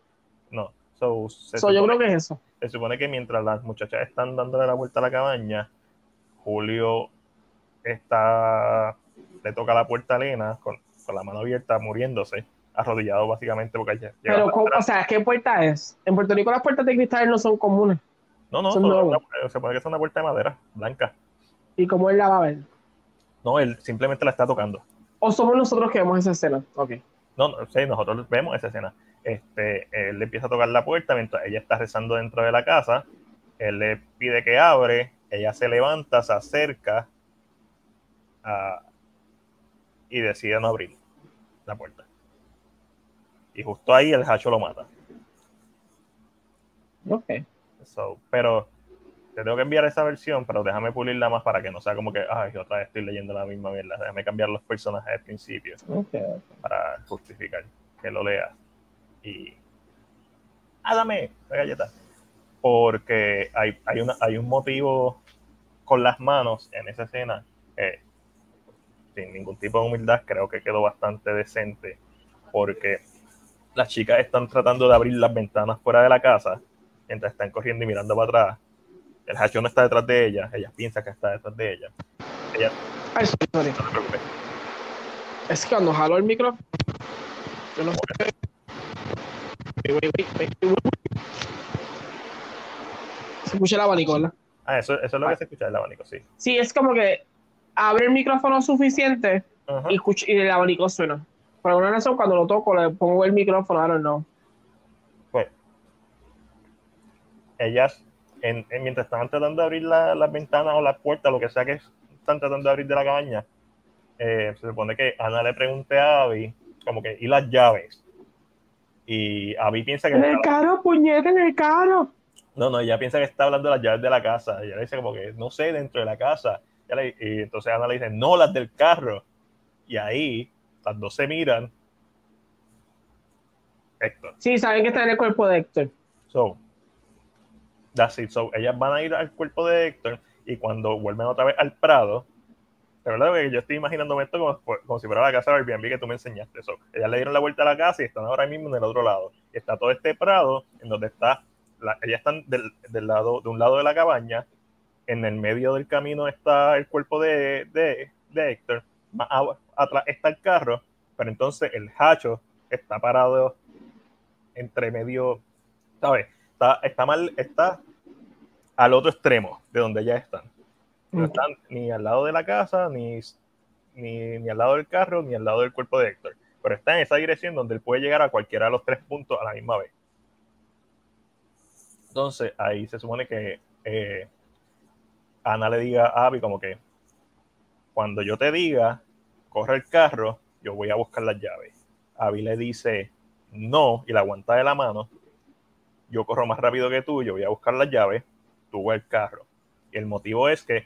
No. So, yo creo que es eso se supone que mientras las muchachas están dándole la vuelta a la cabaña, Julio está, le toca la puerta a Elena con, la mano abierta, muriéndose, arrodillado básicamente porque ya Pero, o sea, ¿qué puerta es? En Puerto Rico las puertas de cristal no son comunes. No, no, se supone que es una puerta de madera, blanca. ¿Y cómo él la va a ver? No, él simplemente la está tocando. ¿O somos nosotros que vemos esa escena? Ok. No, no, sí, nosotros vemos esa escena este, él le empieza a tocar la puerta mientras ella está rezando dentro de la casa. Él le pide que abre, ella se levanta, se acerca y decide no abrir la puerta. Y justo ahí el hacho lo mata. Ok. Pero te tengo que enviar esa versión, pero déjame pulirla más para que no sea como que, ay, otra vez estoy leyendo la misma mierda. Déjame cambiar los personajes al principio para justificar que lo leas y hágame la galleta. Porque hay, hay, una, hay un motivo con las manos en esa escena, sin ningún tipo de humildad, creo que quedó bastante decente, porque las chicas están tratando de abrir las ventanas fuera de la casa, mientras están corriendo y mirando para atrás. El hacho no está detrás de ella, ella piensa que está detrás de ella. ella Ay, sorry. No Es que cuando jalo el micro, yo no sé se escucha el abanico, ¿verdad? Ah, eso, eso es lo que se escucha el abanico, sí. Sí, es como que abre el micrófono suficiente y, el abanico suena. Por alguna razón, cuando lo toco, le pongo el micrófono, I don't know. Pues, ellas, en, mientras están tratando de abrir las la ventanas o las puertas, lo que sea que están tratando de abrir de la cabaña, eh, se supone que Ana le pregunte a Abby, como que, ¿y las llaves? Y Abby piensa que. En el carro, puñete, en el carro. No, no, ella piensa que está hablando de las llaves de la casa. Ella le dice como que, no sé, dentro de la casa. y entonces Ana le dice, no, las del carro. Y ahí las dos se miran. Héctor. Sí, saben que está en el cuerpo de Héctor. So, that's it. So, ellas van a ir al cuerpo de Héctor y cuando vuelven otra vez al Prado, de verdad que yo estoy imaginándome esto como, como, si fuera la casa de Airbnb que tú me enseñaste. Eso. Ellas le dieron la vuelta a la casa y están ahora mismo en el otro lado. Está todo este prado en donde está, la, ellas están del, del, lado, de un lado de la cabaña, en el medio del camino está el cuerpo de, de, de Héctor, más atrás está el carro, pero entonces el hacho está parado entre medio, ¿sabes? Está, está mal, está al otro extremo de donde ya están. No están ni al lado de la casa, ni, ni, ni, al lado del carro, ni al lado del cuerpo de Héctor. Pero está en esa dirección donde él puede llegar a cualquiera de los tres puntos a la misma vez. Entonces, ahí se supone que eh, Ana le diga a Abby como que cuando yo te diga, corre el carro, yo voy a buscar las llaves. Abby le dice no y la aguanta de la mano. Yo corro más rápido que tú, yo voy a buscar las llaves, tú el carro. Y el motivo es que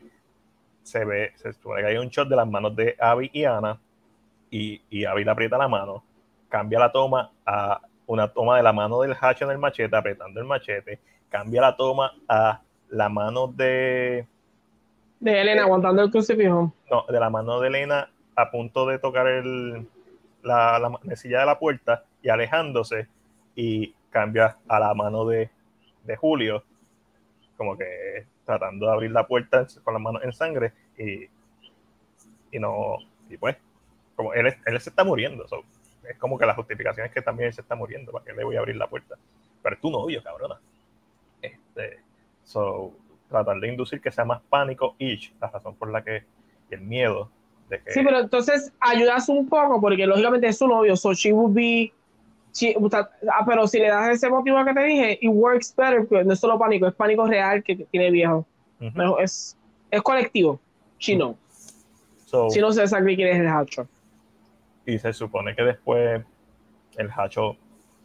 se ve, se supone que hay un shot de las manos de Abby y Ana, y, y Abby le aprieta la mano, cambia la toma a una toma de la mano del hacho en el machete, apretando el machete, cambia la toma a la mano de... De Elena aguantando el crucifijo. No, de la mano de Elena a punto de tocar el, la, la mesilla de la puerta y alejándose y cambia a la mano de, de Julio, como que tratando de abrir la puerta con las manos en sangre y, y no, y pues, como él, él se está muriendo, es como que la justificación es que también él se está muriendo, ¿para que le voy a abrir la puerta? Pero es tu novio, cabrona. Este, so, tratar de inducir que sea más pánico, y la razón por la que el miedo de que... Sí, pero entonces ayudas un poco, porque lógicamente es su novio, so she would be ah, pero si le das ese motivo que te dije, it works better, no es solo pánico, es pánico real que tiene viejo. es, es colectivo, chino. si no se sabe quién es el hacho. Y se supone que después el hacho.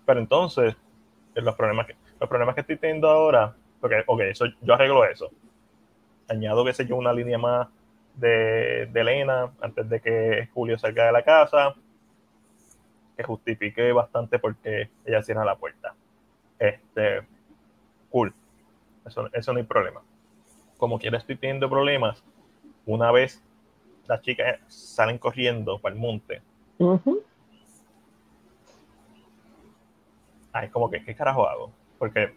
Pero entonces, los problemas que, los problemas que estoy teniendo ahora, porque, ok, eso, yo arreglo eso. Añado, que sé yo, una línea más de, de Elena antes de que Julio salga de la casa que justifique bastante porque ella cierra la puerta. Este, cool. Eso, eso no hay problema. Como quiera estoy teniendo problemas, una vez las chicas salen corriendo para el monte. Ay, como que, ¿qué carajo hago? Porque,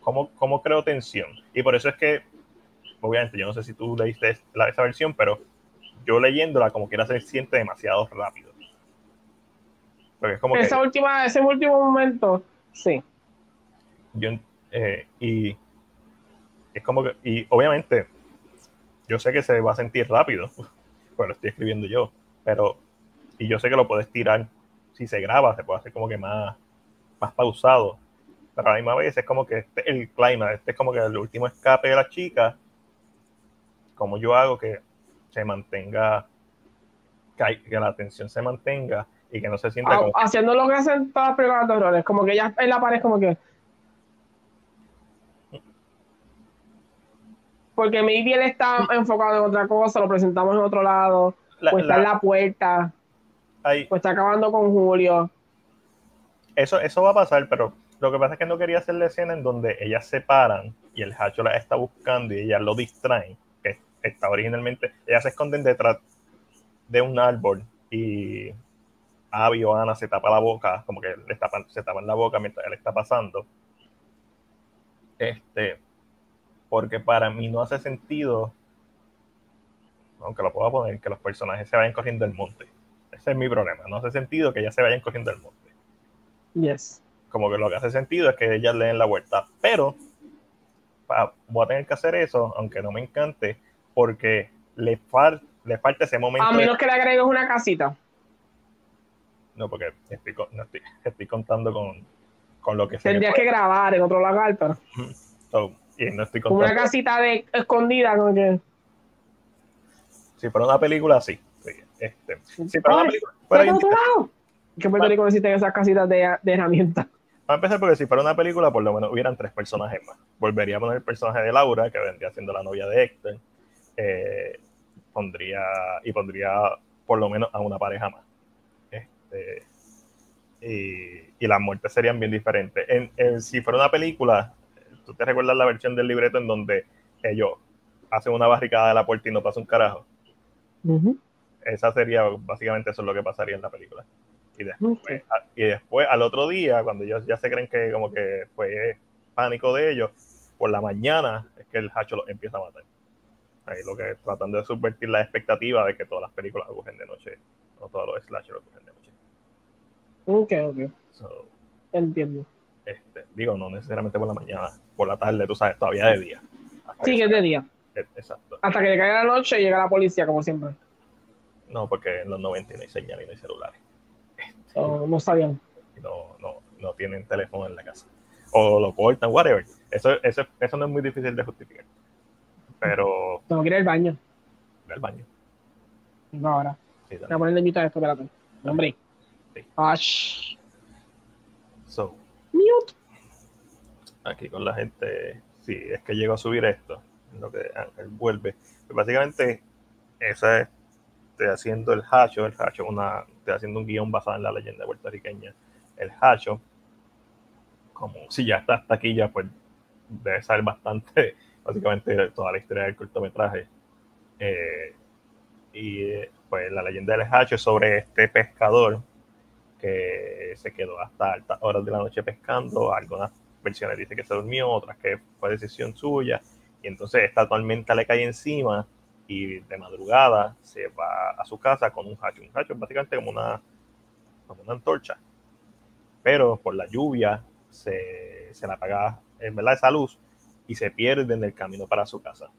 ¿cómo, ¿cómo creo tensión? Y por eso es que, obviamente, yo no sé si tú leíste la, esa versión, pero yo leyéndola, como quiera, se siente demasiado rápido esa última, ese último momento, sí. Yo, eh, y es como que, y obviamente, yo sé que se va a sentir rápido, pues lo estoy escribiendo yo, pero, y yo sé que lo puedes tirar, si se graba, se puede hacer como que más, más pausado, pero a la misma vez es como que este el clima, este es como que el último escape de la chica, como yo hago que se mantenga, que, que la atención se mantenga y que no se sienta como... Haciendo lo que hacen todas las películas de horrores, como que ya en la pared como que... Porque maybe él está enfocado en otra cosa, lo presentamos en otro lado, la, pues está en la puerta, pues está acabando con Julio. Eso, eso va a pasar, pero lo que pasa es que no quería hacer la escena en donde ellas se paran y el hacho la está buscando y ellas lo distraen, que está originalmente, ellas se esconden detrás de un árbol y Abby o Ana se tapa la boca, como que le tapan, se tapan la boca mientras él está pasando. Este, porque para mí no hace sentido, aunque lo pueda poner, que los personajes se vayan corriendo el monte. Ese es mi problema. No hace sentido que ellas se vayan corriendo el monte. Yes. Como que lo que hace sentido es que ellas le den la vuelta. Pero voy a tener que hacer eso, aunque no me encante, porque le, le falta ese momento. A menos que le agregues una casita. No, porque estoy, no estoy, contando con, con, lo que se Tendrías que grabar en otro lugar, pero. y no estoy contando. Una casita de escondida, como que. Si fuera una película, sí. sí este, si fuera una película. ¿Qué película existen esas casitas de, de herramientas? Va a empezar porque si fuera una película, por lo menos hubieran tres personajes más. Volvería a poner el personaje de Laura, que vendría siendo la novia de Héctor. Eh, pondría, y pondría por lo menos a una pareja más. Este, y, las muertes serían bien diferentes. En, si fuera una película, ¿tú te recuerdas la versión del libreto en donde ellos hacen una barricada de la puerta y no pasa un carajo? Esa sería, básicamente eso es lo que pasaría en la película. Y después, a- y después al otro día, cuando ellos ya se creen que como que fue pánico de ellos, por la mañana es que el hacho los empieza a matar. Ahí lo que tratando de subvertir la expectativa de que todas las películas ocurren de noche, no todos los slashers ocurren de noche. Ok, ok. So, Entiendo. este, digo, no necesariamente por la mañana, por la tarde, tú sabes, todavía de día. Sí, que es de día. Eh, Exacto. Hasta que le caiga la noche y llega la policía, como siempre. No, porque en los 90 no hay señal y no hay celulares. No sabían. no, no, no tienen teléfono en la casa. O lo cortan, whatever. Eso, eso, eso no es muy difícil de justificar. Pero Tengo que ir al baño. del baño. No, ahora. Sí, Voy a ponerle mitad a esto, espérate. Hombre. Ash. So, Mute. aquí con la gente, sí, es que llego a subir esto, en lo que Ángel vuelve. Pues básicamente, esa es, estoy haciendo el hacho, el hacho, una, estoy haciendo un guion basado en la leyenda puertorriqueña. El hacho, como si ya está hasta aquí, ya pues debe saber bastante, básicamente, toda la historia del cortometraje. Eh, y eh, pues la leyenda del hacho es sobre este pescador que se quedó hasta altas horas de la noche pescando. Algunas versiones dicen que se durmió, otras que fue decisión suya. Y entonces esta tormenta le cae encima y de madrugada se va a su casa con un hacho. Un hacho es básicamente como una, como una antorcha. Pero por la lluvia se, se le apaga en verdad esa luz y se pierde en el camino para su casa.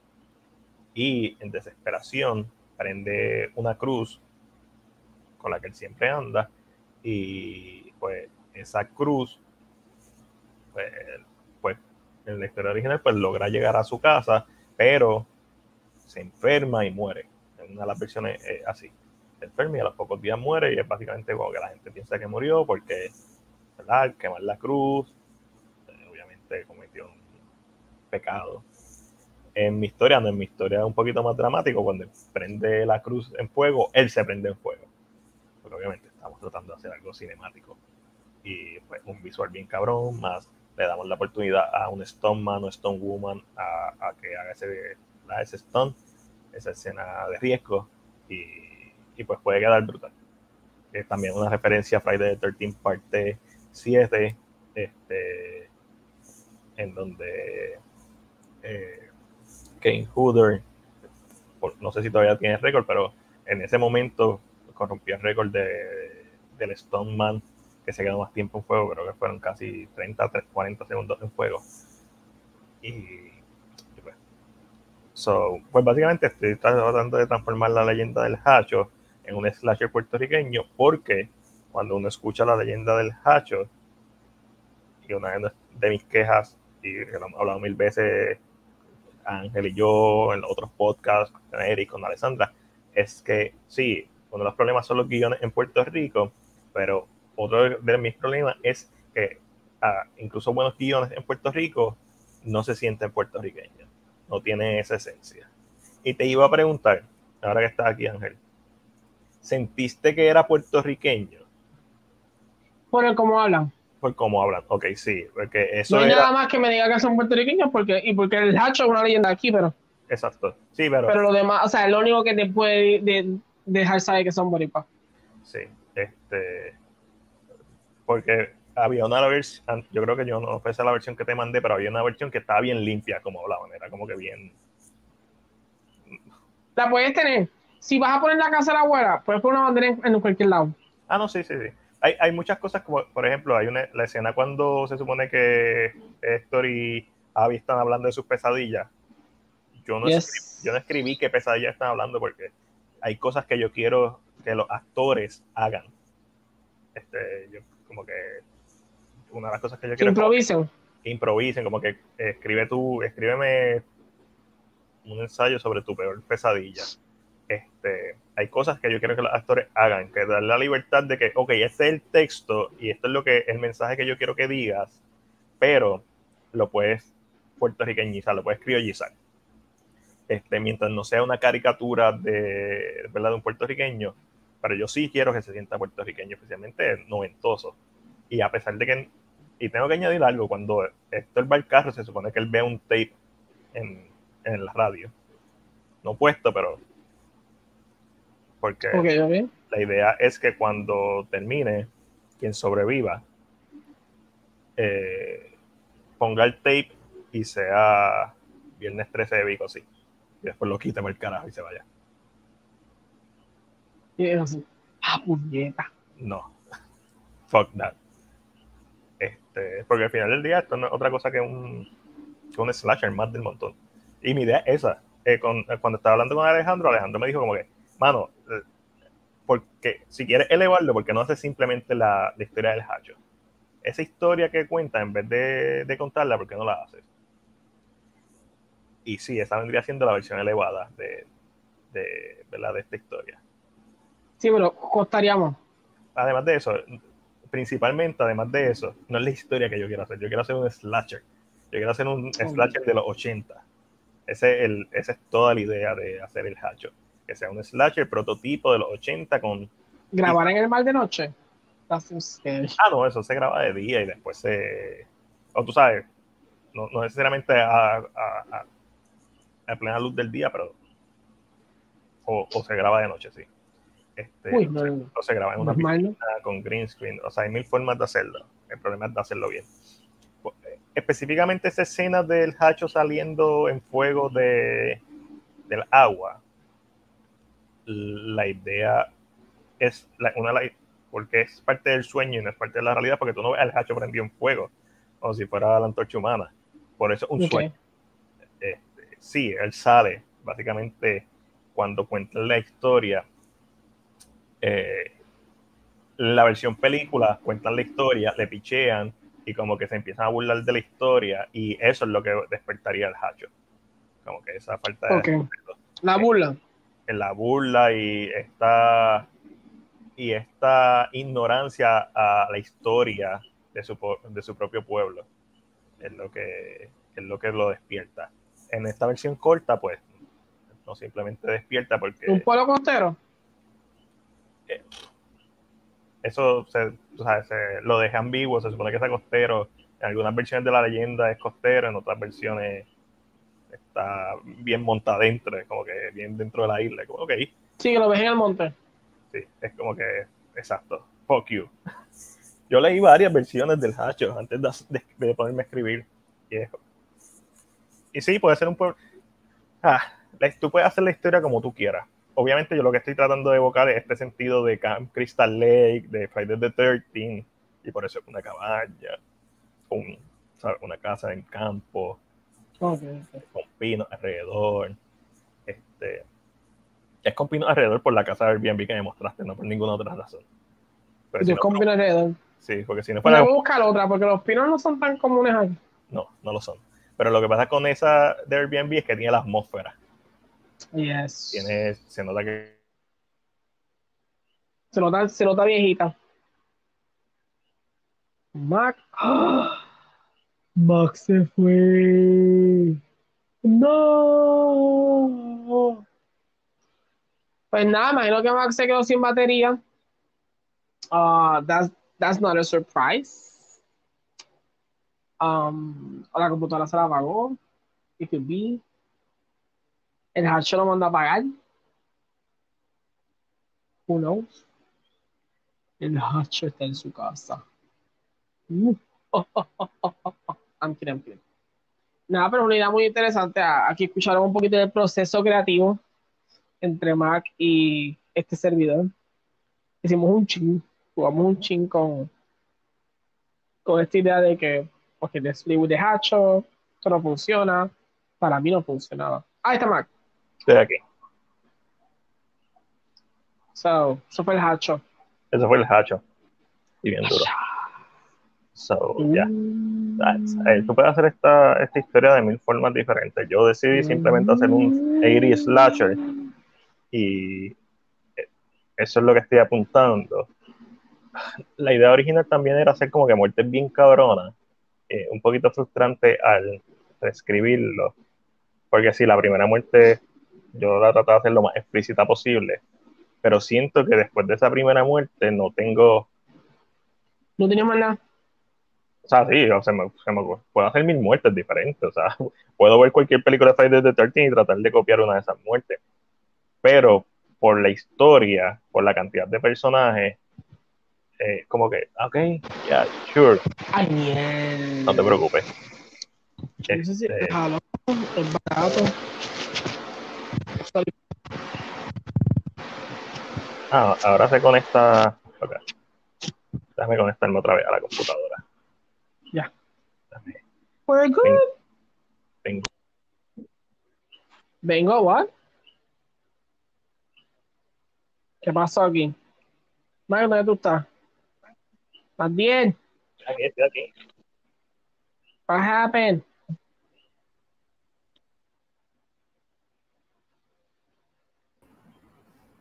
Y en desesperación prende una cruz con la que él siempre anda y pues esa cruz pues, pues, en la historia original pues logra llegar a su casa pero se enferma y muere. En una de las versiones así. Se enferma y a los pocos días muere y es básicamente como que la gente piensa que murió porque ¿verdad? Quemar la cruz eh, obviamente cometió un pecado. En mi historia no en mi historia es un poquito más dramático. Cuando prende la cruz en fuego él se prende en fuego. Porque obviamente estamos tratando de hacer algo cinemático y pues un visual bien cabrón, más le damos la oportunidad a un Stoneman o Stone Woman a, a que haga ese, la- ese stone, esa escena de riesgo y, y pues puede quedar brutal. También una referencia a Friday the 13 parte 7, este, en donde eh, Kane Hooder, no sé si todavía tiene récord, pero en ese momento corrompió el récord de, del Stoneman que se quedó más tiempo en fuego, creo que fueron casi 30, 40 segundos en fuego. Y, pues, so, pues básicamente estoy tratando de transformar la leyenda del Hacho en un slasher puertorriqueño porque cuando uno escucha la leyenda del Hacho, y una de mis quejas, y que lo hemos hablado mil veces Ángel y yo en los otros podcasts, con Eric, con Alessandra, es que sí, uno de los problemas son los guiones en Puerto Rico, pero otro de mis problemas es que ah, incluso buenos guiones en Puerto Rico no se sienten puertorriqueños, no tienen esa esencia. Y te iba a preguntar, ahora que estás aquí Ángel, ¿sentiste que era puertorriqueño Por el cómo hablan. por cómo hablan? Ok, sí, porque eso No hay era... nada más que me diga que son puertorriqueños porque, y porque el hacho es una leyenda aquí, pero, Exacto, sí, pero... pero lo demás, o sea, es lo único que te puede de- dejar saber que son boricuas. Sí, este. Porque había una versión, yo creo que yo no esa la versión que te mandé, pero había una versión que estaba bien limpia, como hablaban, era como que bien. La puedes tener. Si vas a poner la casa de la abuela, puedes poner una bandera en, en cualquier lado. Ah, no, sí, sí, sí. Hay, hay muchas cosas, como por ejemplo, hay una, la escena cuando se supone que Héctor y Abby están hablando de sus pesadillas. Yo no, Yes. escribí, yo no escribí qué pesadillas están hablando porque hay cosas que yo quiero que los actores hagan. Este, yo, como que una de las cosas que yo quiero es improvisen. que improvisen, como que eh, escribe tú, escríbeme un ensayo sobre tu peor pesadilla. Este, hay cosas que yo quiero que los actores hagan, que dar la libertad de que, ok, este es el texto y esto es lo que el mensaje que yo quiero que digas, pero lo puedes puertorriqueñizar, lo puedes criollizar. Este, mientras no sea una caricatura de, ¿verdad? de un puertorriqueño, pero yo sí quiero que se sienta puertorriqueño, especialmente noventoso. Y a pesar de que, y tengo que añadir algo, cuando Héctor va al carro, se supone que él ve un tape en, en la radio. No puesto, pero Porque la idea es que cuando termine, quien sobreviva eh, ponga el tape y sea viernes 13 de Vico, sí. Y después lo quite por el carajo y se vaya. Y es así. No. Fuck that. Este, porque al final del día esto no es otra cosa que un, que un slasher más del montón. Y mi idea es esa. Eh, con- eh, cuando estaba hablando con Alejandro, Alejandro me dijo como que, mano, eh, porque si quieres elevarlo, porque no haces simplemente la, historia del hacho. Esa historia que cuenta, en vez de, de contarla, ¿por qué no la haces? Y sí, esa vendría siendo la versión elevada de, de, ¿verdad? de esta historia. Sí, pero costaríamos. además de eso, principalmente, además de eso, no es la historia que yo quiero hacer. Yo quiero hacer un slasher. Yo quiero hacer un slasher de los 80. Ese es el, esa es toda la idea de hacer el hacho. Que sea un slasher prototipo de los 80 con... ¿Grabar en el mar de noche? Ah, no, eso se graba de día y después se... O tú sabes, no, no necesariamente a, a, a- a plena luz del día, pero... O, o se graba de noche, sí. Este, Uy, no, no, o se graba en una ¿no? con green screen. O sea, hay mil formas de hacerlo. El problema es de hacerlo bien. Específicamente esa escena del hacho saliendo en fuego de, del agua. La idea es la- una las- porque es parte del sueño y no es parte de la realidad, porque tú no ves al hacho prendido en fuego, como si fuera la antorcha humana. Por eso es un sueño. Este, sí, él sale, básicamente, cuando cuentan la historia. Eh, la versión película cuentan la historia, le pichean y como que se empiezan a burlar de la historia y eso es lo que despertaría el hacho. Como que esa falta de. La burla. en la burla y esta y esta ignorancia a la historia de su, de su propio pueblo es lo que es lo que lo despierta. En esta versión corta, pues, no simplemente despierta porque Un pueblo costero. Eso se, lo deja ambiguo, se supone que es costero, en algunas versiones de la leyenda es costero, en otras versiones está bien montada dentro, como que bien dentro de la isla, como ok, Sí, que lo ves en el monte. sí, es como que, exacto, fuck you. Yo leí varias versiones del Hacho antes de, de- de ponerme a escribir, y, es- y sí, puede ser un pueblo, ah, tú puedes hacer la historia como tú quieras. Obviamente yo lo que estoy tratando de evocar es este sentido de Camp Crystal Lake, de Friday the 13 y por eso es una cabaña, un, una casa en campo, con pinos alrededor. Este, es con pinos alrededor por la casa de Airbnb que me mostraste, no por ninguna otra razón. Pero si Yo no, con pino alrededor. sí, porque si no fuera, voy a buscar otra, porque los pinos no son tan comunes aquí. no, no lo son. Pero lo que pasa con esa de Airbnb es que tiene la atmósfera. Yes. Tiene, se nota que Se nota, se nota viejita. Mac. ¡Ah! Mac se fue. No. Pues nada, imagino que Mac se quedó sin batería. Ah, that's, that's not a surprise. Um, la computadora se la apagó. It could be. El hacho lo mandó a apagar. Who knows? El hacho está en su casa. Uh. I'm kidding, I'm kidding. Nada, pero una idea muy interesante. Aquí escucharon un poquito del proceso creativo entre Mac y este servidor. Hicimos un chin, jugamos un chin con, con esta idea de que, ok, let's play with the hacho, esto no funciona. Para mí no funcionaba. Ahí está Mac. Estoy aquí. So, eso fue el hacho. Eso fue el hacho. Y bien duro. So, ya. That's- tú puedes hacer esta, esta historia de mil formas diferentes. Yo decidí simplemente hacer un 80 slasher y eh, eso es lo que estoy apuntando. La idea original también era hacer como que muertes bien cabronas, eh, un poquito frustrante al reescribirlo, porque si la primera muerte yo la trataba de hacer lo más explícita posible, pero siento que después de esa primera muerte no tengo No tenía más nada. o sea, sí, o sea, me- se me ocurre- puedo hacer mil muertes diferentes. O sea, puedo ver cualquier película de Friday the 13 y tratar de copiar una de esas muertes. Pero por la historia, por la cantidad de personajes, eh, como que, ok, yeah, sure. Ay, No te preocupes. No sé si Este, es jalo, ah, ahora se conecta. ok. Déjame conectarme otra vez a la computadora. Ya. Déjame- We're good. Vengo. Vengo, what? ¿Qué pasó aquí? Mario, ¿dónde tú estás? ¿Estás bien? Aquí, estoy aquí. What happened?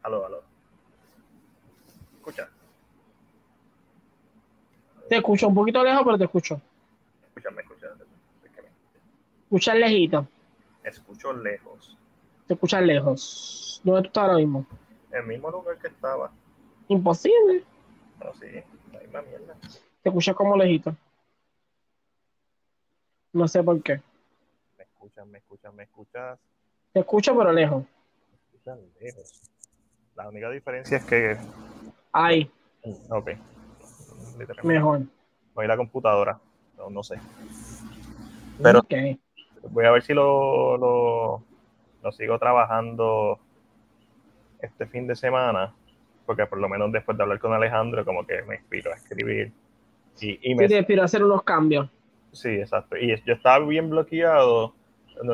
Aló, aló. Escucha, Te escucho un poquito lejos, pero te escucho. escúchame, escucha. Es que me- Escuchas lejito. Escucho lejos. Te escuchas lejos. ¿Dónde tú estás ahora mismo? El mismo lugar que estaba. Imposible. No, sí, la misma mierda. Te escuchas como lejito. No sé por qué. Me escuchas, me escuchas, me escuchas. Te escucho, pero lejos. Me escuchas lejos. La única diferencia es que. Ahí, Ok. Literalmente. mejor. Voy a la computadora. No, no sé. Pero Ok. voy a ver si lo, lo, lo sigo trabajando este fin de semana. Porque por lo menos después de hablar con Alejandro, como que me inspiro a escribir. Y, y me, Sí, te inspiró a hacer unos cambios. Sí, exacto. Y yo estaba bien bloqueado.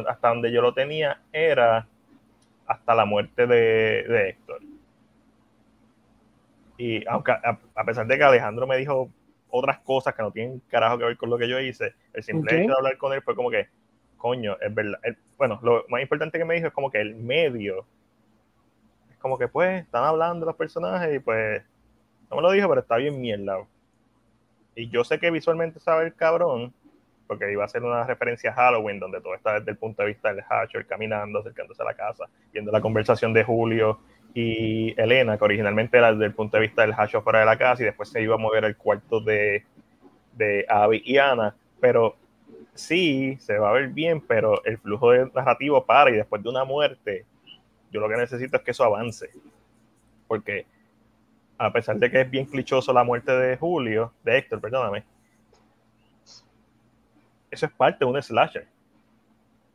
Hasta donde yo lo tenía era hasta la muerte de, de Héctor. Y aunque a, a pesar de que Alejandro me dijo otras cosas que no tienen carajo que ver con lo que yo hice, el simple hecho de hablar con él fue como que, coño, es verdad. Bueno, lo más importante que me dijo es como que el medio, es como que pues están hablando los personajes y pues, no me lo dijo, pero está bien mierda. Y yo sé que visualmente sabe el cabrón, porque iba a ser una referencia a Halloween, donde todo está desde el punto de vista del Hatcher caminando, acercándose a la casa, viendo la conversación de Julio y Elena, que originalmente era desde el punto de vista del Hatcher fuera de la casa, y después se iba a mover el cuarto de, de Abby y Ana, pero sí, se va a ver bien, pero el flujo de narrativo para y después de una muerte, yo lo que necesito es que eso avance, porque a pesar de que es bien clichoso la muerte de Julio, de Héctor, perdóname, eso es parte de un slasher.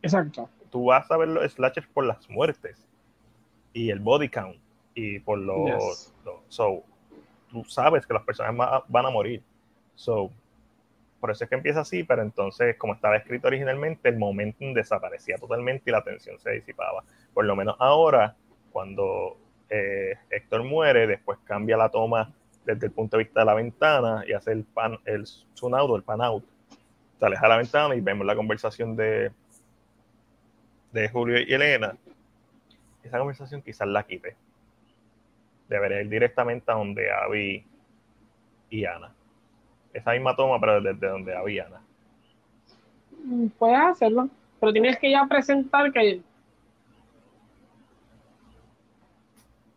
Exacto. Tú vas a ver los slashers por las muertes y el body count y por los... Yes. so, tú sabes que las personas van a morir. So, por eso es que empieza así, pero entonces, como estaba escrito originalmente, el momentum desaparecía totalmente y la tensión se disipaba. Por lo menos ahora, cuando eh, Héctor muere, después cambia la toma desde el punto de vista de la ventana y hace el pan, el zoom out o el pan out. Se aleja la ventana y vemos la conversación de, de Julio y Elena. Esa conversación quizás la quite. Debería ir directamente a donde Abby y Ana. Esa misma toma, pero desde donde Abby y Ana. Mm, Puedes hacerlo. Pero tienes que ya presentar que.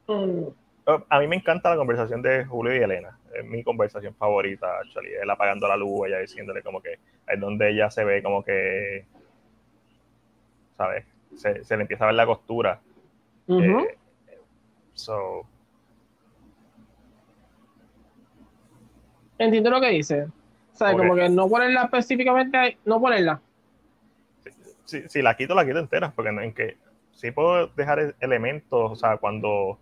Mm, Oh, A mí me encanta la conversación de Julio y Elena. Es mi conversación favorita, actually. Él apagando la luz, ella diciéndole como que es donde ella se ve como que, ¿sabes? Se, se le empieza a ver la costura. Eh, so, Entiendo lo que dice. O sea, como que no ponerla específicamente, ahí, no ponerla. si, si la quito, la quito entera, porque en que sí puedo dejar e- elementos, o sea, cuando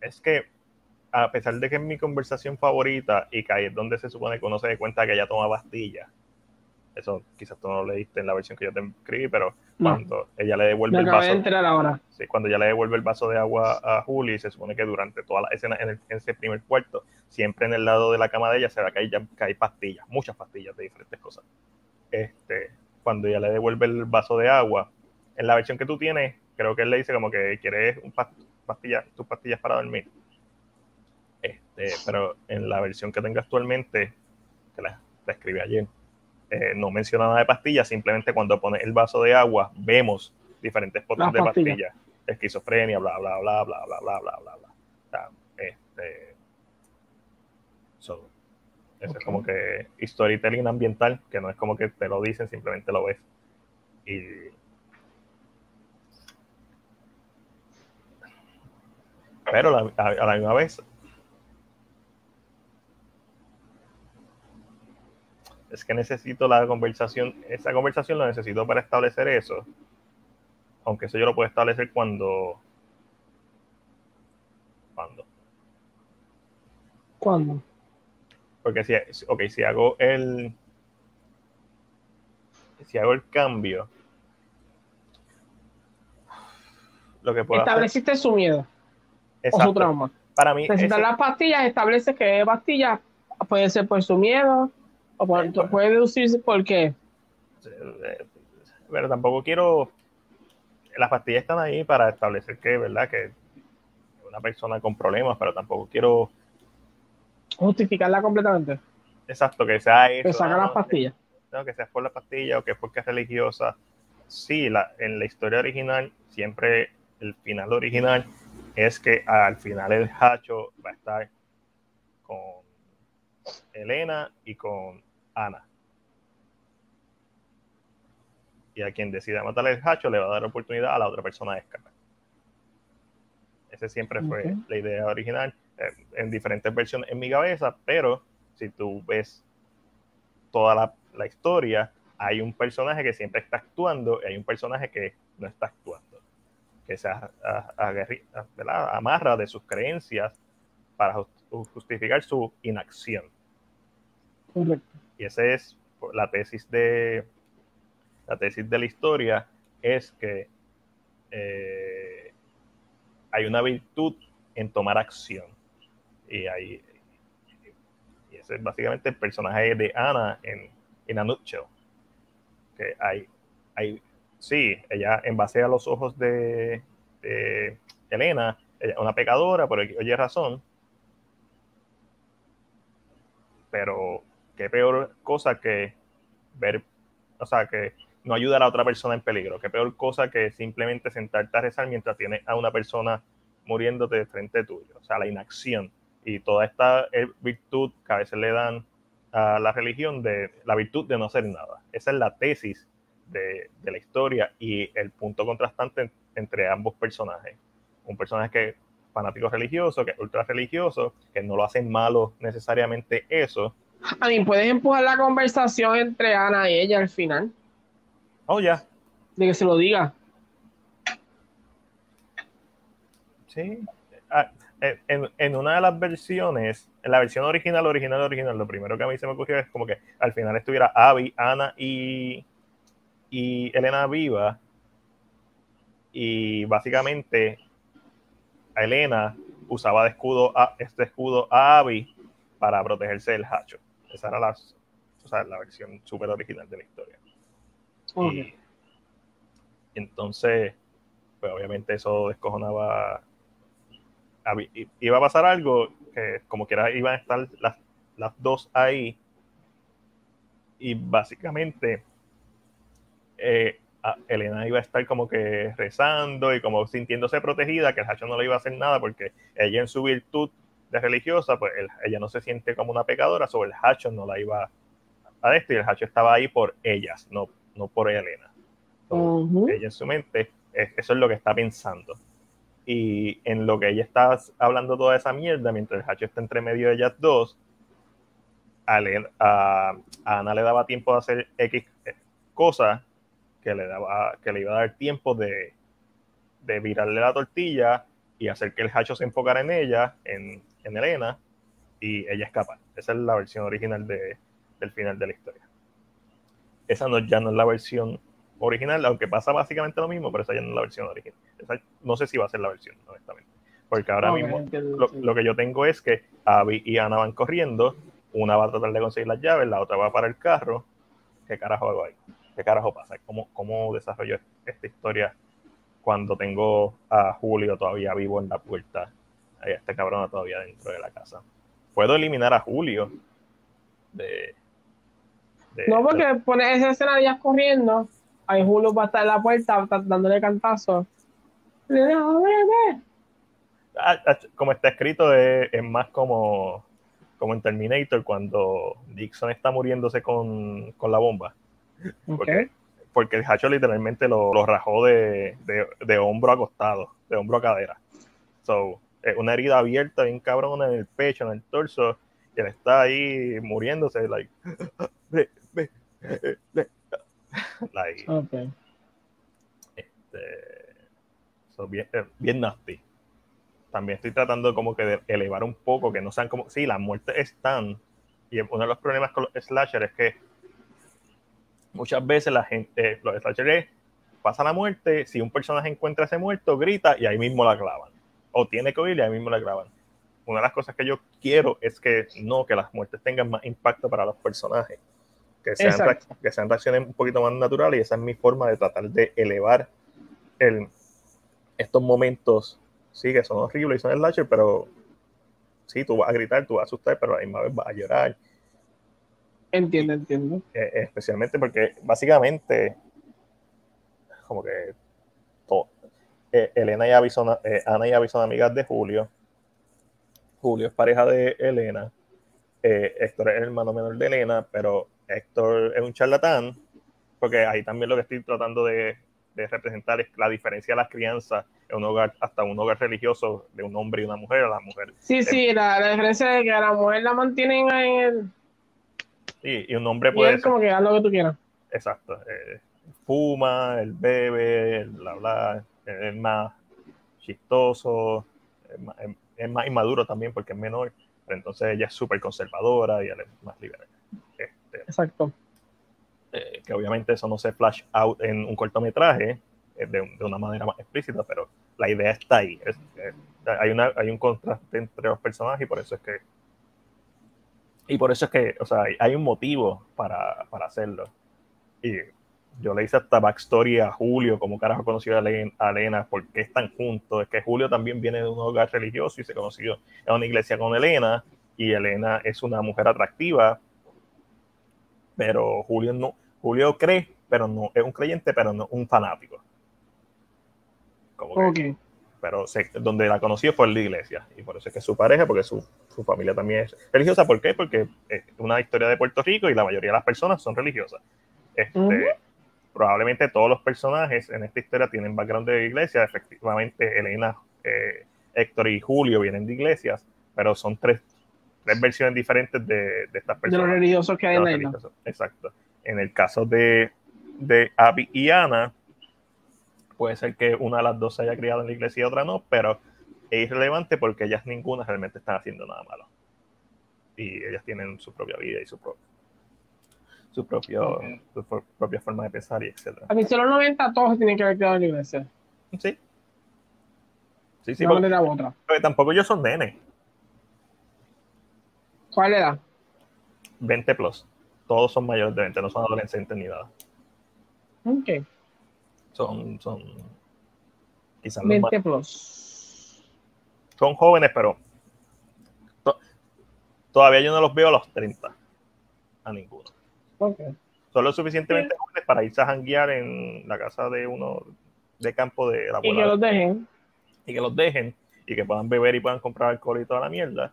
es que a pesar de que es mi conversación favorita y que ahí es donde se supone que uno se dé cuenta que ella toma pastillas, eso quizás tú no lo leíste en la versión que yo te escribí, pero No, cuando ella le devuelve el de vaso, ahora. sí, cuando ella le devuelve el vaso de agua a Julie, se supone que durante toda la escena en, el- en ese primer cuarto, siempre en el lado de la cama de ella se ve que hay, ya- que hay pastillas, muchas pastillas de diferentes cosas. Este, cuando ella le devuelve el vaso de agua, en la versión que tú tienes, creo que él le dice como que quieres un pas- pastilla, tus pastillas para dormir. Este, pero en la versión que tengo actualmente, que la, la escribí ayer, eh, no menciona nada de pastillas, simplemente cuando pone el vaso de agua, vemos diferentes potes de pastillas. Esquizofrenia, bla, bla, bla, bla, bla, bla, bla, bla, bla. Este, so, eso es como que storytelling ambiental, que no es como que te lo dicen, simplemente lo ves. Y Pero a, a la misma vez es que necesito la conversación, esa conversación lo necesito para establecer eso. Aunque eso yo lo puedo establecer cuando. ¿Cuándo? ¿Cuándo? Porque si, okay, si hago el. Si hago el cambio. Lo que puedo Estableciste su miedo. O su trauma. Para mí. Necesitas las pastillas, establece que pastillas puede ser por su miedo, o por, puede deducirse por qué. Pero tampoco quiero. Las pastillas están ahí para establecer que, ¿verdad? Que una persona con problemas, pero tampoco quiero. Justificarla completamente. Exacto, que sea eso. Que saca las pastillas. No, que sea por la pastilla o que es porque es religiosa. Sí, la, en la historia original, siempre el final original es que al final el hacho va a estar con Elena y con Ana. Y a quien decida matar el hacho le va a dar oportunidad a la otra persona de escapar. Ese siempre fue la idea original, eh, en diferentes versiones en mi cabeza, pero si tú ves toda la, la historia, hay un personaje que siempre está actuando y hay un personaje que no está actuando, que se amarra de sus creencias para justificar su inacción. Correcto. Y esa es la tesis de la tesis de la historia, es que eh, hay una virtud en tomar acción. Y hay y ese es básicamente el personaje de Ana en, en A Nutshell. Que hay, hay, sí, ella en base a los ojos de, Elena, una pecadora, por oye razón, pero qué peor cosa que ver, o sea, que no ayudar a otra persona en peligro, qué peor cosa que simplemente sentarte a rezar mientras tienes a una persona muriéndote de frente tuyo, o sea, la inacción y toda esta eh, virtud que a veces le dan a la religión de la virtud de no hacer nada. Esa es la tesis de, de la historia y el punto contrastante entre ambos personajes. Un personaje que fanático religioso, que es ultra religioso, que no lo hacen malo necesariamente eso, a mí, ¿puedes empujar la conversación entre Ana y ella al final? Oh, ya. De que se lo diga. Sí. Ah, en, en, una de las versiones, en la versión original, original, original, lo primero que a mí se me ocurrió es como que al final estuviera Abby, Ana y, y Elena viva. Y básicamente a Elena usaba de escudo a, este escudo a Abby para protegerse del hacho. Esa era la, o sea, la versión súper original de la historia. Y, entonces, pues obviamente eso descojonaba. Iba a pasar algo que, como quiera, iban a estar las, las dos ahí. Y básicamente, eh, Elena iba a estar como que rezando y como sintiéndose protegida, que el Hacho no le iba a hacer nada porque ella en su virtud de religiosa, pues ella no se siente como una pecadora, sobre el hacho no la iba a esto y el hacho estaba ahí por ellas, no, no por Elena. Ella en su mente, eso es lo que está pensando. Y en lo que ella está hablando toda esa mierda, mientras el hacho está entre medio de ellas dos, a, a, Ana le daba tiempo de hacer X cosas que le, daba, que le iba a dar tiempo de, de virarle la tortilla y hacer que el hacho se enfocara en ella, en, en Elena y ella escapa. Esa es la versión original de, del final de la historia. Esa no, ya no es la versión original, aunque pasa básicamente lo mismo, pero esa ya no es la versión original. no sé si va a ser la versión, honestamente. Porque ahora mismo lo, que yo tengo es que Abby y Ana van corriendo, una va a tratar de conseguir las llaves, la otra va para el carro. ¿Qué carajo hago ahí? ¿Qué carajo pasa? ¿Cómo, cómo desarrollo esta historia cuando tengo a Julio todavía vivo en la puerta hay este cabrón todavía dentro de la casa. Puedo eliminar a Julio de. no, porque pone esa escena de ellas corriendo. Ahí Julio va a estar en la puerta dándole cantazo. Ah, ah, como está escrito, es, más como, como en Terminator cuando Dixon está muriéndose con, la bomba. Porque, porque el hacho literalmente lo, rajó de, de, hombro a costado, de hombro a cadera. So, eh, una herida abierta bien cabrona en el pecho, en el torso, y él está ahí muriéndose, like, like, Ok. este, so, bien, eh, bien nasty. También estoy tratando como que de elevar un poco, que no sean como, sí, las muertes están, y uno de los problemas con los slasher es que muchas veces la gente, los slasher es, pasa la muerte, si un personaje encuentra ese muerto, grita y ahí mismo la clavan. O tiene que oír y ahí mismo la clavan. Una de las cosas que yo quiero es que no, que las muertes tengan más impacto para los personajes. Que sean, que sean reacciones un poquito más naturales y esa es mi forma de tratar de elevar el, estos momentos. Sí, que son horribles y son slasher, pero sí, tú vas a gritar, tú vas a asustar, pero a la misma vez vas a llorar. Entiendo, entiendo. Eh, especialmente porque básicamente como que to- eh, Elena y son, eh, Ana y son amigas de Julio Julio es pareja de Elena Héctor es el hermano menor de Elena pero Héctor es un charlatán porque ahí también lo que estoy tratando de, de representar es la diferencia de las crianzas en un hogar hasta un hogar religioso de un hombre y una mujer la mujer Sí, sí, la, la diferencia de que a la mujer la mantienen en el. Y, y un hombre Y puede él como que haz lo que tú quieras. Exacto. eh, fuma, él bebe, él bla bla, es más chistoso, es más, es- más inmaduro también porque es menor, pero entonces ella es súper conservadora y él es más liberal. Este, Exacto. eh, que obviamente eso no se flash out en un cortometraje eh, de, de una manera más explícita, pero la idea está ahí. Es- hay, una, hay un contraste entre los personajes y por eso es que y por eso es que, o sea, hay, un motivo para, para hacerlo. Y yo le hice hasta backstory a Julio, como carajo conoció a Len- a Elena, por qué están juntos. Es que Julio también viene de un hogar religioso y se conoció en una iglesia con Elena, y Elena es una mujer atractiva, pero Julio no, Julio cree, pero no, es un creyente, pero no un fanático. Como que-. Pero se- donde la conoció fue en la iglesia y por eso es que es su pareja, porque su, su familia también es religiosa. ¿Por qué? Porque es una historia de Puerto Rico y la mayoría de las personas son religiosas. Este, Ujú. Probablemente todos los personajes en esta historia tienen background de iglesia. Efectivamente, Elena, eh, Héctor y Julio vienen de iglesias, pero son tres, tres versiones diferentes de, de estas De personas. los religiosos que hay de en la. Exacto. En el caso de, de Abby y Ana, puede ser que una de las dos se haya criado en la iglesia y otra no, pero es irrelevante porque ellas ninguna realmente están haciendo nada malo. Y ellas tienen su propia vida y su, pro- su, propio, Ok. su pro- propia forma de pensar y etcétera. A los 90 todos tienen que haber quedado en la iglesia. Sí. Sí, sí, de porque, manera u otra. porque tampoco ellos son nenes, ¿Cuál era? 20 plus. Todos son mayores de 20, no son adolescentes ni nada. Ok. Son, son quizás los más 20 plus. son jóvenes, pero to- todavía yo no los veo a los 30. A ninguno. Ok. Son lo suficientemente jóvenes para irse a janguear en la casa de uno de campo de la Y que los dejen. y que los dejen y que puedan beber y puedan comprar alcohol y toda la mierda,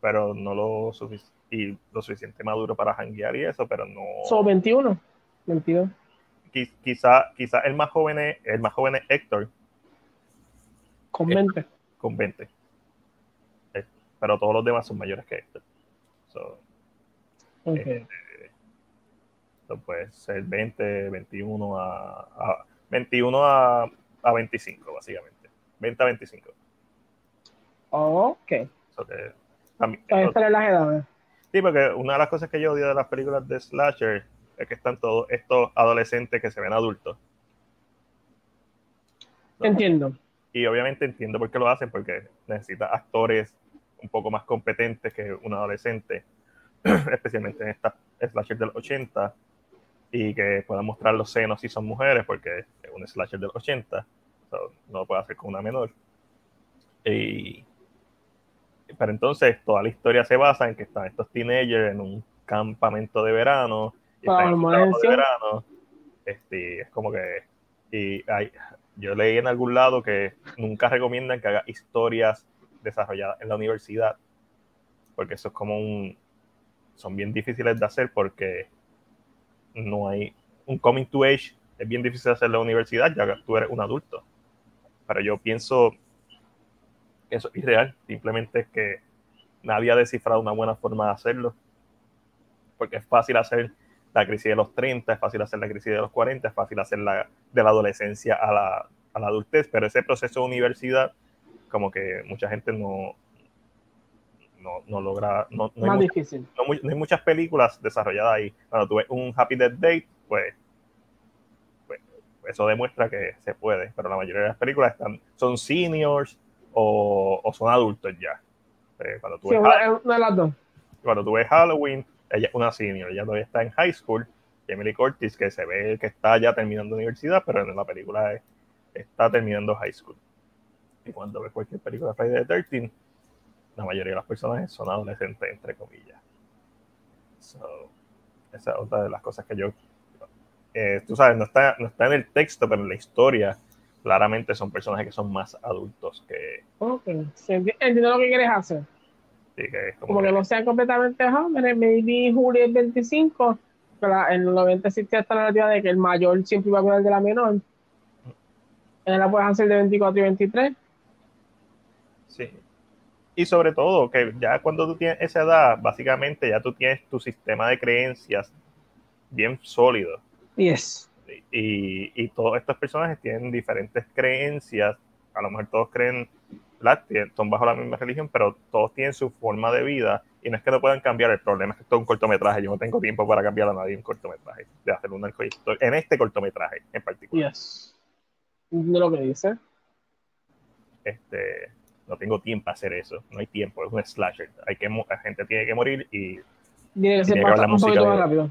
pero no lo, sufic- y lo suficiente maduro para janguear y eso, pero no. Son 21. 22. Qui- quizá, quizá el más joven es, el más joven es Héctor Con Eh, 20. con 20. Eh, pero todos los demás son mayores que Héctor. So, Ok. eh, So, puede ser 20, 21 a, a 21 a, a 25, básicamente. 20 a 25. Ok. So que, también- son las edades. sí, porque una de las cosas que yo odio de las películas de Slasher es que están todos estos adolescentes que se ven adultos. ¿no? Entiendo. Y obviamente entiendo por qué lo hacen, porque necesita actores un poco más competentes que un adolescente, especialmente en esta slasher del 80, y que puedan mostrar los senos si son mujeres, porque es un slasher del 80, so, no lo puede hacer con una menor. Y, pero entonces toda la historia se basa en que están estos teenagers en un campamento de verano, verano, este, es como que y hay, yo leí en algún lado que nunca recomiendan que haga historias desarrolladas en la universidad, porque eso es como un, son bien difíciles de hacer porque no hay un coming to age, es bien difícil hacer en la universidad, ya que tú eres un adulto. Pero yo pienso eso es irreal. Simplemente es que nadie ha descifrado una buena forma de hacerlo. Porque es fácil hacer la crisis de los 30, es fácil hacer la crisis de los 40, es fácil hacer la de la adolescencia a la, a la adultez, pero ese proceso de universidad, como que mucha gente no, no, no logra. No, no, hay difícil. no hay muchas películas desarrolladas ahí. Cuando tú ves un Happy Death Date, pues, pues, eso demuestra que se puede, pero la mayoría de las películas están, son seniors o, o son adultos ya. Eh, cuando, tú Sí, ves, una, una de las dos. cuando tú ves Halloween, ella es una senior, ella todavía está en high school. y Emily Curtis, que se ve que está ya terminando universidad, pero en la película es- está terminando high school. Y cuando ves cualquier película de Friday the 13, la mayoría de los personajes son adolescentes, entre comillas. So, esa es otra de las cosas que yo. eh, tú sabes, no está, no está en el texto, pero en la historia, claramente son personajes que son más adultos que. Ok. Entiendo lo que quieres hacer. Sí, que es como Como que que- no sean completamente jóvenes. Maybe Julio es 25. Pero en los 90 existía esta narrativa de que el mayor siempre iba a cuidar de la menor. Ella la puedes hacer de 24 y 23. Sí. Y sobre todo, que ya cuando tú tienes esa edad, básicamente ya tú tienes tu sistema de creencias bien sólido. Yes. Y, y todos estos personajes tienen diferentes creencias. A lo mejor todos creen, ¿verdad? Son bajo la misma religión, pero todos tienen su forma de vida. Y no es que no puedan cambiar, el problema es que esto es un cortometraje. Yo no tengo tiempo para cambiar a nadie un cortometraje, de hacer historia, en este cortometraje en particular. Yes. Entiendo lo que dice. este, no tengo tiempo para hacer eso, no hay tiempo, es un slasher, hay que, la gente tiene que morir y Tiene que ser la un música más de- rápido.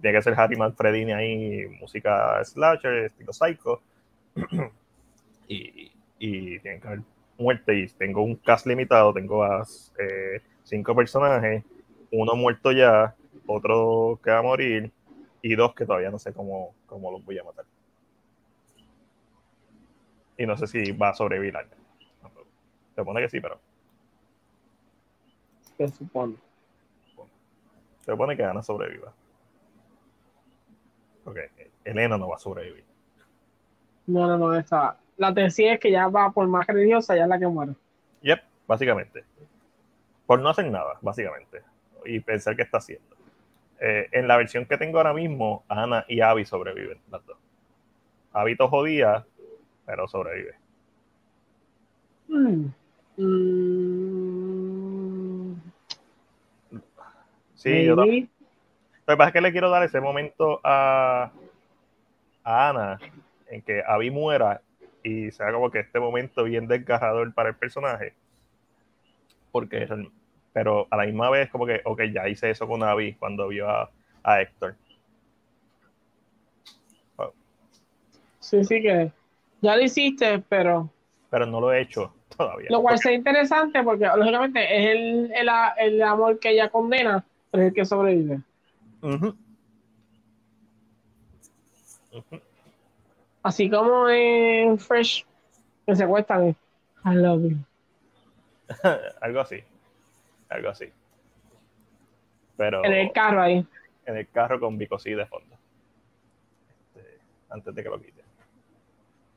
tiene que ser Harry Manfredini ahí, música slasher, estilo psycho, y, y tiene que haber muerte y tengo un cast limitado, tengo a eh, cinco personajes, uno muerto ya, otro que va a morir y dos que todavía no sé cómo, cómo los voy a matar. Y no sé si va a sobrevivir alguien. Se supone que sí, pero Se supone. Se supone que Ana sobreviva. Porque Elena no va a sobrevivir. No, no, no, esa. La tesis es que ya va por más religiosa, ya es la que muere. Yep, básicamente. Por no hacer nada, básicamente. Y pensar qué está haciendo. Eh, en la versión que tengo ahora mismo, Ana y Abby sobreviven, las dos. Abby to jodía, pero sobrevive. Mm. Mm. Sí, yo también. Lo que pasa es que le quiero dar ese momento a, a Ana en que Abby muera y sea como que este momento bien desgarrador para el personaje. Porque es el- pero a la misma vez como que, ok, ya hice eso con Abby cuando vio a, a Héctor. Sí, sí que ya lo hiciste, pero Pero no lo he hecho todavía. lo cual Porque- sería interesante porque lógicamente es el, el, el amor que ella condena, pero es el que sobrevive. Ujú. Ujú. Así como en Fresh, que se acuestan. y, I love you. Algo así. Algo así. Pero En el carro ahí. en el carro con Bicosí de fondo. Este, antes de que lo quite.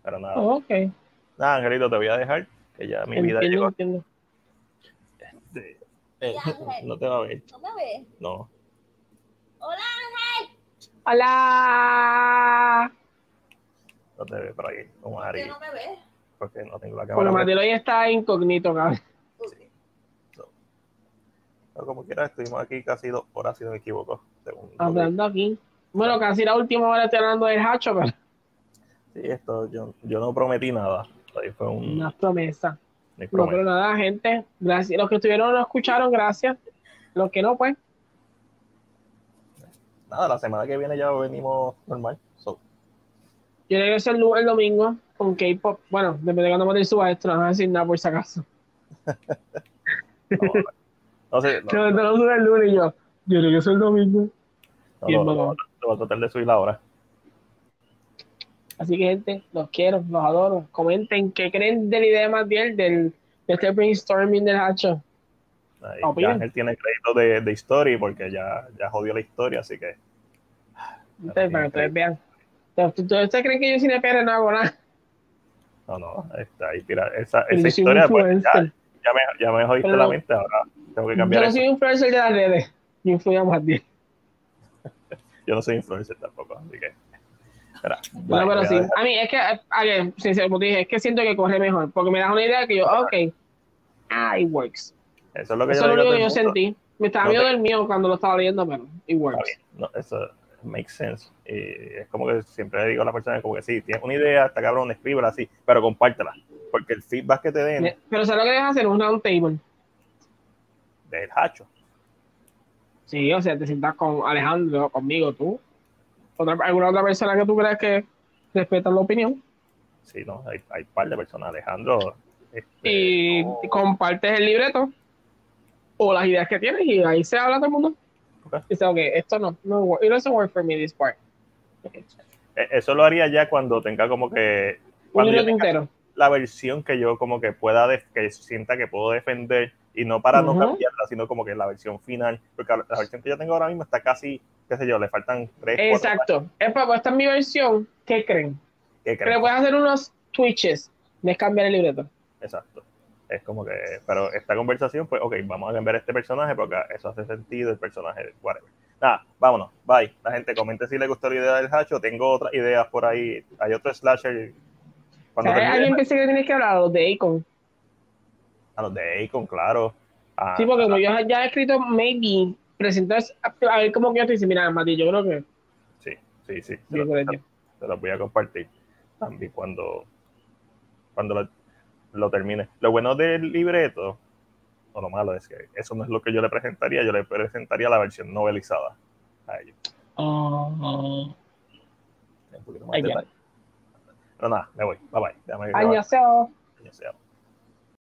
Pero nada. Oh, ok. Nada, Angelito, te voy a dejar, que ya mi vida Entiendo, llegó. entiendo. Este, eh, Ya, Ángel. no te va a ver, ¿No me ves? no. Hola, Hola. No te ve por ahí, como ¿por Ari, qué no me ves? porque no tengo la cámara. Matilde hoy está incógnito, cabrón. Pero como quiera, estuvimos aquí casi dos horas, si no me equivoco. según Hablando aquí. Bueno, casi la última hora estoy hablando del hacho, pero Sí, esto, yo, yo no prometí nada. Ahí fue un. una promesa. No, pero nada, gente. Gracias. Los que estuvieron lo escucharon, gracias. Los que no, pues. Nada, la semana que viene ya venimos normal. Yo regreso el, el domingo con K-pop. Bueno, depende de cuando Matilde suba esto, no voy a decir nada por si acaso. no, no sé, no, no, el lunes y yo. Yo regreso el domingo. no, bien, voy a tratar de subir la hora. Así que, gente, los quiero, los adoro. Comenten qué creen de la idea de Matiel del, de este brainstorming del hacho. Ángel tiene crédito de, de historia porque ya, ya jodió la historia, así que Ustedes, para que ustedes vean. ¿Ustedes creen que yo sin EPR no hago nada? No, no, está ahí, tira. Esa, Yo esa historia, pues, ya, ya, me, ya me jodiste Pero la no- mente, ahora tengo que Yo cambiar no eso. soy influencer de las redes. Yo influyo más bien. Yo no soy influencer tampoco, así que. Espera, No, pero sí. A mí es que, a ver, sincero, como te dije, es que siento que corre mejor. Porque me das una idea que yo, ok, ah, it works. Eso es lo que Eso yo lo digo que yo sentí. Me estaba No viendo te- del mío cuando lo estaba leyendo, pero it works. no, eso makes sense. Y es como que siempre le digo a la persona como que sí, tienes una idea, está cabrón, escríbela así, pero compártela. Porque el feedback que te den Pero ¿sabes lo que dejas hacer? Un round table. del hacho. Sí, o sea, te sientas con Alejandro, conmigo, tú. Otra, ¿Alguna otra persona que tú creas que respeta la opinión? Sí, no, hay, hay un par de personas. Alejandro. este, Y no, compartes el libreto o las ideas que tienes y ahí se habla todo el mundo. Ok. Dice, ok, esto no, no work, it doesn't work for me this part. eh, Eso lo haría ya cuando tenga como que. Cuando yo tenga la versión que yo como que pueda, def- que sienta que puedo defender y no para no cambiarla, sino como que la versión final. Porque la versión que yo tengo ahora mismo está casi, qué sé yo, le faltan tres, Exacto. Es para, esta es mi versión. ¿Qué creen? ¿Qué creen? le puedes hacer unos twitches. Es cambiar el libreto. Exacto. Es como que, pero esta conversación, pues, ok, vamos a cambiar este personaje porque eso hace sentido, el personaje, whatever. Nada, vámonos, bye. La gente comente si le gustó la idea del hacho. Tengo otras ideas por ahí. Hay otro slasher. Cuando ¿Sabes? Alguien pensé que tienes que hablar los de Akon. a los de Akon, claro. A- Sí, porque a- como yo ya he escrito maybe, presentas a ver cómo que yo te dice, mira, Mati, yo creo que sí, sí, sí. Se los, se voy a compartir también cuando, cuando lo termine. Lo bueno del libreto, o lo malo es que eso no es lo que yo le presentaría, yo le presentaría la versión novelizada a ellos. Un poquito más Ahí de viene. detalle. Pero nada, me voy. Bye bye. Déjame Añaseo. Añaseo.